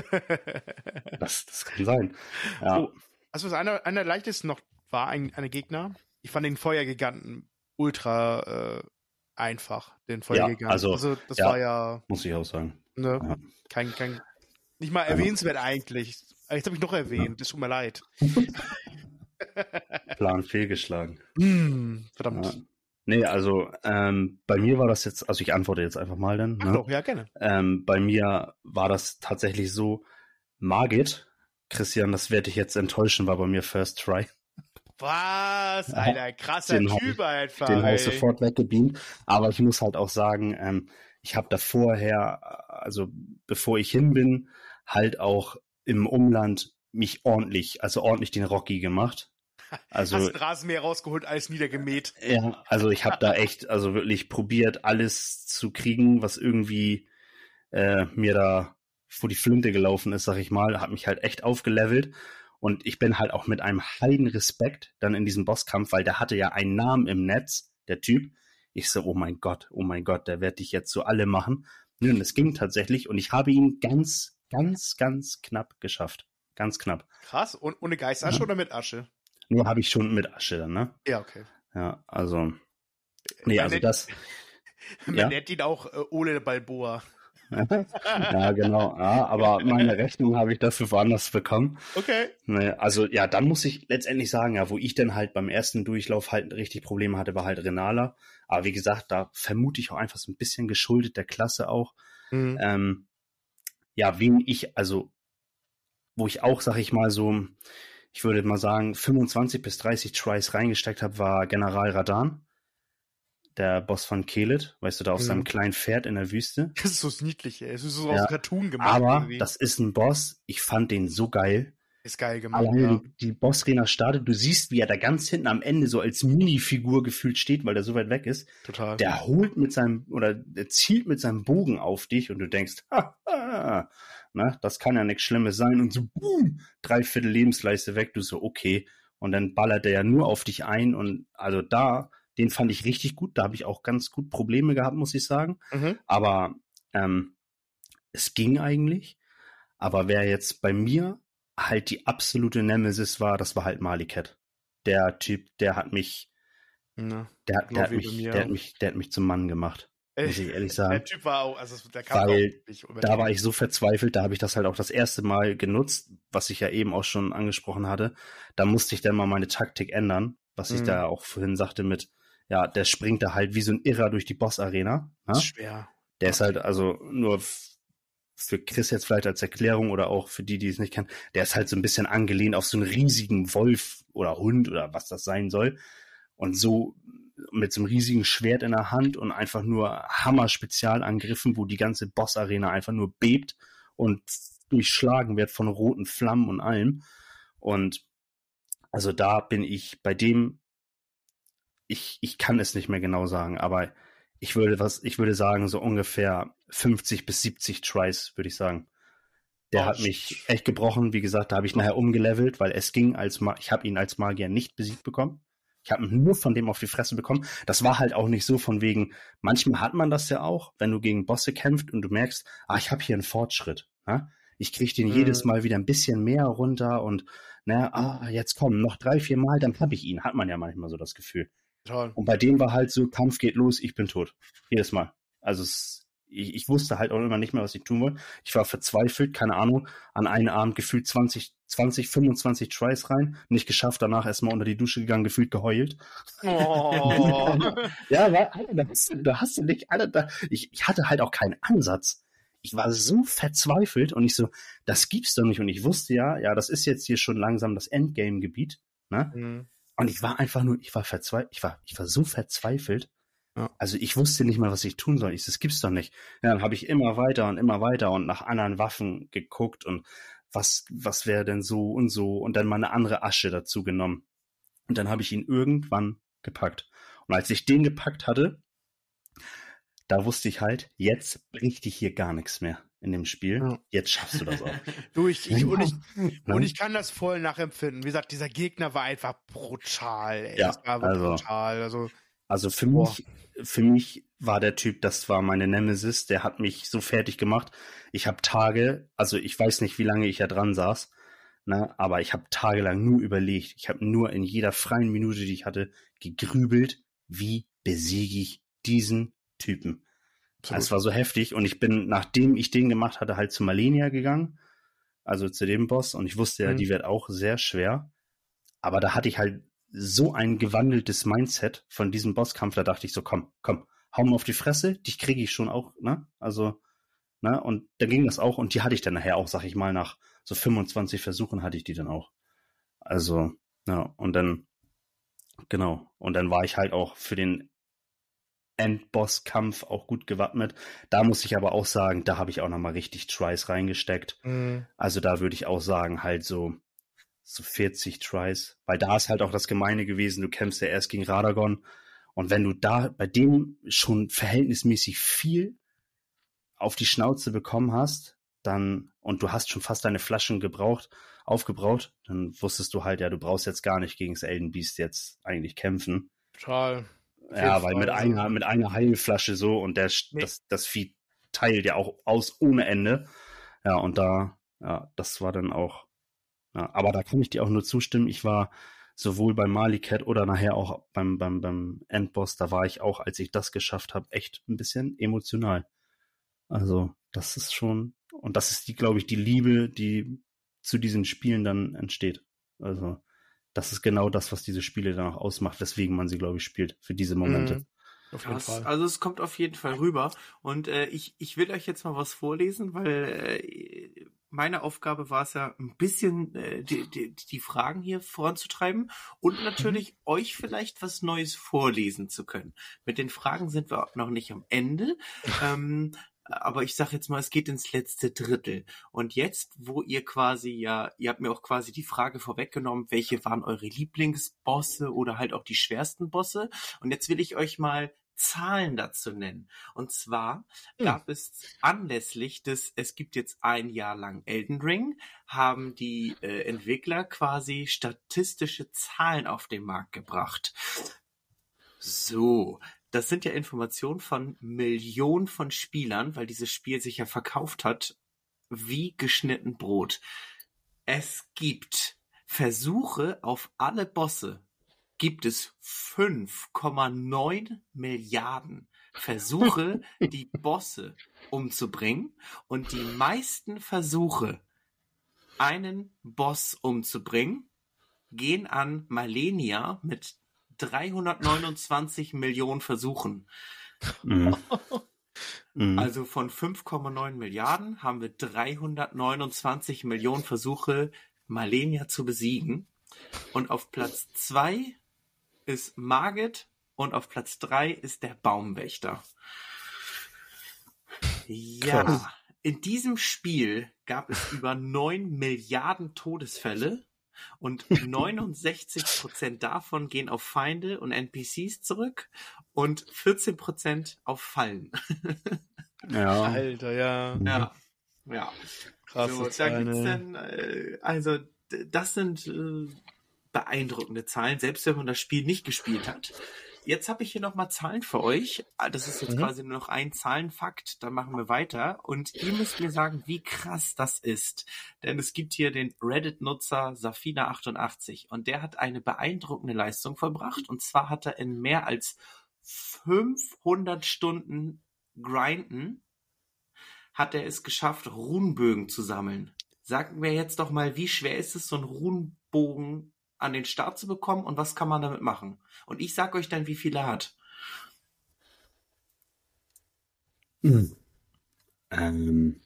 Speaker 3: das, das kann sein. Ja.
Speaker 2: Oh, also was einer, einer der leichtesten noch war, ein, eine Gegner. Ich fand den Feuergiganten ultra äh, einfach, den Feuergiganten.
Speaker 3: also,
Speaker 2: das
Speaker 3: ja.
Speaker 2: war ja,
Speaker 3: Muss ich auch sagen.
Speaker 2: ne,
Speaker 3: Ja.
Speaker 2: kein, kein, nicht mal erwähnenswert eigentlich. Jetzt habe ich noch erwähnt, es tut mir leid.
Speaker 3: Plan fehlgeschlagen.
Speaker 2: Hm, verdammt.
Speaker 3: Ja. Nee, also ähm, bei mir war das jetzt, also ich antworte jetzt einfach mal dann.
Speaker 2: Ach
Speaker 3: Ne?
Speaker 2: doch, ja, gerne.
Speaker 3: Ähm, bei mir war das tatsächlich so, Margit, Christian, das werde ich jetzt enttäuschen, war bei mir First Try.
Speaker 2: Was? Alter, krasser
Speaker 3: Den
Speaker 2: Typ
Speaker 3: ich-
Speaker 2: einfach.
Speaker 3: Den habe ich sofort weggebeamt. Aber ich muss halt auch sagen, ähm, ich habe da vorher, also bevor ich hin bin, halt auch im Umland mich ordentlich, also ordentlich den Rocky gemacht. Also
Speaker 2: Hast Rasenmäher rausgeholt, alles niedergemäht.
Speaker 3: Ja, also ich habe da echt, also wirklich probiert, alles zu kriegen, was irgendwie äh, mir da vor die Flinte gelaufen ist, sag ich mal, hat mich halt echt aufgelevelt. Und ich bin halt auch mit einem heiden Respekt dann in diesem Bosskampf, weil der hatte ja einen Namen im Netz, der Typ. Ich so, oh mein Gott, oh mein Gott, der wird dich jetzt so alle machen. Nun, es ging tatsächlich und ich habe ihn ganz, ganz, ganz knapp geschafft. Ganz knapp.
Speaker 2: Krass. Und ohne Geistasche
Speaker 3: Ja.
Speaker 2: oder mit Asche?
Speaker 3: Nur habe ich schon mit Asche dann, ne?
Speaker 2: Ja, okay.
Speaker 3: Ja, also. Nee,
Speaker 2: Man
Speaker 3: also
Speaker 2: nennt-
Speaker 3: das.
Speaker 2: Man
Speaker 3: Ja.
Speaker 2: nennt ihn auch äh, Ole Balboa.
Speaker 3: ja, genau. Ja, aber meine Rechnung habe ich dafür woanders bekommen.
Speaker 2: Okay.
Speaker 3: Also ja, dann muss ich letztendlich sagen, ja, wo ich dann halt beim ersten Durchlauf halt richtig Probleme hatte, war halt Renala. Aber wie gesagt, da vermute ich auch einfach so ein bisschen geschuldet der Klasse auch.
Speaker 2: Mhm.
Speaker 3: Ähm, ja, wen ich, also, wo ich auch, sag ich mal so, ich würde mal sagen, 25 bis 30 Tries reingesteckt habe, war General Radan. Der Boss von Kelet, weißt du, da auf
Speaker 2: Mhm.
Speaker 3: seinem kleinen Pferd in der Wüste.
Speaker 2: Das ist so niedlich, ey. Es ist so
Speaker 3: Ja,
Speaker 2: aus Cartoon gemacht.
Speaker 3: Aber
Speaker 2: irgendwie.
Speaker 3: das ist ein Boss, ich fand den so geil.
Speaker 2: ist geil gemacht.
Speaker 3: Alleine
Speaker 2: Ja.
Speaker 3: die, die Bossarena startet, du siehst, wie er da ganz hinten am Ende so als Mini-Figur gefühlt steht, weil der so weit weg ist.
Speaker 2: Total.
Speaker 3: Der holt mit seinem, oder der zielt mit seinem Bogen auf dich und du denkst, ha, ha, na, das kann ja nichts Schlimmes sein. Und so, boom, drei Viertel Lebensleiste weg, du so, okay. Und dann ballert er ja nur auf dich ein und also da, den fand ich richtig gut. Da habe ich auch ganz gut Probleme gehabt, muss ich sagen.
Speaker 2: Mhm.
Speaker 3: Aber ähm, es ging eigentlich. Aber wer jetzt bei mir halt die absolute Nemesis war, das war halt Malikat. Der Typ, der hat mich,
Speaker 2: Ja.
Speaker 3: der, hat- der, hat
Speaker 2: Genau wie
Speaker 3: mich, der hat mich, der hat mich zum Mann gemacht, muss ich ehrlich
Speaker 2: Der
Speaker 3: sagen.
Speaker 2: Typ war auch, also der kam
Speaker 3: Weil
Speaker 2: auch
Speaker 3: Da war ich so verzweifelt, da habe ich das halt auch das erste Mal genutzt, was ich ja eben auch schon angesprochen hatte. Da musste ich dann mal meine Taktik ändern, was ich
Speaker 2: Mhm.
Speaker 3: da auch vorhin sagte mit, ja, der springt da halt wie so ein Irrer durch die Boss-Arena.
Speaker 2: Ist schwer.
Speaker 3: Der ist halt also nur für Chris jetzt vielleicht als Erklärung oder auch für die, die es nicht kennen, der ist halt so ein bisschen angelehnt auf so einen riesigen Wolf oder Hund oder was das sein soll. Und so mit so einem riesigen Schwert in der Hand und einfach nur Hammer-Spezialangriffen, wo die ganze Boss-Arena einfach nur bebt und durchschlagen wird von roten Flammen und allem. Und also da bin ich bei dem, ich, ich kann es nicht mehr genau sagen, aber ich würde was, ich würde sagen, so ungefähr 50 bis 70 Tries, würde ich sagen. Der
Speaker 2: Oh,
Speaker 3: hat mich echt gebrochen. Wie gesagt, da habe ich nachher umgelevelt, weil es ging als Ma ich habe ihn als Magier nicht besiegt bekommen. Ich habe nur von dem auf die Fresse bekommen. Das war halt auch nicht so von wegen, manchmal hat man das ja auch, wenn du gegen Bosse kämpft und du merkst, ah, ich habe hier einen Fortschritt. Ne? Ich kriege den mhm. jedes Mal wieder ein bisschen mehr runter und ne, ah, jetzt kommen noch drei, vier Mal, dann habe ich ihn. Hat man ja manchmal so das Gefühl. Toll. Und bei dem war halt so, Kampf geht los, ich bin tot. Jedes Mal. Also es, ich, ich wusste halt auch immer nicht mehr, was ich tun wollte. Ich war verzweifelt, keine Ahnung, an einem Abend gefühlt 20, 20, 25 Tries rein, nicht geschafft, danach erstmal unter die Dusche gegangen, gefühlt geheult. Oh. ja, weil, Alter, da hast, du, da hast du nicht, Alter, da, ich, ich hatte halt auch keinen Ansatz. Ich war so verzweifelt und ich so, das gibt's doch nicht. Und ich wusste ja, ja, das ist jetzt hier schon langsam das Endgame-Gebiet. Ne? Mhm. Und ich war einfach nur, ich war verzweifelt, ich war, ich war so verzweifelt. Ja. Also ich wusste nicht mal, was ich tun soll. Ich, das gibt's doch nicht. Ja, dann habe ich immer weiter und immer weiter und nach anderen Waffen geguckt und was, was wäre denn so und so und dann mal eine andere Asche dazu genommen. Und dann habe ich ihn irgendwann gepackt. Und als ich den gepackt hatte, da wusste ich halt, jetzt bringt dich hier gar nichts mehr in dem Spiel. Ja. Jetzt schaffst du das auch.
Speaker 2: du, ich, ich, und, ich, und ich kann das voll nachempfinden. Wie gesagt, dieser Gegner war einfach brutal. Ey.
Speaker 3: Ja, also, brutal. Also, also für boah. mich, für mich war der Typ, das war meine Nemesis, der hat mich so fertig gemacht. Ich habe Tage, also ich weiß nicht, wie lange ich da dran saß, ne, aber ich habe tagelang nur überlegt. Ich habe nur in jeder freien Minute, die ich hatte, gegrübelt, wie besiege ich diesen Typen. Absolut. Es war so heftig und ich bin, nachdem ich den gemacht hatte, halt zu Malenia gegangen, also zu dem Boss und ich wusste ja, mhm. die wird auch sehr schwer. Aber da hatte ich halt so ein gewandeltes Mindset von diesem Bosskampf, da dachte ich so, komm, komm, hau mir auf die Fresse, dich kriege ich schon auch, ne? Also, ne? Und da ging das auch und die hatte ich dann nachher auch, sag ich mal, nach so 25 Versuchen hatte ich die dann auch. Also, ja, und dann, genau, und dann war ich halt auch für den Endbosskampf auch gut gewappnet. Da muss ich aber auch sagen, da habe ich auch nochmal richtig Tries reingesteckt. Mhm. Also da würde ich auch sagen, halt so, so 40 Tries. Weil da ist halt auch das Gemeine gewesen, du kämpfst ja erst gegen Radagon. Und wenn du da bei dem schon verhältnismäßig viel auf die Schnauze bekommen hast, dann, und du hast schon fast deine Flaschen gebraucht, aufgebraucht, dann wusstest du halt, ja, du brauchst jetzt gar nicht gegen das Elden Beast jetzt eigentlich kämpfen.
Speaker 2: Total.
Speaker 3: Ja, weil mit einer, mit einer Heilflasche so und der, nee. das, das Vieh teilt ja auch aus ohne Ende. Ja, und da, ja, das war dann auch, ja, aber da kann ich dir auch nur zustimmen. Ich war sowohl beim Malikat oder nachher auch beim, beim, beim Endboss, da war ich auch, als ich das geschafft habe, echt ein bisschen emotional. Also, das ist schon, und das ist die, glaube ich, die Liebe, die zu diesen Spielen dann entsteht. Also, das ist genau das, was diese Spiele dann auch ausmacht, weswegen man sie, glaube ich, spielt, für diese Momente. Mhm.
Speaker 1: Auf jeden Fall. Also es kommt auf jeden Fall rüber. Und äh, ich, ich will euch jetzt mal was vorlesen, weil äh, meine Aufgabe war es ja, ein bisschen äh, die, die, die Fragen hier voranzutreiben und natürlich mhm. euch vielleicht was Neues vorlesen zu können. Mit den Fragen sind wir noch nicht am Ende. ähm, aber ich sag jetzt mal, es geht ins letzte Drittel. Und jetzt, wo ihr quasi ja, ihr habt mir auch quasi die Frage vorweggenommen, welche waren eure Lieblingsbosse oder halt auch die schwersten Bosse. Und jetzt will ich euch mal Zahlen dazu nennen. Und zwar hm. gab es anlässlich des, es gibt jetzt ein Jahr lang Elden Ring, haben die äh, Entwickler quasi statistische Zahlen auf den Markt gebracht. So, das sind ja Informationen von Millionen von Spielern, weil dieses Spiel sich ja verkauft hat wie geschnitten Brot. Es gibt Versuche auf alle Bosse, gibt es 5,9 Milliarden Versuche, die Bosse umzubringen und die meisten Versuche, einen Boss umzubringen, gehen an Malenia mit 329 Millionen Versuchen. Mhm. mhm. Also von 5,9 Milliarden haben wir 329 Millionen Versuche, Malenia zu besiegen. Und auf Platz 2 ist Margit und auf Platz 3 ist der Baumwächter. Ja, Krass. in diesem Spiel gab es über 9 Milliarden Todesfälle und 69 Prozent davon gehen auf Feinde und NPCs zurück und 14 Prozent auf Fallen.
Speaker 2: ja. Alter, ja.
Speaker 1: Ja. Ja. Krass. So, da gibt's dann, äh, also, das sind äh, beeindruckende Zahlen, selbst wenn man das Spiel nicht gespielt hat. Jetzt habe ich hier nochmal Zahlen für euch. Ah, Das ist jetzt
Speaker 2: Mhm.
Speaker 1: quasi nur noch ein Zahlenfakt. Dann machen wir weiter. Und ihr müsst mir sagen, wie krass das ist. Denn es gibt hier den Reddit-Nutzer Safina88 und der hat eine beeindruckende Leistung vollbracht. Und zwar hat er in mehr als 500 Stunden Grinden hat er es geschafft, Runenbögen zu sammeln. Sagen wir jetzt doch mal, wie schwer ist es, so einen Runenbogen an den Start zu bekommen und was kann man damit machen? Und ich sag euch dann, wie viel er hat.
Speaker 3: Hm. Ähm,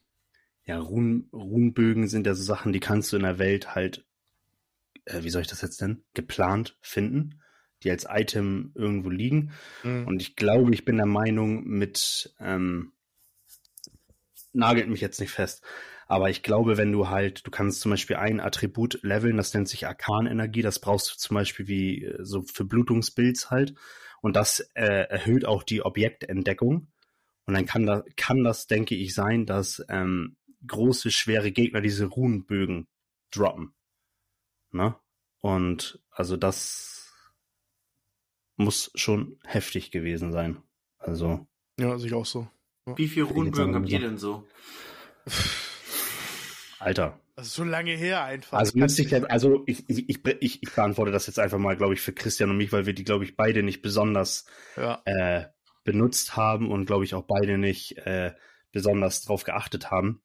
Speaker 3: ja, Run Runenbögen sind ja so Sachen, die kannst du in der Welt halt, äh, wie soll ich das jetzt nennen, geplant finden, die als Item irgendwo liegen.
Speaker 2: Mhm.
Speaker 3: Und ich glaube, ich bin der Meinung mit, ähm, nagelt mich jetzt nicht fest, aber ich glaube, wenn du halt, du kannst zum Beispiel ein Attribut leveln, das nennt sich Arkanenergie, das brauchst du zum Beispiel wie äh, so für Blutungsbilds halt. Und das äh, erhöht auch die Objektentdeckung. Und dann kann, da, kann das, denke ich, sein, dass ähm, große, schwere Gegner diese Runenbögen droppen. Ne? Und also das muss schon heftig gewesen sein. Also,
Speaker 2: Ja, sehe ich auch so.
Speaker 1: Wie viele Runenbögen habt ihr denn so?
Speaker 3: Alter.
Speaker 2: Das ist so lange her einfach.
Speaker 3: Also müsste ich jetzt, also ich, ich, ich, ich, ich beantworte das jetzt einfach mal, glaube ich, für Christian und mich, weil wir die, glaube ich, beide nicht besonders
Speaker 2: Ja,
Speaker 3: äh, benutzt haben und glaube ich auch beide nicht äh, besonders drauf geachtet haben.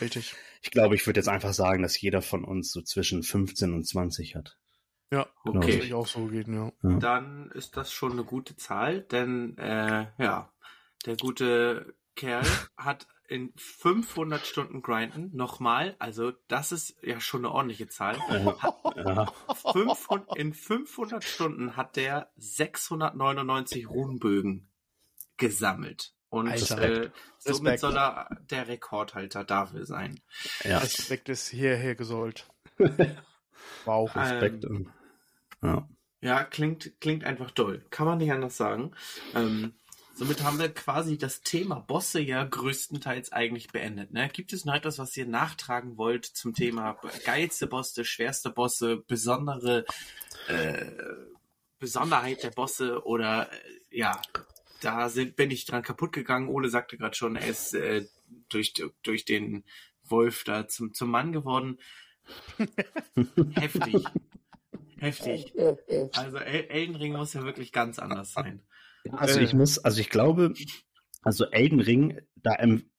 Speaker 2: richtig.
Speaker 3: Ich glaube, ich würde jetzt einfach sagen, dass jeder von uns so zwischen 15 und 20 hat.
Speaker 2: Ja,
Speaker 3: Genau.
Speaker 2: das
Speaker 1: Okay.
Speaker 2: ich auch so gehen, ja.
Speaker 3: Ja.
Speaker 1: Dann ist das schon eine gute Zahl, denn äh, ja, der gute Kerl hat in 500 Stunden Grinden nochmal, also das ist ja schon eine ordentliche Zahl.
Speaker 3: Ja.
Speaker 1: 500, in 500 Stunden hat der 699 Runenbögen gesammelt. Und
Speaker 2: Alter.
Speaker 1: äh, somit
Speaker 2: Respekt.
Speaker 1: soll er der Rekordhalter dafür sein.
Speaker 3: ja.
Speaker 2: Respekt ist hierher gesollt. Wow.
Speaker 3: Respekt.
Speaker 1: Ähm,
Speaker 3: ja.
Speaker 1: Ja, klingt, klingt einfach toll. Kann man nicht anders sagen. Ähm, somit haben wir quasi das Thema Bosse ja größtenteils eigentlich beendet. Ne? Gibt es noch etwas, was ihr nachtragen wollt zum Thema geilste Bosse, schwerste Bosse, besondere äh, Besonderheit der Bosse oder äh, ja, da sind, bin ich dran kaputt gegangen. Ole sagte gerade schon, er ist äh, durch, durch den Wolf da zum, zum Mann geworden. Heftig. Heftig. Also El Elden Ring muss ja wirklich ganz anders sein.
Speaker 3: Also
Speaker 2: Äh.
Speaker 3: ich muss, also ich glaube, also Elden Ring, da,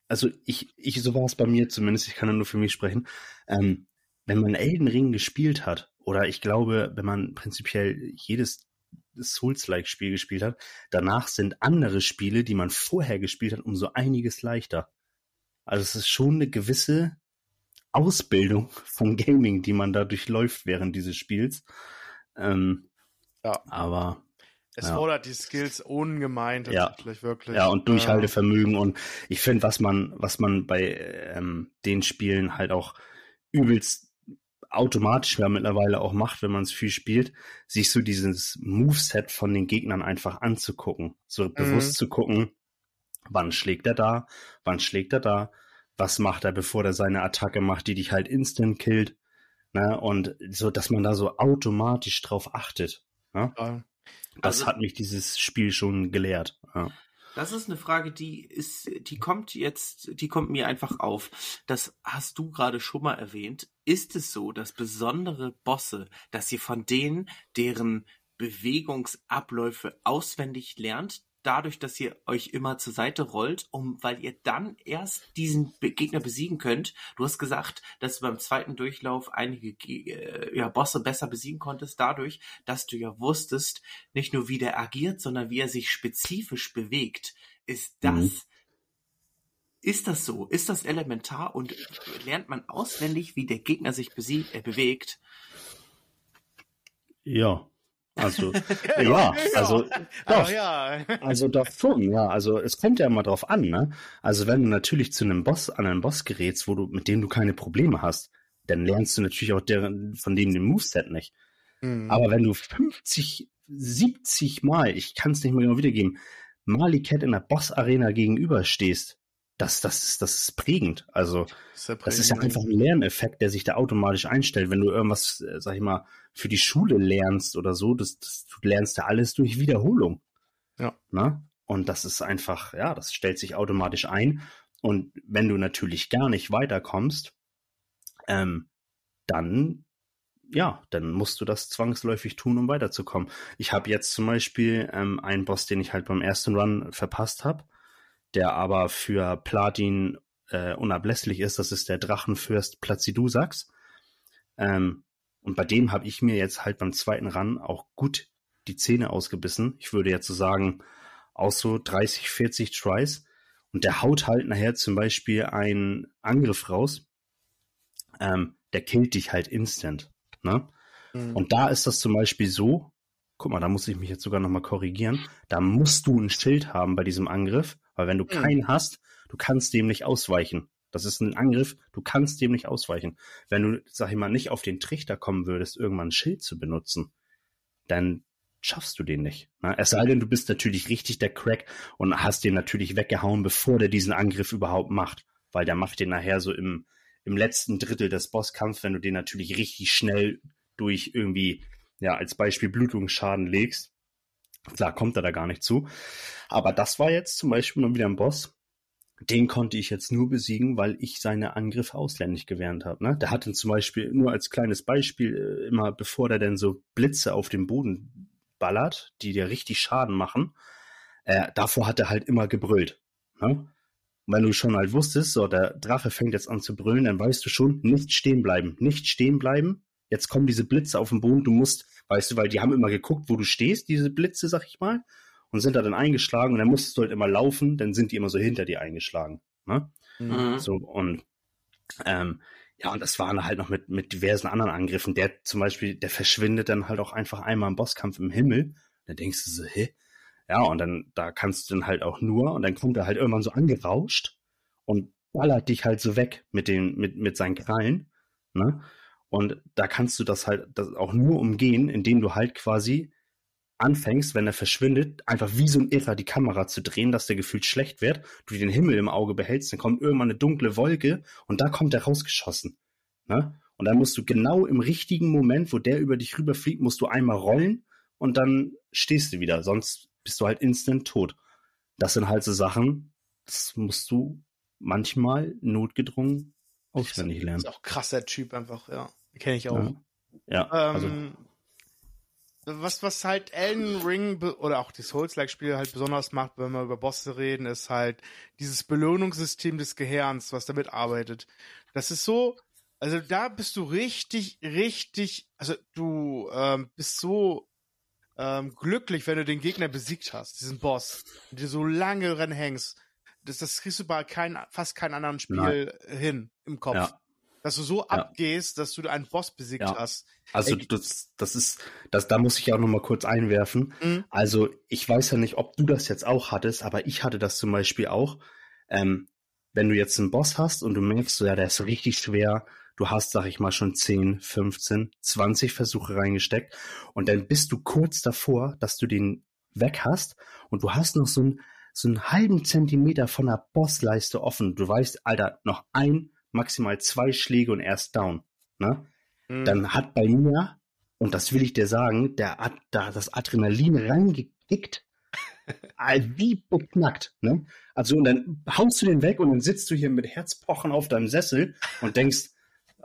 Speaker 3: also ich, ich, so war es bei mir zumindest, ich kann ja nur für mich sprechen, ähm, wenn man Elden Ring gespielt hat, oder ich glaube, wenn man prinzipiell jedes Souls-like-Spiel gespielt hat, danach sind andere Spiele, die man vorher gespielt hat, um so einiges leichter. Also es ist schon eine gewisse Ausbildung von Gaming, die man da durchläuft während dieses Spiels. Ähm,
Speaker 2: Ja.
Speaker 3: aber
Speaker 2: Es
Speaker 3: Ja.
Speaker 2: fordert die Skills ungemein
Speaker 3: Ja.
Speaker 2: tatsächlich, wirklich.
Speaker 3: Ja, und Durchhaltevermögen und ich finde, was man, was man bei ähm, den Spielen halt auch übelst automatisch ja mittlerweile auch macht, wenn man es viel spielt, sich so dieses Moveset von den Gegnern einfach anzugucken. So bewusst zu gucken, wann schlägt er da, wann schlägt er da, was macht er, bevor er seine Attacke macht, die dich halt instant killt. Ne? Und so, dass man da so automatisch drauf achtet. Ne?
Speaker 2: Ja.
Speaker 3: Das
Speaker 1: Also-
Speaker 3: hat mich dieses Spiel schon gelehrt. Ja.
Speaker 1: Das ist eine Frage, die ist, die kommt jetzt, die kommt mir einfach auf. Das hast du gerade schon mal erwähnt. Ist es so, dass besondere Bosse, dass ihr von denen, deren Bewegungsabläufe auswendig lernt, dadurch, dass ihr euch immer zur Seite rollt, um, weil ihr dann erst diesen Be Gegner besiegen könnt. Du hast gesagt, dass du beim zweiten Durchlauf einige Ge- äh, ja, Bosse besser besiegen konntest, dadurch, dass du ja wusstest, nicht nur wie der agiert, sondern wie er sich spezifisch bewegt. Ist das,
Speaker 3: Mhm.
Speaker 1: ist das so? Ist das elementar und lernt man auswendig, wie der Gegner sich besiegt, äh, bewegt?
Speaker 3: Ja, also, ja, also,
Speaker 2: Ach
Speaker 3: doch,
Speaker 2: ja.
Speaker 3: also doch schon, ja, also es kommt ja immer drauf an, ne? Also wenn du natürlich zu einem Boss, an einen Boss gerätst, wo du, mit dem du keine Probleme hast, dann lernst du natürlich auch deren, von dem den Moveset nicht.
Speaker 2: Hm.
Speaker 3: Aber wenn du 50, 70 Mal, ich kann es nicht mehr genau wiedergeben, Mali Cat in der Boss-Arena gegenüberstehst das, das, ist, das ist prägend. Also,
Speaker 2: Ist ja
Speaker 3: das ist ja
Speaker 2: prägend.
Speaker 3: einfach ein Lerneffekt, der sich da automatisch einstellt. Wenn du irgendwas, äh, sag ich mal, für die Schule lernst oder so, das, das, du lernst ja alles durch Wiederholung.
Speaker 2: Ja.
Speaker 3: Ne? Und das ist einfach, ja, das stellt sich automatisch ein. Und wenn du natürlich gar nicht weiterkommst, ähm, dann, ja, dann musst du das zwangsläufig tun, um weiterzukommen. Ich habe jetzt zum Beispiel ähm, einen Boss, den ich halt beim ersten Run verpasst habe, der aber für Platin äh, unablässlich ist. Das ist der Drachenfürst Placidusax. Ähm, und bei dem habe ich mir jetzt halt beim zweiten Run auch gut die Zähne ausgebissen. Ich würde jetzt so sagen, aus so 30, 40 Tries. Und der haut halt nachher zum Beispiel einen Angriff raus. Ähm, der killt dich halt instant. Ne?
Speaker 2: Mhm.
Speaker 3: Und da ist das zum Beispiel so, guck mal, da muss ich mich jetzt sogar nochmal korrigieren, da musst du ein Schild haben bei diesem Angriff, weil wenn du keinen hast, du kannst dem nicht ausweichen. Das ist ein Angriff, du kannst dem nicht ausweichen. Wenn du, sag ich mal, nicht auf den Trichter kommen würdest, irgendwann ein Schild zu benutzen, dann schaffst du den nicht. Ne? Es sei denn, du bist natürlich richtig der Crack und hast den natürlich weggehauen, bevor der diesen Angriff überhaupt macht. Weil der macht den nachher so im, im letzten Drittel des Bosskampfs, wenn du den natürlich richtig schnell durch irgendwie, ja, als Beispiel Blutungsschaden legst. Klar, kommt er da gar nicht zu. Aber das war jetzt zum Beispiel mal wieder ein Boss. Den konnte ich jetzt nur besiegen, weil ich seine Angriffe ausländisch gewährt habe. Ne? Der hatte zum Beispiel, nur als kleines Beispiel, äh, immer bevor der denn so Blitze auf den Boden ballert, die dir richtig Schaden machen, äh, davor hat er halt immer gebrüllt. Ne? Wenn du schon halt wusstest, so, der Drache fängt jetzt an zu brüllen, dann weißt du schon, nicht stehen bleiben, nicht stehen bleiben. Jetzt kommen diese Blitze auf den Boden, du musst, weißt du, weil die haben immer geguckt, wo du stehst, diese Blitze, sag ich mal, und sind da dann eingeschlagen und dann musstest du halt immer laufen, dann sind die immer so hinter dir eingeschlagen. Ne?
Speaker 1: Mhm.
Speaker 3: So, und ähm, ja, und das waren halt noch mit, mit diversen anderen Angriffen. Der zum Beispiel, der verschwindet dann halt auch einfach einmal im Bosskampf im Himmel. Da denkst du so, hä? Ja, und dann, da kannst du dann halt auch nur, und dann kommt er halt irgendwann so angerauscht und ballert dich halt so weg mit den, mit, mit seinen Krallen, ne? Und da kannst du das halt das auch nur umgehen, indem du halt quasi anfängst, wenn er verschwindet, einfach wie so ein Irrer die Kamera zu drehen, dass der gefühlt schlecht wird, du den Himmel im Auge behältst, dann kommt irgendwann eine dunkle Wolke und da kommt er rausgeschossen. Ne? Und dann musst du genau im richtigen Moment, wo der über dich rüberfliegt, musst du einmal rollen und dann stehst du wieder, sonst bist du halt instant tot. Das sind halt so Sachen, das musst du manchmal notgedrungen auswendig lernen.
Speaker 2: Ist auch krasser Typ einfach, ja. Kenne ich auch.
Speaker 3: Ja, ja also
Speaker 2: Ähm, was, was halt Elden Ring oder auch die Souls-like-Spiele halt besonders macht, wenn wir über Bosse reden, ist halt dieses Belohnungssystem des Gehirns, was damit arbeitet. Das ist so, also da bist du richtig, richtig, also du ähm, bist so ähm, glücklich, wenn du den Gegner besiegt hast, diesen Boss, und dir so lange dran hängst. Das, das kriegst du bei kein, fast keinem anderen Spiel hin im Kopf.
Speaker 3: Ja.
Speaker 2: Dass du so abgehst, dass du einen Boss besiegt
Speaker 3: Ja.
Speaker 2: hast.
Speaker 3: Also
Speaker 2: Ey,
Speaker 3: das, das ist, das, da muss ich auch noch mal kurz einwerfen.
Speaker 2: Mhm.
Speaker 3: Also ich weiß ja nicht, ob du das jetzt auch hattest, aber ich hatte das zum Beispiel auch. Ähm, wenn du jetzt einen Boss hast und du merkst, so, ja, der ist richtig schwer, du hast, sag ich mal, schon 10, 15, 20 Versuche reingesteckt und dann bist du kurz davor, dass du den weg hast und du hast noch so einen, so einen halben Zentimeter von der Bossleiste offen. Du weißt, Alter, noch ein, maximal zwei Schläge und er ist down. Ne?
Speaker 2: Mhm.
Speaker 3: dann hat bei mir, und das will ich dir sagen, der hat da das Adrenalin reingekickt, wie beknackt. Ne? Also und dann haust du den weg und dann sitzt du hier mit Herzpochen auf deinem Sessel und denkst,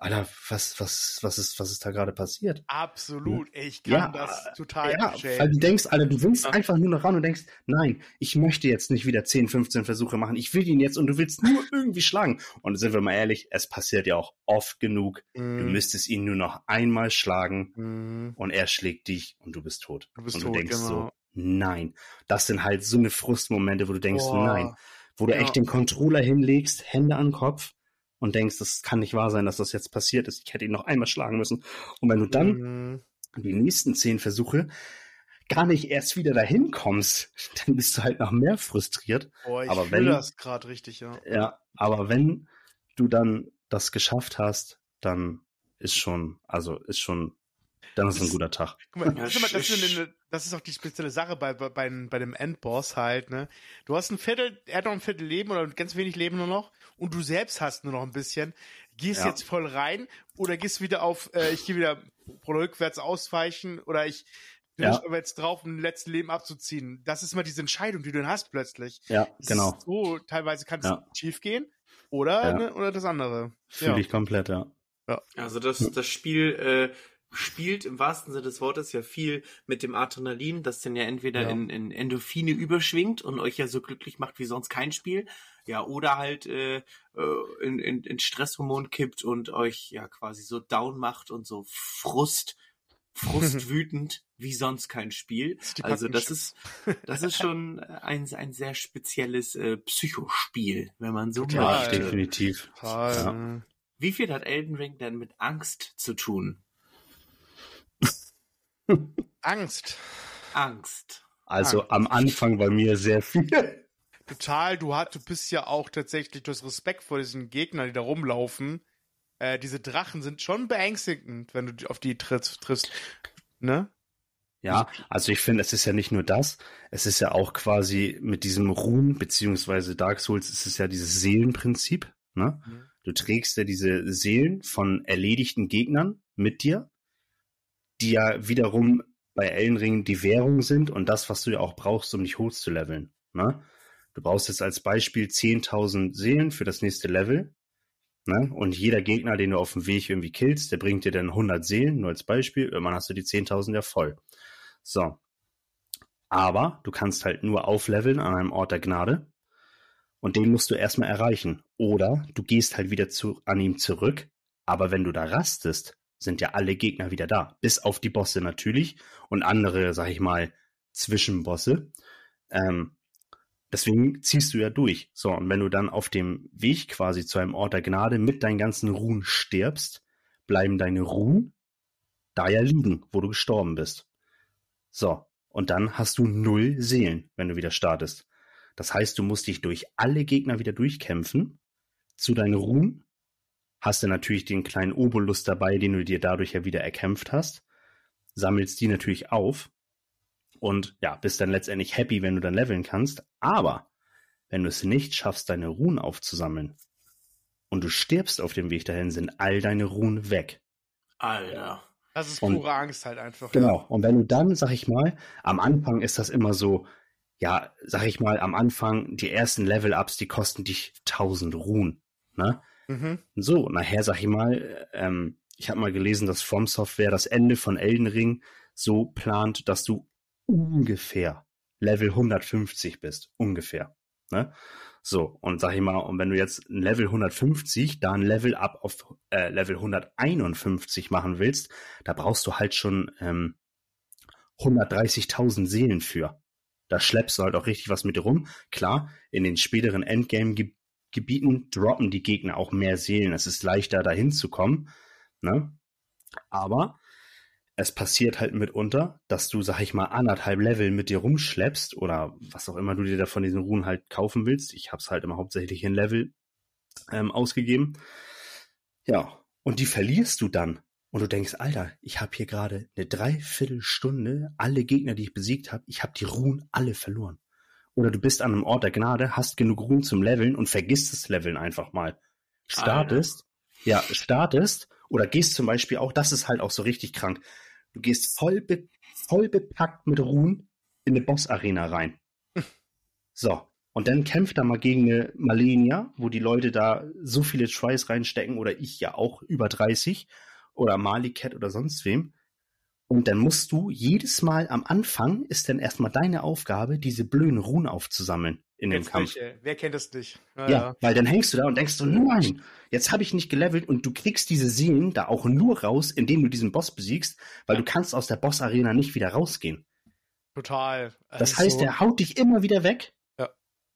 Speaker 3: Alter, was, was, was ist, was ist da gerade passiert?
Speaker 2: Absolut. Ey, Ich kann
Speaker 3: Ja,
Speaker 2: das total
Speaker 3: Ja,
Speaker 2: verstehen.
Speaker 3: weil du denkst, Alter, du willst
Speaker 2: Ja.
Speaker 3: einfach nur noch ran und denkst, nein, ich möchte jetzt nicht wieder 10, 15 Versuche machen. Ich will ihn jetzt und du willst nur irgendwie schlagen. Und sind wir mal ehrlich, es passiert ja auch oft genug. Du
Speaker 2: Mhm.
Speaker 3: müsstest ihn nur noch einmal schlagen
Speaker 2: Mhm.
Speaker 3: und er schlägt dich und du bist tot.
Speaker 2: Du bist
Speaker 3: und
Speaker 2: tot,
Speaker 3: du denkst
Speaker 2: genau.
Speaker 3: so, nein. Das sind halt so eine Frustmomente, wo du denkst,
Speaker 2: Boah.
Speaker 3: nein. Wo du
Speaker 2: Ja.
Speaker 3: echt den Controller hinlegst, Hände an den Kopf und denkst, das kann nicht wahr sein, dass das jetzt passiert ist. Ich hätte ihn noch einmal schlagen müssen. Und wenn du dann
Speaker 2: Mhm.
Speaker 3: die nächsten zehn Versuche gar nicht erst wieder dahin kommst, dann bist du halt noch mehr frustriert.
Speaker 2: Boah, ich
Speaker 3: Aber wenn-
Speaker 2: das gerade richtig, ja.
Speaker 3: Ja, aber wenn du dann das geschafft hast, dann ist schon, also ist schon dann ist es ein guter Tag.
Speaker 2: Guck mal, das, ist immer, das, ist eine, das ist auch die spezielle Sache bei, bei, bei, bei dem Endboss halt, ne? Du hast ein Viertel, er hat noch ein Viertel Leben oder ganz wenig Leben nur noch und du selbst hast nur noch ein bisschen. Gehst ja. jetzt voll rein oder gehst wieder auf, äh, ich gehe wieder rückwärts ausweichen oder ich bin ja. jetzt drauf, um ein letztes Leben abzuziehen. Das ist immer diese Entscheidung, die du dann hast plötzlich.
Speaker 3: Ja, das genau.
Speaker 2: So, teilweise kann es ja. schief gehen oder, ja. ne, oder das andere.
Speaker 3: Fühle ich komplett, ja.
Speaker 1: ja. Also das, das Spiel äh, spielt im wahrsten Sinne des Wortes ja viel mit dem Adrenalin, das dann ja entweder ja. In, in Endorphine überschwingt und euch ja so glücklich macht wie sonst kein Spiel, ja, oder halt äh, äh in, in, in Stresshormon kippt und euch ja quasi so down macht und so Frust, frustwütend wie sonst kein Spiel. Das also das ist das ist schon ein, ein sehr spezielles äh, Psychospiel, wenn man so
Speaker 3: ja, möchte. Definitiv.
Speaker 1: Ja. Wie viel hat Elden Ring denn mit Angst zu tun?
Speaker 2: Angst.
Speaker 1: Angst.
Speaker 3: Also Angst. am Anfang bei mir sehr viel.
Speaker 2: Total, du, hast, du bist ja auch tatsächlich, du hast Respekt vor diesen Gegnern, die da rumlaufen. Äh, diese Drachen sind schon beängstigend, wenn du auf die triffst. triffst ne?
Speaker 3: Ja, also ich finde, es ist ja nicht nur das, es ist ja auch quasi mit diesem Ruhm, beziehungsweise Dark Souls ist es ja dieses Seelenprinzip, ne? Mhm. Du trägst ja diese Seelen von erledigten Gegnern mit dir die ja wiederum bei Elden Ring die Währung sind und das, was du ja auch brauchst, um dich hochzuleveln. Ne? Du brauchst jetzt als Beispiel 10.000 Seelen für das nächste Level. Ne? Und jeder Gegner, den du auf dem Weg irgendwie killst, der bringt dir dann 100 Seelen, nur als Beispiel. Irgendwann hast du die 10.000 ja voll. So. Aber du kannst halt nur aufleveln an einem Ort der Gnade. Und den musst du erstmal erreichen. Oder du gehst halt wieder zu, an ihm zurück. Aber wenn du da rastest, sind ja alle Gegner wieder da. Bis auf die Bosse natürlich und andere, sag ich mal, Zwischenbosse. Ähm, deswegen ziehst du ja durch. So, und wenn du dann auf dem Weg quasi zu einem Ort der Gnade mit deinen ganzen Ruhen stirbst, bleiben deine Ruhen da ja liegen, wo du gestorben bist. So, und dann hast du null Seelen, wenn du wieder startest. Das heißt, du musst dich durch alle Gegner wieder durchkämpfen, zu deinen Ruhen hast du natürlich den kleinen Obolus dabei, den du dir dadurch ja wieder erkämpft hast, sammelst die natürlich auf und ja, bist dann letztendlich happy, wenn du dann leveln kannst. Aber wenn du es nicht schaffst, deine Ruhen aufzusammeln und du stirbst auf dem Weg dahin, sind all deine Ruhen weg.
Speaker 1: Alter.
Speaker 2: Das ist pure und, Angst halt einfach.
Speaker 3: Genau. Ja. Und wenn du dann, sag ich mal, am Anfang ist das immer so, ja, sag ich mal, am Anfang, die ersten Level-Ups, die kosten dich 1000 Ruhen. Ne? Mhm. So, nachher sag ich mal, ähm, ich habe mal gelesen, dass From Software das Ende von Elden Ring so plant, dass du ungefähr Level 150 bist. Ungefähr. Ne? So, und sag ich mal, und wenn du jetzt ein Level 150, da ein Level up auf äh, Level 151 machen willst, da brauchst du halt schon ähm, 130.000 Seelen für. Da schleppst du halt auch richtig was mit rum. Klar, in den späteren Endgame Gebieten droppen die Gegner auch mehr Seelen. Es ist leichter, dahin zu kommen. Ne? Aber es passiert halt mitunter, dass du, sag ich mal, anderthalb Level mit dir rumschleppst oder was auch immer du dir da von diesen Ruhen halt kaufen willst. Ich hab's halt immer hauptsächlich in Level ähm, ausgegeben. Ja, und die verlierst du dann. Und du denkst, Alter, ich habe hier gerade eine Dreiviertelstunde alle Gegner, die ich besiegt habe, ich habe die Ruhen alle verloren. Oder du bist an einem Ort der Gnade, hast genug Ruhm zum Leveln und vergisst das Leveln einfach mal. Startest, Alter. ja, startest oder gehst zum Beispiel auch, das ist halt auch so richtig krank. Du gehst voll, be, voll bepackt mit Ruhen in eine Boss-Arena rein. So. Und dann kämpft da mal gegen eine Malenia, wo die Leute da so viele Tries reinstecken oder ich ja auch über 30 oder Malikat oder sonst wem. Und dann musst du jedes Mal am Anfang ist dann erstmal deine Aufgabe, diese blöden Ruhen aufzusammeln in dem Kampf.
Speaker 2: Nicht, Wer kennt das nicht?
Speaker 3: Ja, ja, weil dann hängst du da und denkst so, nein, jetzt habe ich nicht gelevelt und du kriegst diese Seelen da auch nur raus, indem du diesen Boss besiegst, weil ja. du kannst aus der Boss-Arena nicht wieder rausgehen.
Speaker 2: Total.
Speaker 3: Also das heißt, so... er haut dich immer wieder weg. Ja.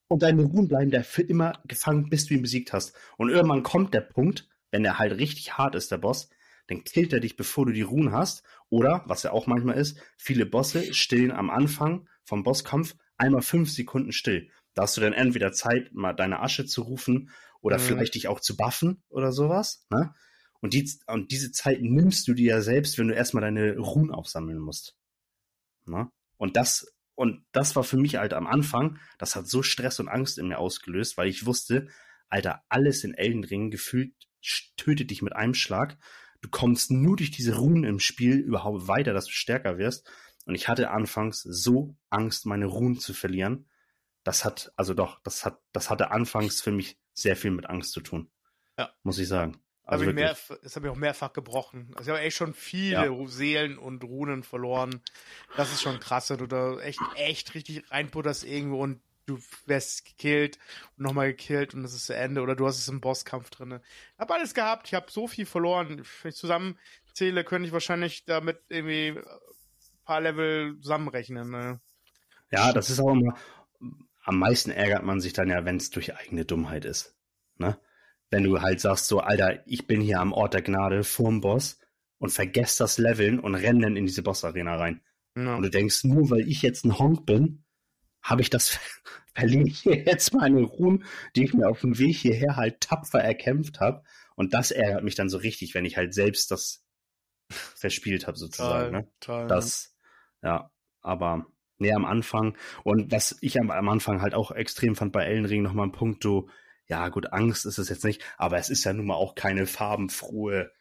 Speaker 3: Und deine Ruhen bleiben da für immer gefangen, bis du ihn besiegt hast. Und irgendwann kommt der Punkt, wenn er halt richtig hart ist, der Boss, dann killt er dich, bevor du die Ruhen hast. Oder, was ja auch manchmal ist, viele Bosse stillen am Anfang vom Bosskampf einmal fünf Sekunden still. Da hast du dann entweder Zeit, mal deine Asche zu rufen oder mhm. vielleicht dich auch zu buffen oder sowas. Ne? Und, die, und diese Zeit nimmst du dir ja selbst, wenn du erstmal deine Ruhen aufsammeln musst. Na? Und das, und das war für mich halt am Anfang, das hat so Stress und Angst in mir ausgelöst, weil ich wusste, Alter, alles in Elden Ring gefühlt tötet dich mit einem Schlag. Du kommst nur durch diese Runen im Spiel überhaupt weiter, dass du stärker wirst. Und ich hatte anfangs so Angst, meine Runen zu verlieren. Das hat, also doch, das hat, das hatte anfangs für mich sehr viel mit Angst zu tun.
Speaker 2: Ja.
Speaker 3: Muss ich sagen.
Speaker 2: Also hab ich mehr, das habe ich auch mehrfach gebrochen. Also ich habe echt schon viele ja. Seelen und Runen verloren. Das ist schon krass, wenn du da echt, echt richtig reinputterst irgendwo und du wärst gekillt und nochmal gekillt und das ist zu Ende oder du hast es im Bosskampf drin. Ich habe alles gehabt, ich habe so viel verloren. Wenn ich zusammenzähle, könnte ich wahrscheinlich damit irgendwie ein paar Level zusammenrechnen. Ne?
Speaker 3: Ja, das ist auch immer, am meisten ärgert man sich dann ja, wenn es durch eigene Dummheit ist. Ne? Wenn du halt sagst so, Alter, ich bin hier am Ort der Gnade vorm Boss und vergesst das Leveln und renn dann in diese Boss-Arena rein. Ja. Und du denkst, nur weil ich jetzt ein Honk bin, habe ich das, verliere ich jetzt meine Ruhen, die ich mir auf dem Weg hierher halt tapfer erkämpft habe. Und das ärgert mich dann so richtig, wenn ich halt selbst das verspielt habe, sozusagen. Toll, ne? toll, das, ja, aber nee, am Anfang. Und was ich am, am Anfang halt auch extrem fand bei Ellenring nochmal ein Punkt, so, ja gut, Angst ist es jetzt nicht, aber es ist ja nun mal auch keine farbenfrohe,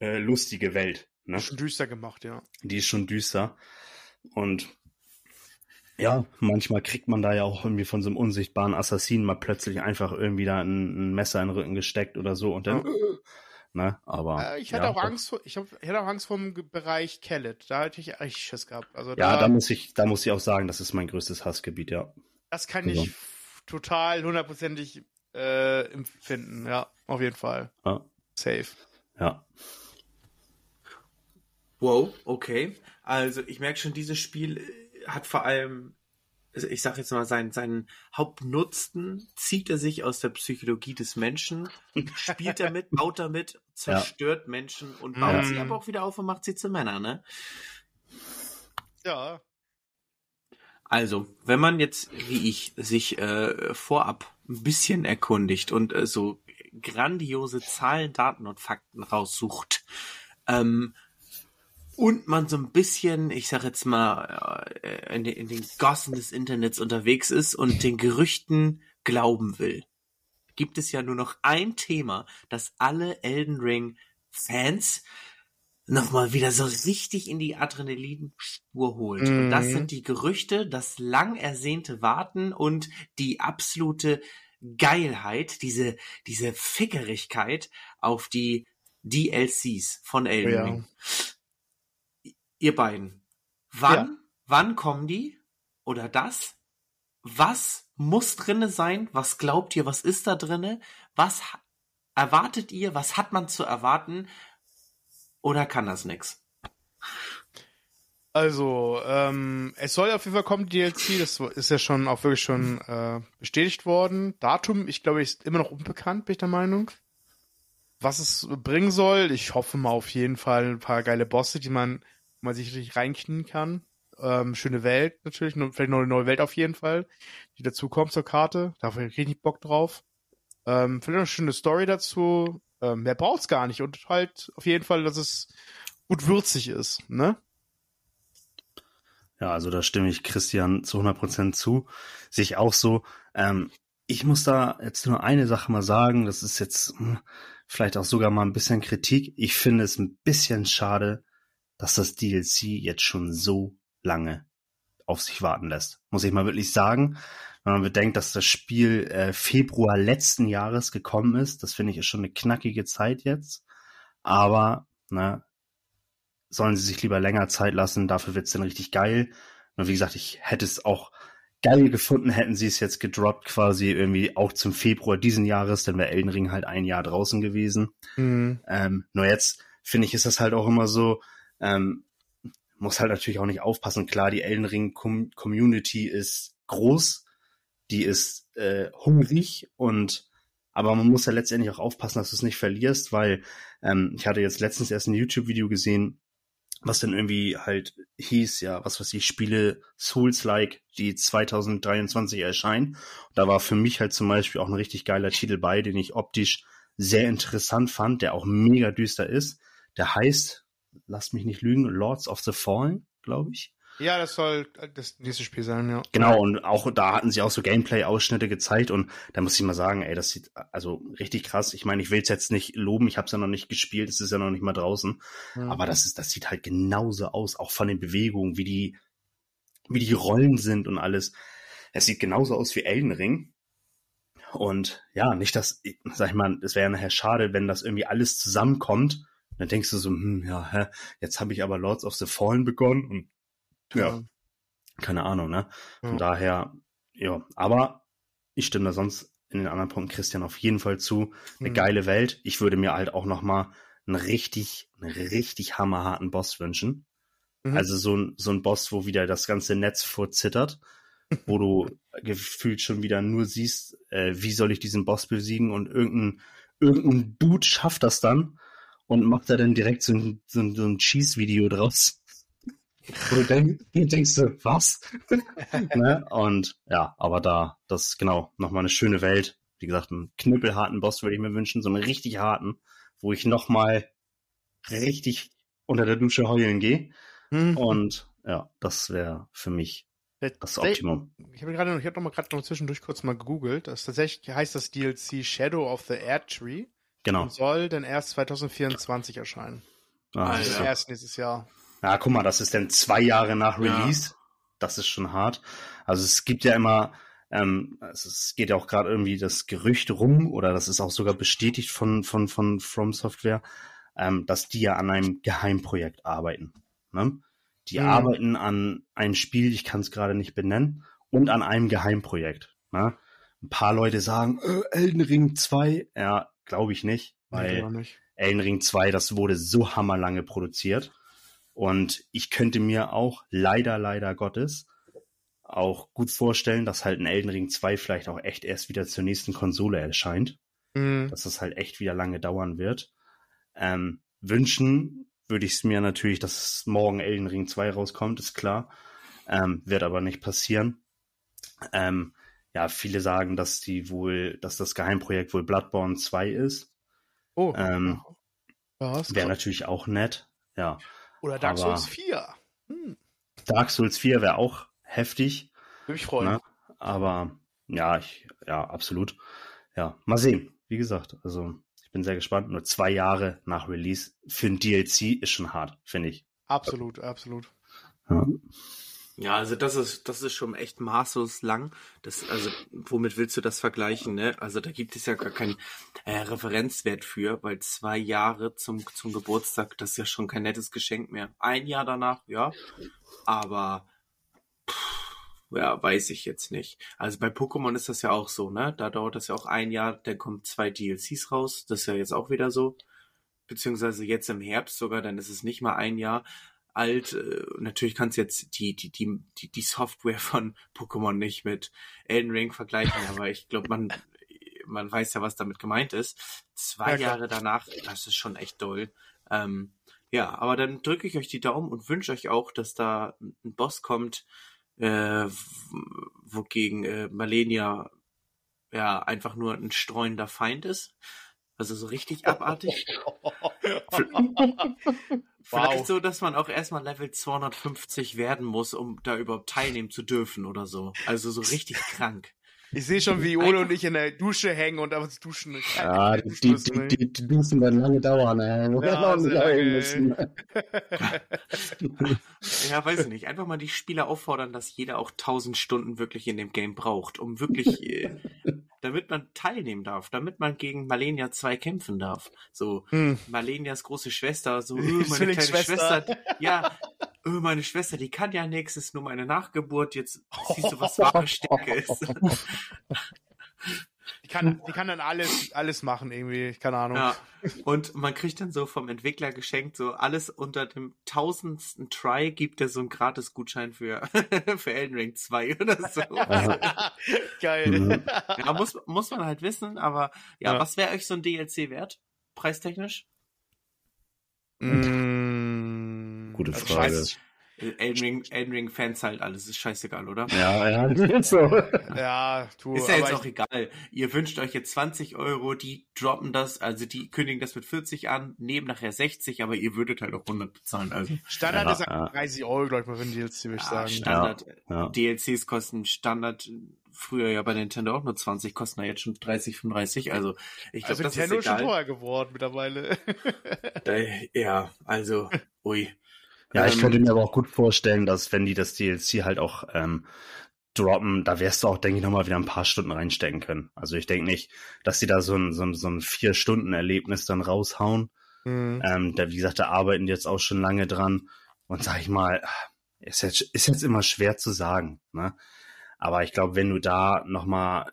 Speaker 3: äh, lustige Welt. Ne?
Speaker 2: Schon düster gemacht, ja.
Speaker 3: Die ist schon düster. Und ja, manchmal kriegt man da ja auch irgendwie von so einem unsichtbaren Assassinen mal plötzlich einfach irgendwie da ein, ein Messer in den Rücken gesteckt oder so und dann, ja. ne, aber.
Speaker 2: Äh, ich hatte ja, auch Angst vor, ich, hab, ich hatte auch Angst vor dem Bereich Kellet. Da hatte ich echt Schiss gehabt. Also
Speaker 3: ja, da, da, muss ich, da muss ich auch sagen, das ist mein größtes Hassgebiet, ja.
Speaker 2: Das kann also. ich total hundertprozentig äh, empfinden, ja, auf jeden Fall. Ja. Safe.
Speaker 3: Ja.
Speaker 1: Wow, okay. Also ich merke schon, dieses Spiel hat vor allem, also ich sag jetzt mal, seinen, seinen Hauptnutzen zieht er sich aus der Psychologie des Menschen, spielt damit, baut damit, zerstört ja. Menschen und baut ja. sie aber auch wieder auf und macht sie zu Männern, ne?
Speaker 2: Ja.
Speaker 1: Also, wenn man jetzt, wie ich, sich äh, vorab ein bisschen erkundigt und äh, so grandiose Zahlen, Daten und Fakten raussucht, ähm, und man so ein bisschen, ich sag jetzt mal, äh, in, den, in den Gossen des Internets unterwegs ist und den Gerüchten glauben will, gibt es ja nur noch ein Thema, das alle Elden Ring Fans nochmal wieder so richtig in die Adrenalinspur holt. Mhm. Und das mhm. sind die Gerüchte, das lang ersehnte Warten und die absolute Geilheit, diese, diese Fickerigkeit auf die DLCs von Elden Ring. Ja ihr beiden, wann, ja. wann kommen die? Oder das? Was muss drinne sein? Was glaubt ihr? Was ist da drinne? Was erwartet ihr? Was hat man zu erwarten? Oder kann das nix?
Speaker 2: Also, ähm, es soll auf jeden Fall kommen, DLC, das ist ja schon auch wirklich schon äh, bestätigt worden. Datum, ich glaube, ist immer noch unbekannt, bin ich der Meinung. Was es bringen soll, ich hoffe mal auf jeden Fall ein paar geile Bosse, die man wo man sich richtig reinknien kann. Ähm, schöne Welt natürlich, vielleicht noch eine neue Welt auf jeden Fall, die dazu kommt zur Karte. Da habe ich richtig Bock drauf. Ähm, vielleicht noch eine schöne Story dazu. Ähm, mehr braucht's gar nicht und halt auf jeden Fall, dass es gut würzig ist, ne?
Speaker 3: Ja, also da stimme ich Christian zu 100% zu. Sehe ich auch so. Ähm, ich muss da jetzt nur eine Sache mal sagen. Das ist jetzt hm, vielleicht auch sogar mal ein bisschen Kritik. Ich finde es ein bisschen schade, dass das DLC jetzt schon so lange auf sich warten lässt. Muss ich mal wirklich sagen. Wenn man bedenkt, dass das Spiel äh, Februar letzten Jahres gekommen ist, das finde ich ist schon eine knackige Zeit jetzt. Aber, ne, sollen sie sich lieber länger Zeit lassen, dafür wird's dann richtig geil. Und wie gesagt, ich hätte es auch geil gefunden, hätten sie es jetzt gedroppt, quasi irgendwie auch zum Februar diesen Jahres, dann wäre Elden Ring halt ein Jahr draußen gewesen. Mhm. Ähm, nur jetzt, finde ich, ist das halt auch immer so, ähm, muss halt natürlich auch nicht aufpassen. Klar, die Elden Ring Com Community ist groß, die ist äh, hungrig und aber man muss ja letztendlich auch aufpassen, dass du es nicht verlierst, weil ähm, ich hatte jetzt letztens erst ein YouTube-Video gesehen, was dann irgendwie halt hieß, ja, was weiß ich, Spiele Souls-like, die 2023 erscheinen. Und da war für mich halt zum Beispiel auch ein richtig geiler Titel bei, den ich optisch sehr interessant fand, der auch mega düster ist. Der heißt, lasst mich nicht lügen, Lords of the Fallen, glaube ich.
Speaker 2: Ja, das soll das nächste Spiel sein, ja.
Speaker 3: Genau, und auch da hatten sie auch so Gameplay-Ausschnitte gezeigt und da muss ich mal sagen, ey, das sieht also richtig krass. Ich meine, ich will es jetzt nicht loben, ich habe es ja noch nicht gespielt, es ist ja noch nicht mal draußen, mhm. aber das ist, das sieht halt genauso aus, auch von den Bewegungen, wie die, wie die Rollen sind und alles. Es sieht genauso aus wie Elden Ring. Und ja, nicht, dass, sag ich mal, es wäre nachher schade, wenn das irgendwie alles zusammenkommt. Dann denkst du so, hm, ja, hä, jetzt habe ich aber Lords of the Fallen begonnen und ja, keine Ahnung, ne? Von ja. daher, ja, aber ich stimme da sonst in den anderen Punkten Christian auf jeden Fall zu. Eine mhm. geile Welt. Ich würde mir halt auch noch mal einen richtig, einen richtig hammerharten Boss wünschen. Mhm. Also so ein, so ein Boss, wo wieder das ganze Netz vorzittert, wo du gefühlt schon wieder nur siehst, äh, wie soll ich diesen Boss besiegen und irgendein, irgendein Dude schafft das dann und macht da dann direkt so ein, so ein, so ein Cheese-Video draus. Wo du denk, denkst du, was? ne? Und ja, aber da, das genau, nochmal eine schöne Welt. Wie gesagt, einen knüppelharten Boss würde ich mir wünschen, so einen richtig harten, wo ich nochmal richtig unter der Dusche heulen gehe. Mhm. Und ja, das wäre für mich das Optimum.
Speaker 2: Ich habe gerade, ich habe noch mal gerade noch zwischendurch kurz mal gegoogelt. Das tatsächlich heißt das DLC Shadow of the Air Tree.
Speaker 3: Genau.
Speaker 2: Und soll dann erst 2024 erscheinen. Ah, also ja. erst nächstes Jahr.
Speaker 3: Ja, guck mal, das ist dann zwei Jahre nach Release. Ja. Das ist schon hart. Also es gibt ja immer, ähm, es geht ja auch gerade irgendwie das Gerücht rum, oder das ist auch sogar bestätigt von, von, von From Software, ähm, dass die ja an einem Geheimprojekt arbeiten. Ne? Die mhm. arbeiten an einem Spiel, ich kann es gerade nicht benennen, und an einem Geheimprojekt. Ne? Ein paar Leute sagen, äh, Elden Ring 2, ja, glaube ich nicht, weil nee, nicht. Elden Ring 2, das wurde so hammerlange produziert. Und ich könnte mir auch leider, leider Gottes auch gut vorstellen, dass halt ein Elden Ring 2 vielleicht auch echt erst wieder zur nächsten Konsole erscheint. Mhm. Dass das halt echt wieder lange dauern wird. Ähm, wünschen würde ich es mir natürlich, dass morgen Elden Ring 2 rauskommt, ist klar. Ähm, wird aber nicht passieren. Ähm, ja, viele sagen, dass die wohl, dass das Geheimprojekt wohl Bloodborne 2 ist. Oh. Ähm, Wäre natürlich auch nett. Ja.
Speaker 2: Oder Dark Aber Souls 4. Hm.
Speaker 3: Dark Souls 4 wäre auch heftig.
Speaker 2: Würde mich freuen. Ne?
Speaker 3: Aber ja, ich, ja, absolut. Ja, mal sehen. Wie gesagt, also ich bin sehr gespannt. Nur zwei Jahre nach Release für ein DLC ist schon hart, finde ich.
Speaker 2: Absolut, absolut.
Speaker 1: Ja. Ja, also das ist, das ist schon echt maßlos lang. Das, also, womit willst du das vergleichen, ne? Also da gibt es ja gar keinen äh, Referenzwert für, weil zwei Jahre zum, zum Geburtstag, das ist ja schon kein nettes Geschenk mehr. Ein Jahr danach, ja. Aber pff, ja, weiß ich jetzt nicht. Also bei Pokémon ist das ja auch so, ne? Da dauert das ja auch ein Jahr, dann kommen zwei DLCs raus. Das ist ja jetzt auch wieder so. Beziehungsweise jetzt im Herbst sogar, dann ist es nicht mal ein Jahr alt. Äh, natürlich kannst du jetzt die, die, die, die, die Software von Pokémon nicht mit Elden Ring vergleichen, aber ich glaube, man, man weiß ja, was damit gemeint ist. Zwei ja, Jahre danach, das ist schon echt doll. Ähm, ja, aber dann drücke ich euch die Daumen und wünsche euch auch, dass da ein Boss kommt, äh, wogegen äh, Malenia ja einfach nur ein streuender Feind ist. Also so richtig abartig. Vielleicht wow. so, dass man auch erstmal Level 250 werden muss, um da überhaupt teilnehmen zu dürfen oder so. Also so richtig krank.
Speaker 2: Ich sehe schon, wie Ole und ich in der Dusche hängen und aber duschen.
Speaker 3: Ja, die, die, die, die, Duschen werden lange dauern, ey. Ja,
Speaker 1: lange. ja, weiß ich nicht. Einfach mal die Spieler auffordern, dass jeder auch 1000 Stunden wirklich in dem Game braucht, um wirklich, äh, damit man teilnehmen darf, damit man gegen Malenia 2 kämpfen darf. So, hm. Malenias große Schwester, so, äh, meine kleine Schwester, ja, öh, meine Schwester, die kann ja nichts, ist nur meine Nachgeburt, jetzt siehst du, was wahre Stärke ist.
Speaker 2: Die kann, die kann dann alles, alles machen irgendwie, keine Ahnung. Ja.
Speaker 1: Und man kriegt dann so vom Entwickler geschenkt, so alles unter dem tausendsten Try gibt er so einen Gratis-Gutschein für, für Elden Ring 2 oder so. Geil. Mhm. Ja, muss, muss man halt wissen, aber ja, ja. was wäre euch so ein DLC wert? Preistechnisch?
Speaker 3: Mmh. Gute also Frage.
Speaker 1: Äh, Elden Ring, Elden Ring Fans halt alles, ist scheißegal, oder?
Speaker 3: Ja, ja, so.
Speaker 2: Ja, du.
Speaker 1: Ist ja jetzt
Speaker 2: aber
Speaker 1: auch egal. Ihr wünscht euch jetzt 20 Euro, die droppen das, also die kündigen das mit 40 an, nehmen nachher 60, aber ihr würdet halt auch 100 bezahlen. Also
Speaker 2: ich, Standard
Speaker 3: Ja,
Speaker 2: ist
Speaker 3: ja.
Speaker 2: 30 Euro, glaube ich mal, für ein DLC, würde ich
Speaker 1: ja,
Speaker 2: sagen.
Speaker 1: Standard
Speaker 3: Ja.
Speaker 1: DLCs kosten Standard früher ja bei Nintendo auch nur 20, kosten ja jetzt schon 30, 35. Also ich glaube,
Speaker 2: Also
Speaker 1: das
Speaker 2: Nintendo
Speaker 1: ist
Speaker 2: ist schon
Speaker 1: egal.
Speaker 2: teuer geworden mittlerweile.
Speaker 1: Da, ja, also, ui.
Speaker 3: Ja, ich
Speaker 1: Ähm,
Speaker 3: könnte mir aber auch gut vorstellen, dass wenn die das DLC halt auch ähm, droppen, da wirst du auch, denke ich, nochmal wieder ein paar Stunden reinstecken können. Also ich denke nicht, dass sie da so ein, so ein, so ein Vier-Stunden-Erlebnis dann raushauen.
Speaker 2: Hm.
Speaker 3: Ähm, da, wie gesagt, da arbeiten die jetzt auch schon lange dran. Und sag ich mal, ist jetzt, ist jetzt immer schwer zu sagen. Ne? Aber ich glaube, wenn du da nochmal,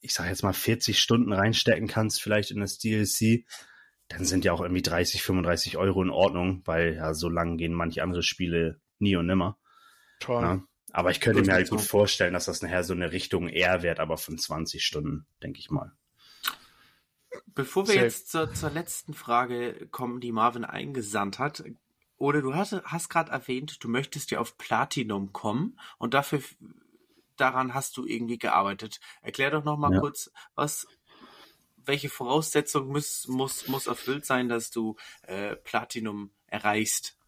Speaker 3: ich sag jetzt mal 40 Stunden reinstecken kannst, vielleicht in das DLC, dann sind ja auch irgendwie 30, 35 Euro in Ordnung, weil ja so lang gehen manche andere Spiele nie und nimmer.
Speaker 2: Toll.
Speaker 3: Ne? Aber ich könnte mir halt gut vorstellen, dass das nachher so eine Richtung eher wird, aber von 20 Stunden, denke ich mal.
Speaker 1: Bevor wir
Speaker 2: Safe.
Speaker 1: jetzt zur, zur letzten Frage kommen, die Marvin eingesandt hat, oder du hast, hast gerade erwähnt, du möchtest ja auf Platinum kommen und dafür daran hast du irgendwie gearbeitet. Erklär doch noch mal
Speaker 3: Ja.
Speaker 1: kurz, was welche Voraussetzung muss, muss, muss erfüllt sein, dass du äh, Platinum erreichst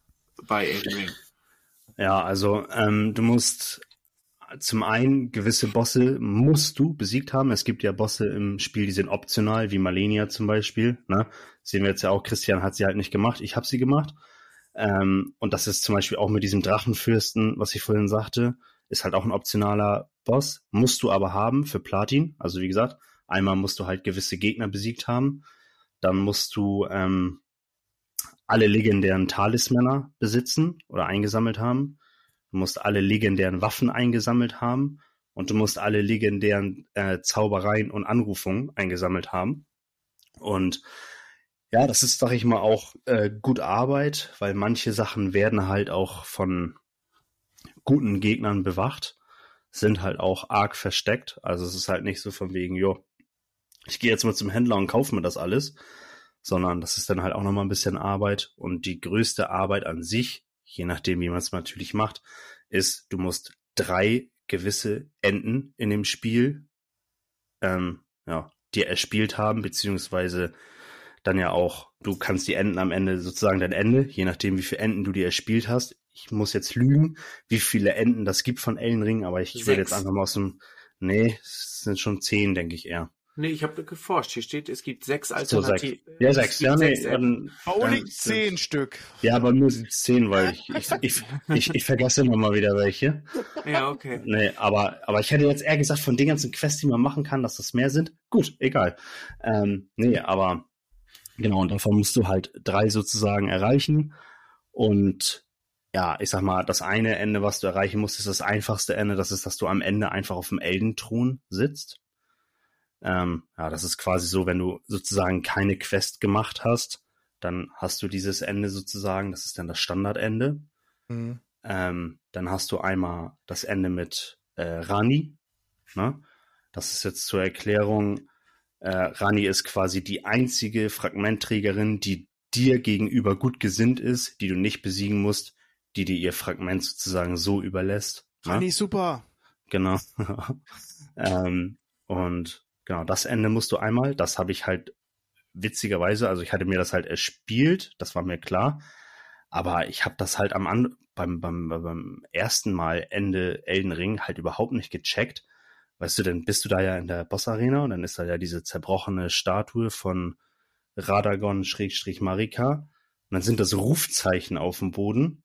Speaker 1: bei Elden?
Speaker 3: Ja, also ähm, du musst zum einen gewisse Bosse musst du besiegt haben. Es gibt ja Bosse im Spiel, die sind optional, wie Malenia zum Beispiel. Ne? Sehen wir jetzt ja auch, Christian hat sie halt nicht gemacht, ich habe sie gemacht. Ähm, und das ist zum Beispiel auch mit diesem Drachenfürsten, was ich vorhin sagte, ist halt auch ein optionaler Boss. Musst du aber haben für Platin. Also wie gesagt, einmal musst du halt gewisse Gegner besiegt haben. Dann musst du ähm, alle legendären Talismänner besitzen oder eingesammelt haben. Du musst alle legendären Waffen eingesammelt haben und du musst alle legendären äh, Zaubereien und Anrufungen eingesammelt haben. Und ja, das ist, sag ich mal, auch äh, gut Arbeit, weil manche Sachen werden halt auch von guten Gegnern bewacht, sind halt auch arg versteckt. Also es ist halt nicht so von wegen, jo, ich gehe jetzt mal zum Händler und kaufe mir das alles, sondern das ist dann halt auch nochmal ein bisschen Arbeit. Und die größte Arbeit an sich, je nachdem, wie man es natürlich macht, ist, du musst drei gewisse Enden in dem Spiel ähm, ja, dir erspielt haben, beziehungsweise dann ja auch, du kannst die Enden am Ende sozusagen dein Ende, je nachdem, wie viele Enden du dir erspielt hast. Ich muss jetzt lügen, wie viele Enden das gibt von Elden Ring, aber ich
Speaker 1: Sechs.
Speaker 3: jetzt einfach mal aus dem, nee, es sind schon zehn, denke ich eher.
Speaker 1: Nee, ich habe geforscht. Hier steht, es gibt sechs
Speaker 3: So, sechs.
Speaker 1: Alternativen.
Speaker 3: Ja,
Speaker 1: es
Speaker 3: sechs,
Speaker 1: gibt
Speaker 3: ja, nee,
Speaker 1: sechs
Speaker 3: dann,
Speaker 2: Pauli,
Speaker 3: dann-
Speaker 2: zehn Stück.
Speaker 3: Ja, aber nur zehn, weil ich, ich, ich, ich, ich vergesse immer mal wieder welche.
Speaker 1: Ja, okay.
Speaker 3: Nee, aber, aber ich hätte jetzt eher gesagt, von den ganzen Quests, die man machen kann, dass das mehr sind. Gut, egal. Ähm, nee, aber genau, und davon musst du halt drei sozusagen erreichen. Und ja, ich sag mal, das eine Ende, was du erreichen musst, ist das einfachste Ende. Das ist, dass du am Ende einfach auf dem Eldenthron sitzt. Ähm, ja, das ist quasi so, wenn du sozusagen keine Quest gemacht hast, dann hast du dieses Ende sozusagen, das ist dann das Standardende.
Speaker 2: Mhm.
Speaker 3: Ähm, dann hast du einmal das Ende mit äh, Rani. Ne? Das ist jetzt zur Erklärung. Äh, Rani ist quasi die einzige Fragmentträgerin, die dir gegenüber gut gesinnt ist, die du nicht besiegen musst, die dir ihr Fragment sozusagen so überlässt. ne?
Speaker 2: Rani, super.
Speaker 3: Genau. ähm, und genau, das Ende musst du einmal. Das habe ich halt witzigerweise, also ich hatte mir das halt erspielt, das war mir klar. Aber ich habe das halt am An beim, beim, beim ersten Mal Ende Elden Ring halt überhaupt nicht gecheckt. Weißt du, dann bist du da ja in der Boss-Arena und dann ist da ja diese zerbrochene Statue von Radagon-Marika. Und dann sind das Rufzeichen auf dem Boden.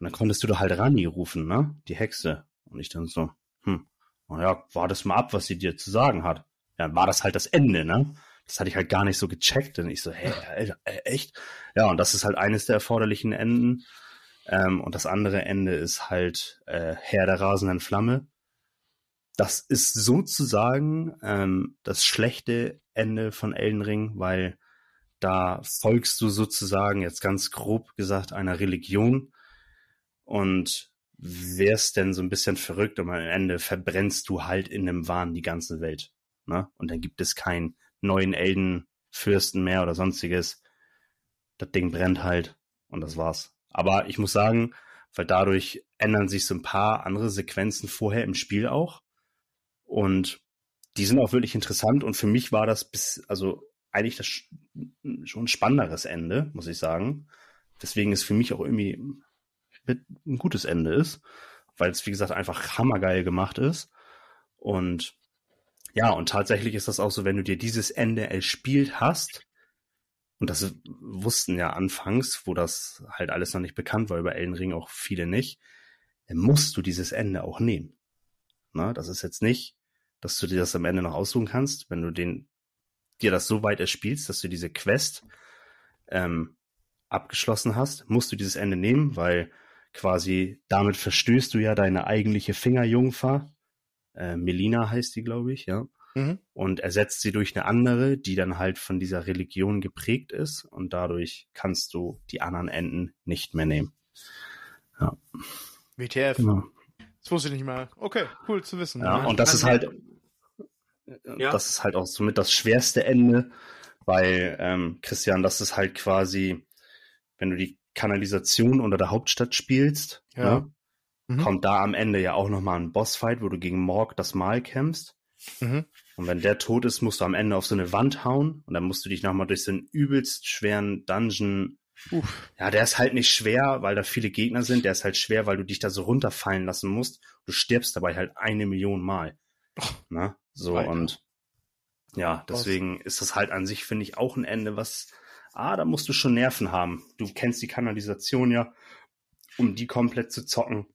Speaker 3: Und dann konntest du da halt Rani rufen, ne? Die Hexe. Und ich dann so, hm, naja, war das mal ab, was sie dir zu sagen hat. Ja, war das halt das Ende, ne? Das hatte ich halt gar nicht so gecheckt. Und ich so, hä, Alter, äh, echt? Ja, und das ist halt eines der erforderlichen Enden. Ähm, und das andere Ende ist halt äh, Herr der rasenden Flamme. Das ist sozusagen ähm, das schlechte Ende von Elden Ring, weil da folgst du sozusagen, jetzt ganz grob gesagt, einer Religion und wärst denn so ein bisschen verrückt und am Ende verbrennst du halt in einem Wahn die ganze Welt. Ne? Und dann gibt es keinen neuen Eldenfürsten mehr oder sonstiges. Das Ding brennt halt und das war's. Aber ich muss sagen, weil dadurch ändern sich so ein paar andere Sequenzen vorher im Spiel auch. Und die sind auch wirklich interessant und für mich war das bis, also eigentlich das schon ein spannenderes Ende, muss ich sagen. Deswegen ist für mich auch irgendwie ein gutes Ende ist, weil es, wie gesagt, einfach hammergeil gemacht ist. Und ja, und tatsächlich ist das auch so, wenn du dir dieses Ende erspielt hast, und das wussten ja anfangs, wo das halt alles noch nicht bekannt war, über Elden Ring auch viele nicht, dann musst du dieses Ende auch nehmen. Na, das ist jetzt nicht, dass du dir das am Ende noch aussuchen kannst, wenn du den, dir das so weit erspielst, dass du diese Quest ähm, abgeschlossen hast, musst du dieses Ende nehmen, weil quasi damit verstößt du ja deine eigentliche Fingerjungfer. Äh, Melina heißt die, glaube ich, ja. Mhm. Und ersetzt sie durch eine andere, die dann halt von dieser Religion geprägt ist und dadurch kannst du die anderen Enden nicht mehr nehmen. Ja.
Speaker 2: WTF. Genau. Das wusste ich nicht mal. Okay, cool zu wissen.
Speaker 3: Ja, und das ist halt, ja. das ist halt auch somit das schwerste Ende, weil, ähm, Christian, das ist halt quasi, wenn du die Kanalisation unter der Hauptstadt spielst, ja. ne, mhm. kommt da am Ende ja auch nochmal ein Bossfight, wo du gegen Morg das Mal kämpfst. Mhm. Und wenn der tot ist, musst du am Ende auf so eine Wand hauen und dann musst du dich nochmal durch so einen übelst schweren Dungeon. Uff. Ja, der ist halt nicht schwer, weil da viele Gegner sind. Der ist halt schwer, weil du dich da so runterfallen lassen musst. Du stirbst dabei halt eine Million Mal. Ne? So Weiter. und ja, deswegen ist das halt an sich, finde ich, auch ein Ende, was ah, da musst du schon Nerven haben. Du kennst die Kanalisation ja. Um die komplett zu zocken,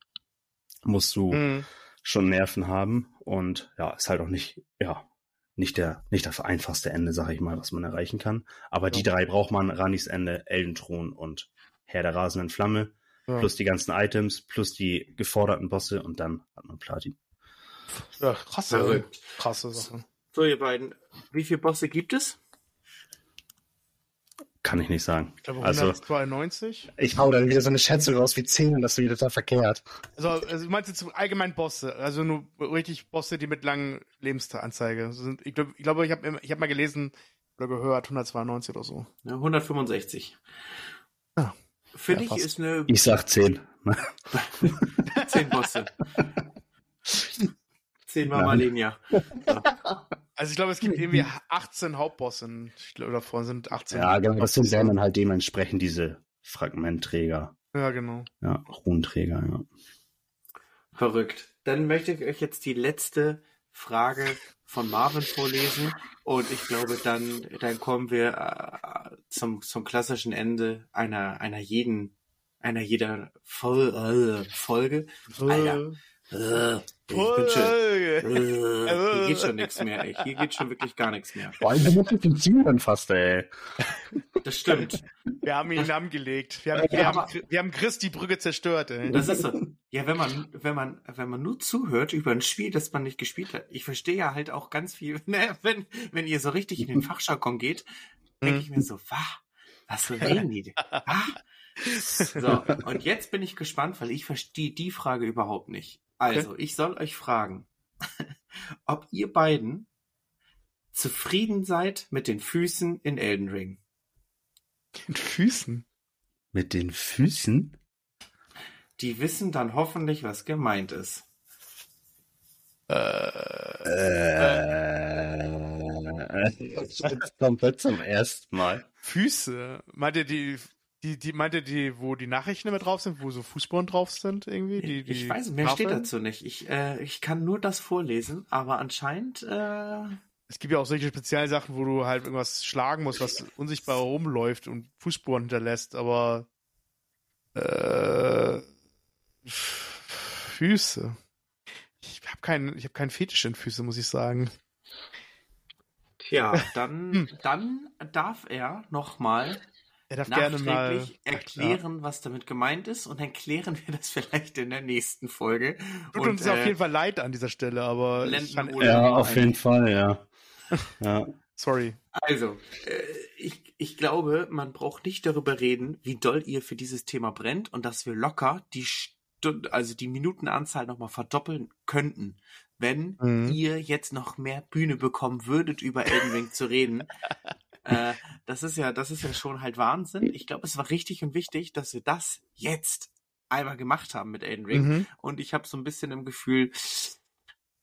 Speaker 3: musst du mhm. schon Nerven haben. Und ja, ist halt auch nicht, ja, nicht der, nicht das einfachste Ende, sag ich mal, was man erreichen kann. Aber ja. die drei braucht man, Ranis Ende, Eldenthron und Herr der rasenden Flamme. Ja. Plus die ganzen Items, plus die geforderten Bosse und dann hat man Platin.
Speaker 2: Ja, krasse, krasse Sachen.
Speaker 1: So, ihr beiden, wie viele Bosse gibt es?
Speaker 3: Kann ich nicht sagen.
Speaker 2: Ich glaube 192.
Speaker 3: Also, ich hau dann wieder so eine Schätzung raus wie 10 und das ist wieder da verkehrt.
Speaker 2: Also, also meinst du zum allgemein Bosse? Also nur richtig Bosse, die mit langen Lebensanzeige sind. Ich glaube, ich, glaub, ich habe ich hab mal gelesen oder gehört 192 oder so.
Speaker 1: Ja, 165. Ja. Finde ja, ich ist eine.
Speaker 3: Ich sag 10.
Speaker 1: 10 Bosse. 10 mal Malenia.
Speaker 2: Ja. Also ich glaube, es gibt irgendwie 18 Hauptbosse oder davon sind 18.
Speaker 3: Ja, genau, das sind dann halt dementsprechend diese Fragmentträger.
Speaker 2: Ja, genau.
Speaker 3: Ja, Runenträger, ja.
Speaker 1: Verrückt. Dann möchte ich euch jetzt die letzte Frage von Marvin vorlesen und ich glaube, dann, dann kommen wir äh, zum, zum klassischen Ende einer, einer jeden, einer jeder Vol äh, Folge. Alter, äh, schon, äh, hier geht schon nichts mehr, ey. Hier geht schon wirklich gar nichts mehr.
Speaker 3: Vor allem, wir multiplizieren fast, ey.
Speaker 1: Das stimmt.
Speaker 2: Wir haben ihn lahmgelegt. Wir haben, wir, haben, wir haben Chris die Brücke zerstört, ey.
Speaker 1: Das ist so. Ja, wenn man, wenn man, wenn man nur zuhört über ein Spiel, das man nicht gespielt hat. Ich verstehe ja halt auch ganz viel, ne, wenn, wenn ihr so richtig in den Fachjargon geht, denke ich mir so, wah, was reden die denn? Ah. So, und jetzt bin ich gespannt, weil ich verstehe die Frage überhaupt nicht. Also, okay. ich soll euch fragen, ob ihr beiden zufrieden seid mit den Füßen in Elden Ring.
Speaker 2: Den Füßen?
Speaker 3: Mit den Füßen?
Speaker 1: Die wissen dann hoffentlich, was gemeint ist.
Speaker 3: Äh, äh, komplett zum ersten Mal.
Speaker 2: Füße? Meint ihr die die, die meinte die, wo die Nachrichten immer drauf sind, wo so Fußspuren drauf sind irgendwie? Die, die
Speaker 1: ich weiß, mehr steht dazu nicht. Ich, äh, ich kann nur das vorlesen, aber anscheinend. Äh...
Speaker 2: Es gibt ja auch solche Spezialsachen, wo du halt irgendwas schlagen musst, was unsichtbar rumläuft und Fußspuren hinterlässt, aber äh, Füße. Ich habe keinen, ich habe keinen Fetisch in Füße, muss ich sagen.
Speaker 1: Tja, dann, hm. dann darf er nochmal
Speaker 2: er darf gerne mal
Speaker 1: erklären, ja. was damit gemeint ist und dann klären wir das vielleicht in der nächsten Folge.
Speaker 2: Tut und, uns äh, auf jeden Fall leid an dieser Stelle, aber
Speaker 3: kann, ja, auf jeden Fall, ja. ja.
Speaker 2: Sorry.
Speaker 1: Also, äh, ich, ich glaube, man braucht nicht darüber reden, wie doll ihr für dieses Thema brennt und dass wir locker die Stunde, also die Minutenanzahl nochmal verdoppeln könnten, wenn mhm. ihr jetzt noch mehr Bühne bekommen würdet, über Elden Ring zu reden. Äh, das ist ja, das ist ja schon halt Wahnsinn. Ich glaube, es war richtig und wichtig, dass wir das jetzt einmal gemacht haben mit Elden Ring.
Speaker 2: Mhm.
Speaker 1: Und ich habe so ein bisschen im Gefühl,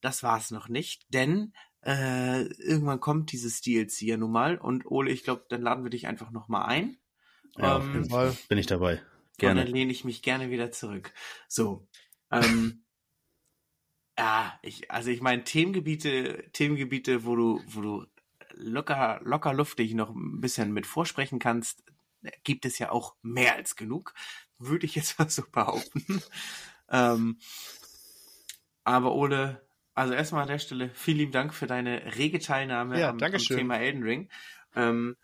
Speaker 1: das war's noch nicht, denn äh, irgendwann kommt dieses DLC ja nun mal. Und Ole, ich glaube, dann laden wir dich einfach noch mal ein.
Speaker 3: Ja, auf
Speaker 1: Ähm,
Speaker 3: jeden Fall. Bin ich dabei.
Speaker 1: Und
Speaker 3: Gerne.
Speaker 1: dann lehne ich mich gerne wieder zurück. So. Ähm, ja, ich, also ich meine, Themengebiete, Themengebiete, wo du, wo du locker, locker luftig noch ein bisschen mit vorsprechen kannst, gibt es ja auch mehr als genug. Würde ich jetzt mal so behaupten. ähm, aber Ole, also erstmal an der Stelle vielen lieben Dank für deine rege Teilnahme
Speaker 2: Ja,
Speaker 1: am, am. Thema Elden Ring. Ähm,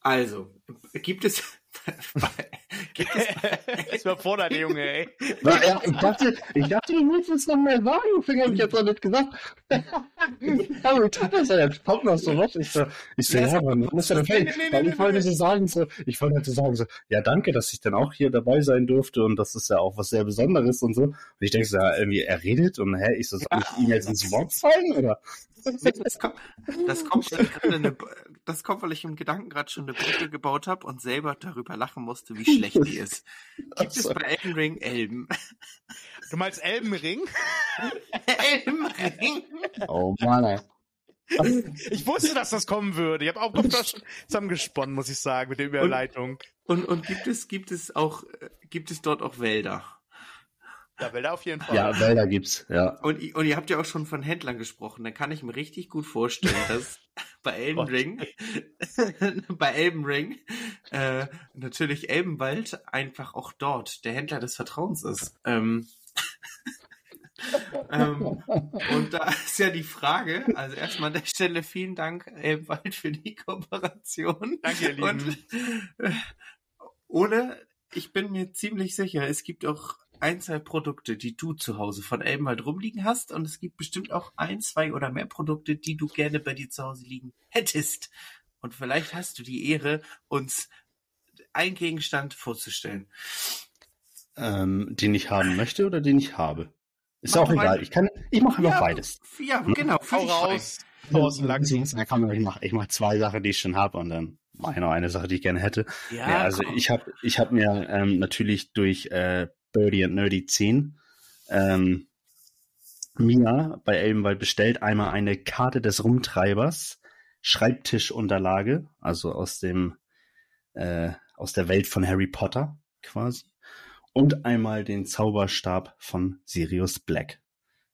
Speaker 1: also, gibt es, gibt es
Speaker 2: Das überfordert, der Junge, ey.
Speaker 3: Na, ja, ich dachte, ich dachte, du willst es noch mal sagen, deswegen habe ich jetzt noch nicht gesagt. Aber ich dachte, das jetzt kommt noch so was. Ich so, ich so
Speaker 1: Ja,
Speaker 3: ja, man
Speaker 1: mal,
Speaker 3: muss ja
Speaker 1: was-
Speaker 3: dann
Speaker 1: nee, nee,
Speaker 3: ich wollte
Speaker 1: nee.
Speaker 3: so sagen, so, ich wollte halt so sagen, so, ja, danke, dass ich dann auch hier dabei sein durfte und das ist ja auch was sehr Besonderes und so. Und ich denke so, ja, irgendwie, er redet und hä, ich so, soll ich ihm jetzt ins Wort fallen, oder?
Speaker 1: Das kommt, das kommt, weil ich gerade eine, das kommt, weil ich im Gedanken gerade schon eine Brücke gebaut habe und selber darüber lachen musste, wie schlecht die ist. Gibt es bei Elden Ring Elben?
Speaker 2: Du meinst Elbenring?
Speaker 1: Elbenring?
Speaker 3: Oh Mann, ey.
Speaker 2: Ich wusste, dass das kommen würde. Ich habe auch schon zusammengesponnen, muss ich sagen, mit der Überleitung.
Speaker 1: Und, und gibt es, gibt es auch, äh, gibt es dort auch Wälder?
Speaker 2: Ja, will er auf jeden Fall.
Speaker 3: Ja, Wälder gibt's, ja.
Speaker 1: Und, und ihr habt ja auch schon von Händlern gesprochen. Dann kann ich mir richtig gut vorstellen, dass bei
Speaker 2: Gott.
Speaker 1: Ring, bei Elben Ring, äh, natürlich Elbenwald einfach auch dort der Händler des Vertrauens ist. Ähm, ähm, und da ist ja die Frage, also erstmal an der Stelle vielen Dank, Elbenwald, für die Kooperation.
Speaker 2: Danke, ihr Lieben.
Speaker 1: Und äh, ohne, ich bin mir ziemlich sicher, es gibt auch ein, zwei Produkte, die du zu Hause von Elbenwald rumliegen hast und es gibt bestimmt auch ein, zwei oder mehr Produkte, die du gerne bei dir zu Hause liegen hättest. Und vielleicht hast du die Ehre, uns einen Gegenstand vorzustellen.
Speaker 3: Ähm, den ich haben möchte oder den ich habe? Ist
Speaker 1: Mach
Speaker 3: auch egal. Ich kann, ich mache einfach
Speaker 1: ja,
Speaker 3: beides.
Speaker 1: Ja, genau.
Speaker 2: Hau
Speaker 1: fühl dich frei.
Speaker 2: raus. Aus dem
Speaker 3: ich mache ich mach zwei Sachen, die ich schon habe und dann mache ich noch eine Sache, die ich gerne hätte.
Speaker 1: Ja,
Speaker 3: Ja, also
Speaker 1: komm.
Speaker 3: ich habe ich hab mir ähm, natürlich durch äh, Birdie and Nerdy 10 ähm, Mia bei Elbenwald bestellt einmal eine Karte des Rumtreibers, Schreibtischunterlage, also aus dem äh, aus der Welt von Harry Potter quasi, und einmal den Zauberstab von Sirius Black.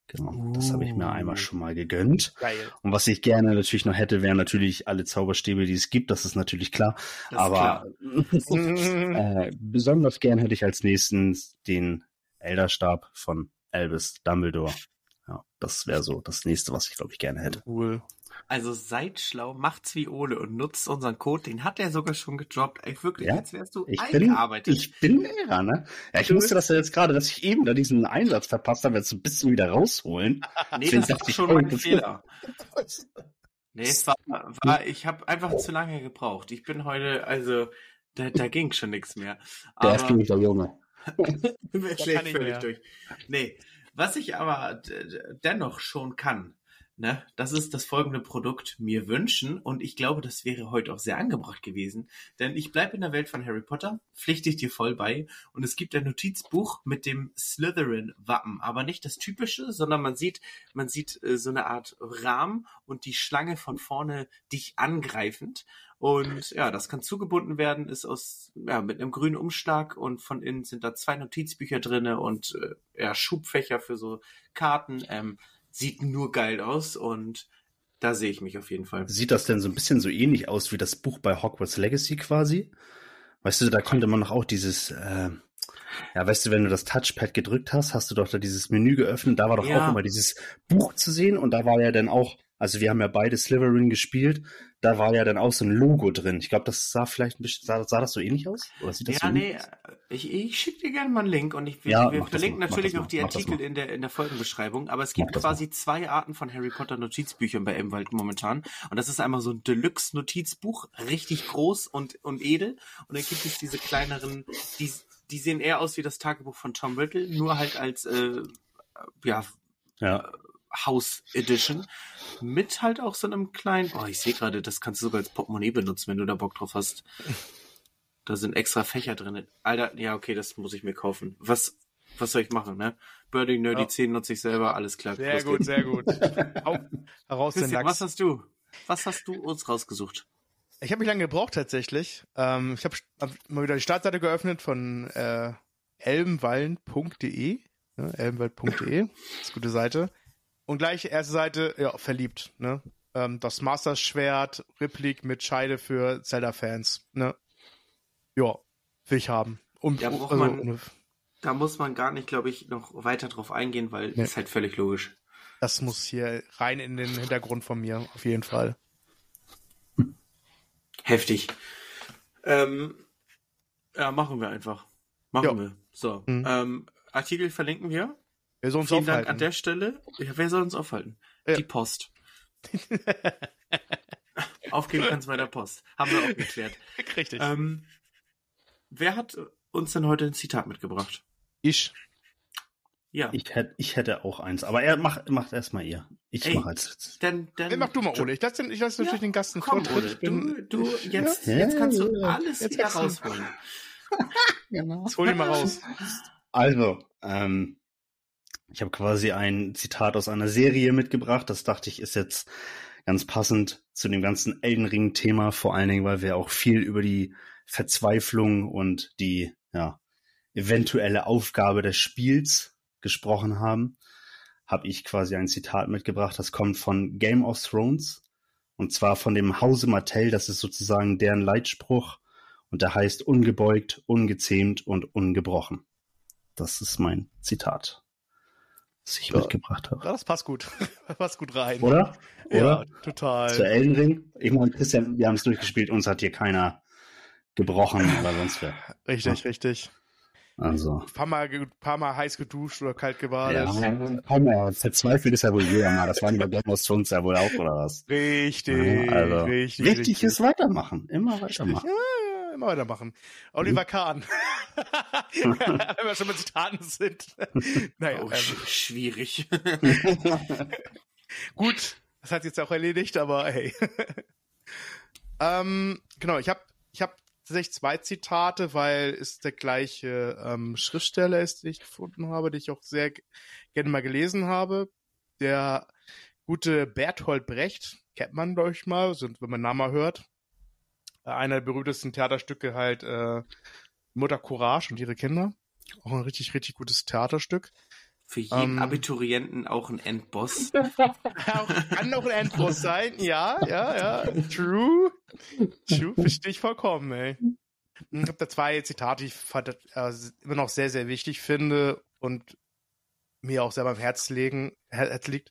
Speaker 3: Genau, das habe ich mir
Speaker 1: Uh.
Speaker 3: einmal schon mal gegönnt.
Speaker 2: Geil.
Speaker 3: Und was ich gerne natürlich noch hätte, wären natürlich alle Zauberstäbe, die es gibt, das ist natürlich klar.
Speaker 1: Das
Speaker 3: aber
Speaker 1: klar.
Speaker 3: äh, besonders gern hätte ich als nächstens den Elderstab von Albus Dumbledore. Ja, das wäre so das nächste, was ich glaube ich gerne hätte.
Speaker 2: Cool.
Speaker 1: Also seid schlau, macht's wie Ole und nutzt unseren Code. Den hat er sogar schon gedroppt. Ey, wirklich,
Speaker 3: Ja,
Speaker 1: als wärst du
Speaker 3: Ich bin,
Speaker 1: eingearbeitet.
Speaker 3: ich bin Lehrer, ne? Ja, ich
Speaker 1: Du
Speaker 3: musste das ja jetzt gerade, dass ich eben da diesen Einsatz verpasst habe, jetzt ein bisschen wieder rausholen.
Speaker 1: nee,
Speaker 3: deswegen
Speaker 1: das war schon
Speaker 3: oh,
Speaker 1: mein
Speaker 3: das-
Speaker 1: Fehler. Nee, es war, war ich habe einfach zu lange gebraucht. Ich bin heute, also, da, da ging schon nichts mehr.
Speaker 3: Der
Speaker 1: Aber
Speaker 3: ist nämlich der Junge.
Speaker 2: kann ich
Speaker 1: völlig
Speaker 2: mehr.
Speaker 1: durch. Nee, was ich aber dennoch schon kann, ne, das ist das folgende Produkt mir wünschen und ich glaube, das wäre heute auch sehr angebracht gewesen, denn ich bleibe in der Welt von Harry Potter, pflichte ich dir voll bei und es gibt ein Notizbuch mit dem Slytherin-Wappen, aber nicht das typische, sondern man sieht, man sieht äh, so eine Art Rahmen und die Schlange von vorne dich angreifend und ja, das kann zugebunden werden, ist aus, ja, mit einem grünen Umschlag und von innen sind da zwei Notizbücher drinne und äh, ja, Schubfächer für so Karten. Ähm, sieht nur geil aus und da sehe ich mich auf jeden Fall.
Speaker 3: Sieht das denn so ein bisschen so ähnlich aus wie das Buch bei Hogwarts Legacy quasi? Weißt du, da konnte man noch auch dieses, äh, ja, weißt du, wenn du das Touchpad gedrückt hast, hast du doch da dieses Menü geöffnet, da war doch
Speaker 1: Ja.
Speaker 3: auch immer dieses Buch zu sehen und da war ja dann auch, also wir haben ja beide Slytherin gespielt, da war ja dann auch so ein Logo drin. Ich glaube, das sah vielleicht ein bisschen, sah, sah das so ähnlich aus? Oder sieht das
Speaker 1: Ja,
Speaker 3: so
Speaker 1: nee,
Speaker 3: aus?
Speaker 1: ich, ich schicke dir gerne mal einen Link und ich, wir,
Speaker 3: Ja,
Speaker 1: wir verlinken
Speaker 3: mal,
Speaker 1: natürlich auch
Speaker 3: mal,
Speaker 1: die Artikel
Speaker 3: mal.
Speaker 1: in der, in der Folgenbeschreibung, aber es gibt quasi zwei Arten von Harry Potter Notizbüchern bei Emwald momentan und das ist einmal so ein Deluxe Notizbuch, richtig groß und, und edel und dann gibt es diese kleineren, die, die sehen eher aus wie das Tagebuch von Tom Riddle, nur halt als, äh, ja,
Speaker 3: Ja,
Speaker 1: House Edition mit halt auch so einem kleinen, oh, ich sehe gerade, das kannst du sogar als Portemonnaie benutzen, wenn du da Bock drauf hast. Da sind extra Fächer drin. Alter, ja, okay, das muss ich mir kaufen. Was, was soll ich machen, ne? Birding Nerdy
Speaker 2: Ja.
Speaker 1: 10 nutze ich selber, alles klar.
Speaker 2: Sehr gut, sehr gut. Auf, heraus den
Speaker 1: Christian, was
Speaker 2: Lachs.
Speaker 1: hast du? Was hast du uns rausgesucht?
Speaker 2: Ich habe mich lange gebraucht tatsächlich. Ähm, ich habe hab mal wieder die Startseite geöffnet von äh, elbenwallen.de. Ne, elbenwald.de. Das ist eine gute Seite. Und gleich erste Seite, ja, verliebt. Ne? Ähm, das Masters Schwert, Replik mit Scheide für Zelda-Fans. Ne? Ja, will ich haben. Um,
Speaker 1: Ja,
Speaker 2: also,
Speaker 1: man-
Speaker 2: um-
Speaker 1: Da muss man gar nicht, glaube ich, noch weiter drauf eingehen, weil
Speaker 2: Nee.
Speaker 1: ist halt völlig logisch.
Speaker 2: das muss hier rein in den Hintergrund von mir, auf jeden Fall.
Speaker 1: Heftig. Ähm, ja, machen wir einfach. Machen
Speaker 2: Ja.
Speaker 1: wir. So.
Speaker 2: Mhm.
Speaker 1: Ähm, Artikel verlinken wir.
Speaker 2: Wir sollen uns
Speaker 1: Vielen Dank
Speaker 2: aufhalten.
Speaker 1: an der Stelle. Ja, wer soll uns aufhalten?
Speaker 2: Ja.
Speaker 1: Die Post. Aufgeben kannst bei der Post. Haben wir auch geklärt.
Speaker 2: Richtig.
Speaker 1: Ähm, wer hat uns denn heute ein Zitat mitgebracht?
Speaker 2: ich.
Speaker 1: Ja,
Speaker 3: Ich hätte, ich hätte auch eins, aber er macht, macht erstmal ihr. Ich
Speaker 1: Ey.
Speaker 3: mache als
Speaker 1: dann, dann
Speaker 2: Nee, mach du mal, Ole. Ich lasse ich lass natürlich den Gast einen
Speaker 1: Komm,
Speaker 2: Vortritt.
Speaker 1: Ole,
Speaker 2: bin-
Speaker 1: du, du, jetzt,
Speaker 3: Ja.
Speaker 1: jetzt kannst du
Speaker 3: Ja, ja.
Speaker 1: alles
Speaker 2: Jetzt du-
Speaker 1: rausholen.
Speaker 3: Genau.
Speaker 2: Jetzt hol ihn mal raus.
Speaker 3: Also, ähm, ich habe quasi ein Zitat aus einer Serie mitgebracht. Das dachte ich ist jetzt ganz passend zu dem ganzen Elden Ring Thema, vor allen Dingen, weil wir auch viel über die Verzweiflung und die ja, eventuelle Aufgabe des Spiels gesprochen haben, habe ich quasi ein Zitat mitgebracht. Das kommt von Game of Thrones und zwar von dem Hause Martell. Das ist sozusagen deren Leitspruch und der heißt ungebeugt, ungezähmt und ungebrochen. Das ist mein Zitat, das ich
Speaker 2: Ja.
Speaker 3: mitgebracht habe.
Speaker 2: Ja, das passt gut. Das passt gut rein.
Speaker 3: Oder?
Speaker 2: Ja,
Speaker 3: Oder?
Speaker 2: total.
Speaker 3: Zu Elden Ring. Ich meine, Christian, wir haben es durchgespielt, uns hat hier keiner gebrochen oder sonst wer.
Speaker 2: Richtig, richtig.
Speaker 3: Also.
Speaker 2: Paar mal, paar mal heiß geduscht oder kalt gebadet.
Speaker 3: Ja, komm mal, verzweifelt ist ja wohl jeder mal. Das waren die bei Game of Thrones ja wohl auch, oder was?
Speaker 2: Richtig,
Speaker 3: Ja, also,
Speaker 2: richtig.
Speaker 3: Wichtig
Speaker 2: richtig.
Speaker 3: ist weitermachen. Immer weitermachen.
Speaker 2: Ja, ja, immer weitermachen. Oliver Kahn. Wenn wir schon mit Zitaten sind. naja,
Speaker 1: Oh, sch schwierig.
Speaker 2: gut. Das hat jetzt auch erledigt, aber hey. ähm, genau, ich habe ich hab tatsächlich zwei Zitate, weil es der gleiche ähm, Schriftsteller ist, den ich gefunden habe, den ich auch sehr gerne mal gelesen habe. Der gute Berthold Brecht, kennt man glaube ich mal, sind, wenn man Namen mal hört. Einer der berühmtesten Theaterstücke halt äh, Mutter Courage und ihre Kinder. Auch ein richtig, richtig gutes Theaterstück.
Speaker 1: Für jeden
Speaker 2: Ähm.
Speaker 1: Abiturienten auch ein Endboss.
Speaker 2: kann auch ein Endboss sein, ja, ja, ja. True. True, verstehe ich vollkommen, ey. Ich habe da zwei Zitate, die ich fand, äh, immer noch sehr, sehr wichtig finde und mir auch sehr am Herz legen, Her Herz liegt.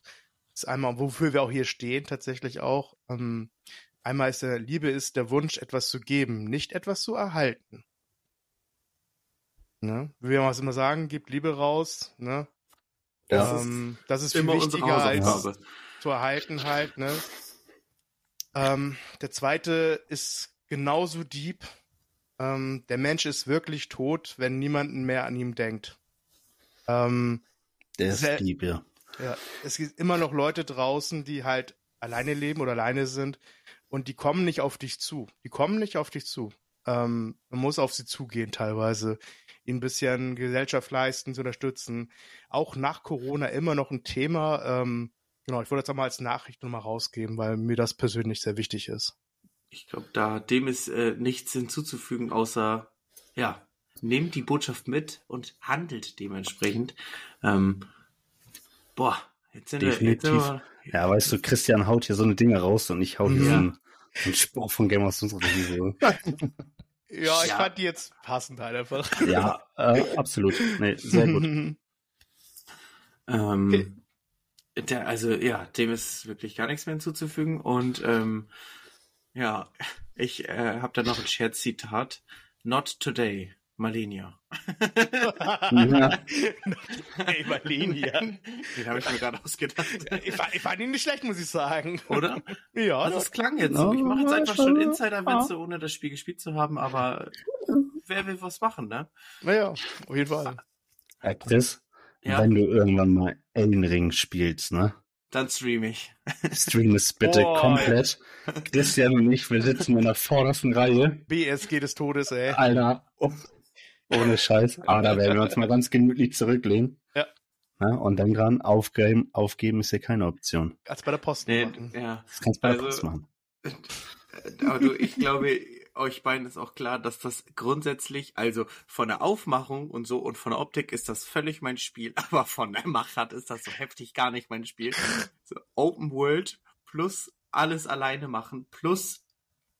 Speaker 2: Das ist einmal, wofür wir auch hier stehen, tatsächlich auch. Ähm, einmal ist der Liebe ist der Wunsch, etwas zu geben, nicht etwas zu erhalten. Ne? Wie wir immer sagen, gib Liebe raus, ne?
Speaker 1: Das ist
Speaker 2: ähm, das ist viel wichtiger als zu erhalten halt, ne? Ähm, der zweite ist genauso deep. Ähm, der Mensch ist wirklich tot, wenn niemand mehr an ihm denkt. Ähm,
Speaker 3: Der ist
Speaker 2: Sehr-
Speaker 3: lieb, ja.
Speaker 2: ja, es gibt immer noch Leute draußen, die halt alleine leben oder alleine sind und die kommen nicht auf dich zu. Die kommen nicht auf dich zu. Ähm, man muss auf sie zugehen teilweise, ihnen ein bisschen Gesellschaft leisten, zu unterstützen. Auch nach Corona immer noch ein Thema. Ähm, genau, ich wollte das auch mal als Nachricht nochmal rausgeben, weil mir das persönlich sehr wichtig ist.
Speaker 1: Ich glaube, da dem ist äh, nichts hinzuzufügen, außer ja, nehmt die Botschaft mit und handelt dementsprechend. Ähm, boah, jetzt sind wir, jetzt sind
Speaker 3: Definitiv.
Speaker 1: wir
Speaker 3: Ja, weißt du, Christian haut hier so eine Dinge raus und ich hau hier
Speaker 2: Ja.
Speaker 3: so einen, so einen Spruch von Game of Thrones.
Speaker 2: Ja, ich
Speaker 1: Ja.
Speaker 2: fand die jetzt passend halt einfach.
Speaker 3: Ja, äh, absolut. Nee, sehr gut.
Speaker 1: Ähm,
Speaker 2: Okay.
Speaker 1: der, also ja, dem ist wirklich gar nichts mehr hinzuzufügen. Und ähm, ja, ich äh, habe da noch ein Scherzzitat. Not today, Malenia.
Speaker 3: Ja.
Speaker 2: Ey, Marlenia.
Speaker 1: Den habe ich mir gerade ausgedacht.
Speaker 2: Ich, fand- ich fand ihn nicht schlecht, muss ich sagen.
Speaker 1: Oder?
Speaker 2: Ja,
Speaker 1: Also
Speaker 2: das
Speaker 1: es klang jetzt so. Ich mache jetzt einfach schon Insider-Witze, ohne das Spiel gespielt zu haben, aber wer will was machen, ne?
Speaker 2: naja, auf jeden Fall.
Speaker 3: Äh, Chris,
Speaker 1: Ja.
Speaker 3: wenn du irgendwann mal Elden Ring spielst, ne?
Speaker 1: Dann stream ich.
Speaker 3: Stream es bitte
Speaker 2: Boah.
Speaker 3: komplett. Christian und ich, wir sitzen in der vordersten Reihe.
Speaker 2: BSG des Todes, ey.
Speaker 3: Alter, oh, ohne Scheiß. Aber da werden wir uns mal ganz gemütlich zurücklehnen.
Speaker 2: Ja.
Speaker 3: Ja, und dann dran, aufgeben, aufgeben ist ja keine Option.
Speaker 2: Als bei der Post.
Speaker 1: Nee,
Speaker 2: machen.
Speaker 1: ja.
Speaker 3: Das kannst du bei der
Speaker 1: Also-
Speaker 3: Post machen.
Speaker 1: Aber du, ich glaube, euch beiden ist auch klar, dass das grundsätzlich, also von der Aufmachung und so und von der Optik ist das völlig mein Spiel, aber von der Machart ist das so heftig gar nicht mein Spiel. So Open World plus alles alleine machen plus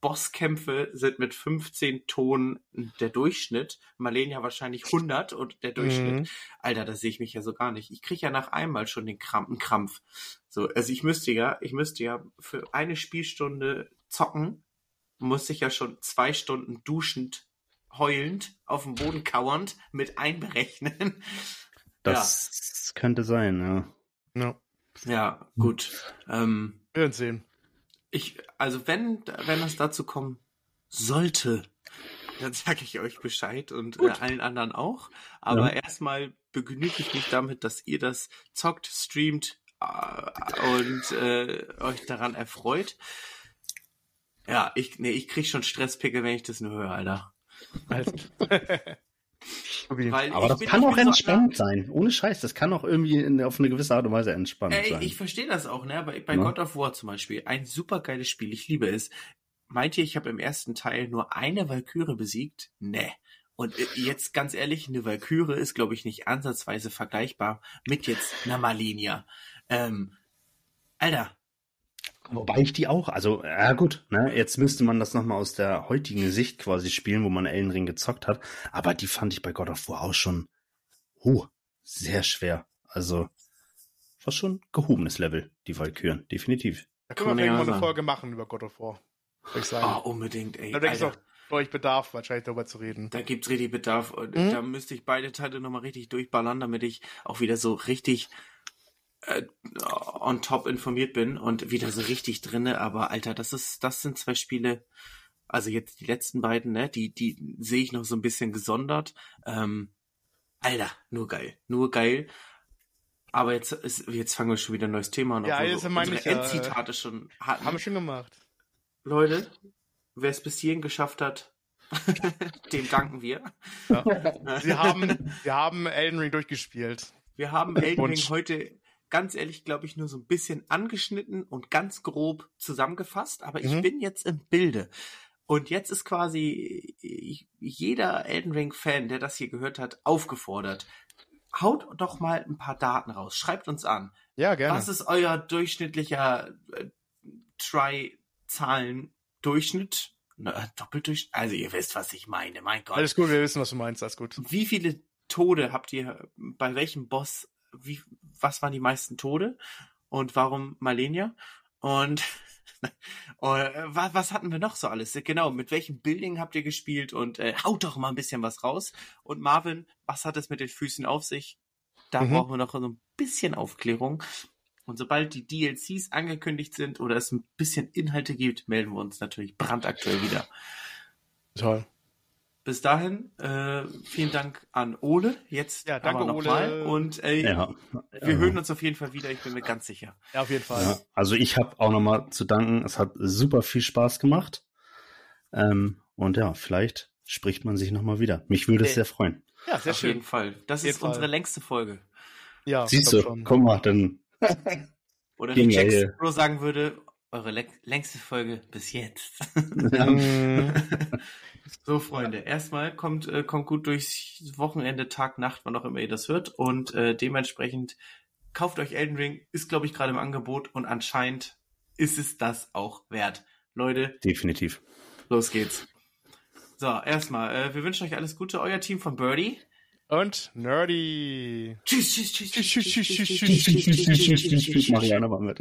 Speaker 1: Bosskämpfe sind mit 15 Tonen der Durchschnitt. Marlene ja wahrscheinlich 100 und der Durchschnitt.
Speaker 2: Mhm.
Speaker 1: Alter, das sehe ich mich ja so gar nicht. Ich kriege ja nach einmal schon den Krampf, einen Krampf. So, also ich müsste ja, ich müsste ja für eine Spielstunde zocken, muss ich ja schon zwei Stunden duschend, heulend, auf dem Boden kauernd mit einberechnen.
Speaker 3: Das könnte sein, ja.
Speaker 2: Ja.
Speaker 1: Ja, gut. Ähm,
Speaker 2: Wir werden sehen.
Speaker 1: Ich, also wenn, wenn es dazu kommen sollte, dann sage ich euch Bescheid und äh, allen anderen auch. Aber erstmal begnüge ich mich damit, dass ihr das zockt, streamt äh, und äh, euch daran erfreut. Ja, ich, nee, ich krieg schon Stresspickel, wenn ich das nur höre, Alter.
Speaker 2: Also.
Speaker 1: Weil
Speaker 3: Aber
Speaker 1: ich
Speaker 3: das kann auch
Speaker 1: so
Speaker 3: entspannt sein. Ohne Scheiß, das kann auch irgendwie in, auf eine gewisse Art und Weise entspannt
Speaker 1: Ey,
Speaker 3: sein.
Speaker 1: ich verstehe das auch, ne? Bei, bei
Speaker 3: Ja.
Speaker 1: God of War zum Beispiel, ein super geiles Spiel, ich liebe es. Meint ihr, ich habe im ersten Teil nur eine Valkyrie besiegt? Nee. Und äh, jetzt ganz ehrlich, eine Valkyrie ist, glaube ich, nicht ansatzweise vergleichbar mit jetzt einer Malinia. Ähm, Alter,
Speaker 3: Wobei ich die auch, also, ja gut, ne, jetzt müsste man das nochmal aus der heutigen Sicht quasi spielen, wo man Elden Ring gezockt hat, aber die fand ich bei God of War auch schon, huh, sehr schwer. Also, war schon gehobenes Level, die Valkyren, definitiv.
Speaker 2: Da
Speaker 1: Kann
Speaker 2: können
Speaker 1: man
Speaker 2: wir irgendwann eine. Folge machen über God of War. Würde ich sagen.
Speaker 1: oh, unbedingt, ey.
Speaker 2: da auch bei euch Bedarf, wahrscheinlich darüber zu reden.
Speaker 1: Da gibt's richtig Bedarf. Und
Speaker 2: Mhm.
Speaker 1: Da müsste ich beide Teile nochmal richtig durchballern, damit ich auch wieder so richtig äh, on top informiert bin und wieder so richtig drinne. Aber Alter, das ist, das sind zwei Spiele. Also jetzt die letzten beiden, ne? Die, die sehe ich noch so ein bisschen gesondert. Ähm, Alter, nur geil, nur geil. Aber jetzt ist, jetzt fangen wir schon wieder ein neues Thema an.
Speaker 2: Ja,
Speaker 1: wir
Speaker 2: meine ich ja,
Speaker 1: Endzitate schon hatten.
Speaker 2: Haben wir schon gemacht.
Speaker 1: Leute, wer es bis hierhin geschafft hat, dem danken wir.
Speaker 2: Ja. Wir haben, wir haben Elden Ring durchgespielt.
Speaker 1: Wir haben Elden Ring heute ganz ehrlich, glaube ich, nur so ein bisschen angeschnitten und ganz grob zusammengefasst, aber ich
Speaker 2: Mhm.
Speaker 1: bin jetzt im Bilde. Und jetzt ist quasi ich- jeder Elden Ring-Fan, der das hier gehört hat, aufgefordert. Haut doch mal ein paar Daten raus. Schreibt uns an.
Speaker 2: Ja, gerne.
Speaker 1: Was ist euer durchschnittlicher äh, Try-Zahlen-Durchschnitt? Na, Doppeldurchschnitt? Also ihr wisst, was ich meine. Mein Gott.
Speaker 2: Alles gut, wir wissen, was du meinst, alles gut.
Speaker 1: Wie viele Tode habt ihr bei welchem Boss? Wie, was waren die meisten Tode? Und warum Malenia? Und äh, was, was hatten wir noch so alles? Genau, mit welchem Building habt ihr gespielt? Und äh, haut doch mal ein bisschen was raus. Und Marvin, was hat es mit den Füßen auf sich? Da
Speaker 2: Mhm.
Speaker 1: brauchen wir noch so ein bisschen Aufklärung. Und sobald die DLCs angekündigt sind oder es ein bisschen Inhalte gibt, melden wir uns natürlich brandaktuell wieder.
Speaker 2: Toll.
Speaker 1: Bis dahin, äh, vielen Dank an Ole. Jetzt
Speaker 2: Ja, danke,
Speaker 1: aber noch mal.
Speaker 2: Ole.
Speaker 1: Und äh,
Speaker 3: Ja.
Speaker 1: wir
Speaker 3: ja.
Speaker 1: hören uns auf jeden Fall wieder, ich bin mir ganz sicher.
Speaker 2: Ja, auf jeden Fall.
Speaker 3: Ja, also ich habe auch nochmal zu danken. Es hat super viel Spaß gemacht. Ähm, und ja, vielleicht spricht man sich nochmal wieder. Mich würde es sehr freuen.
Speaker 2: Ja, sehr
Speaker 1: auf jeden
Speaker 2: schön.
Speaker 1: Fall. Das
Speaker 2: Jeden
Speaker 1: ist unsere
Speaker 2: Fall.
Speaker 1: längste Folge.
Speaker 2: Ja,
Speaker 3: Siehst du,
Speaker 2: schon.
Speaker 3: guck mal, dann
Speaker 1: Oder wie
Speaker 3: Genial.
Speaker 1: Jack Sparrow sagen würde, eure lä- längste Folge bis jetzt.
Speaker 2: Mhm.
Speaker 1: so, Freunde, erstmal kommt, äh, kommt gut durchs Wochenende, Tag, Nacht, wann auch immer ihr das hört. Und äh, dementsprechend kauft euch Elden Ring, ist, glaube ich, gerade im Angebot und anscheinend ist es das auch wert. Leute,
Speaker 3: definitiv.
Speaker 1: Los geht's. So, erstmal, äh, wir wünschen euch alles Gute, euer Team von Birdie.
Speaker 2: Und Nerdy.
Speaker 1: Tschüss, tschüss, tschüss,
Speaker 2: Tschüss, tschüss, tschüss, tschüss,
Speaker 3: Tschüss, tschüss, tschüss, tschüss, tschüss, tschüss, Marianne war mit.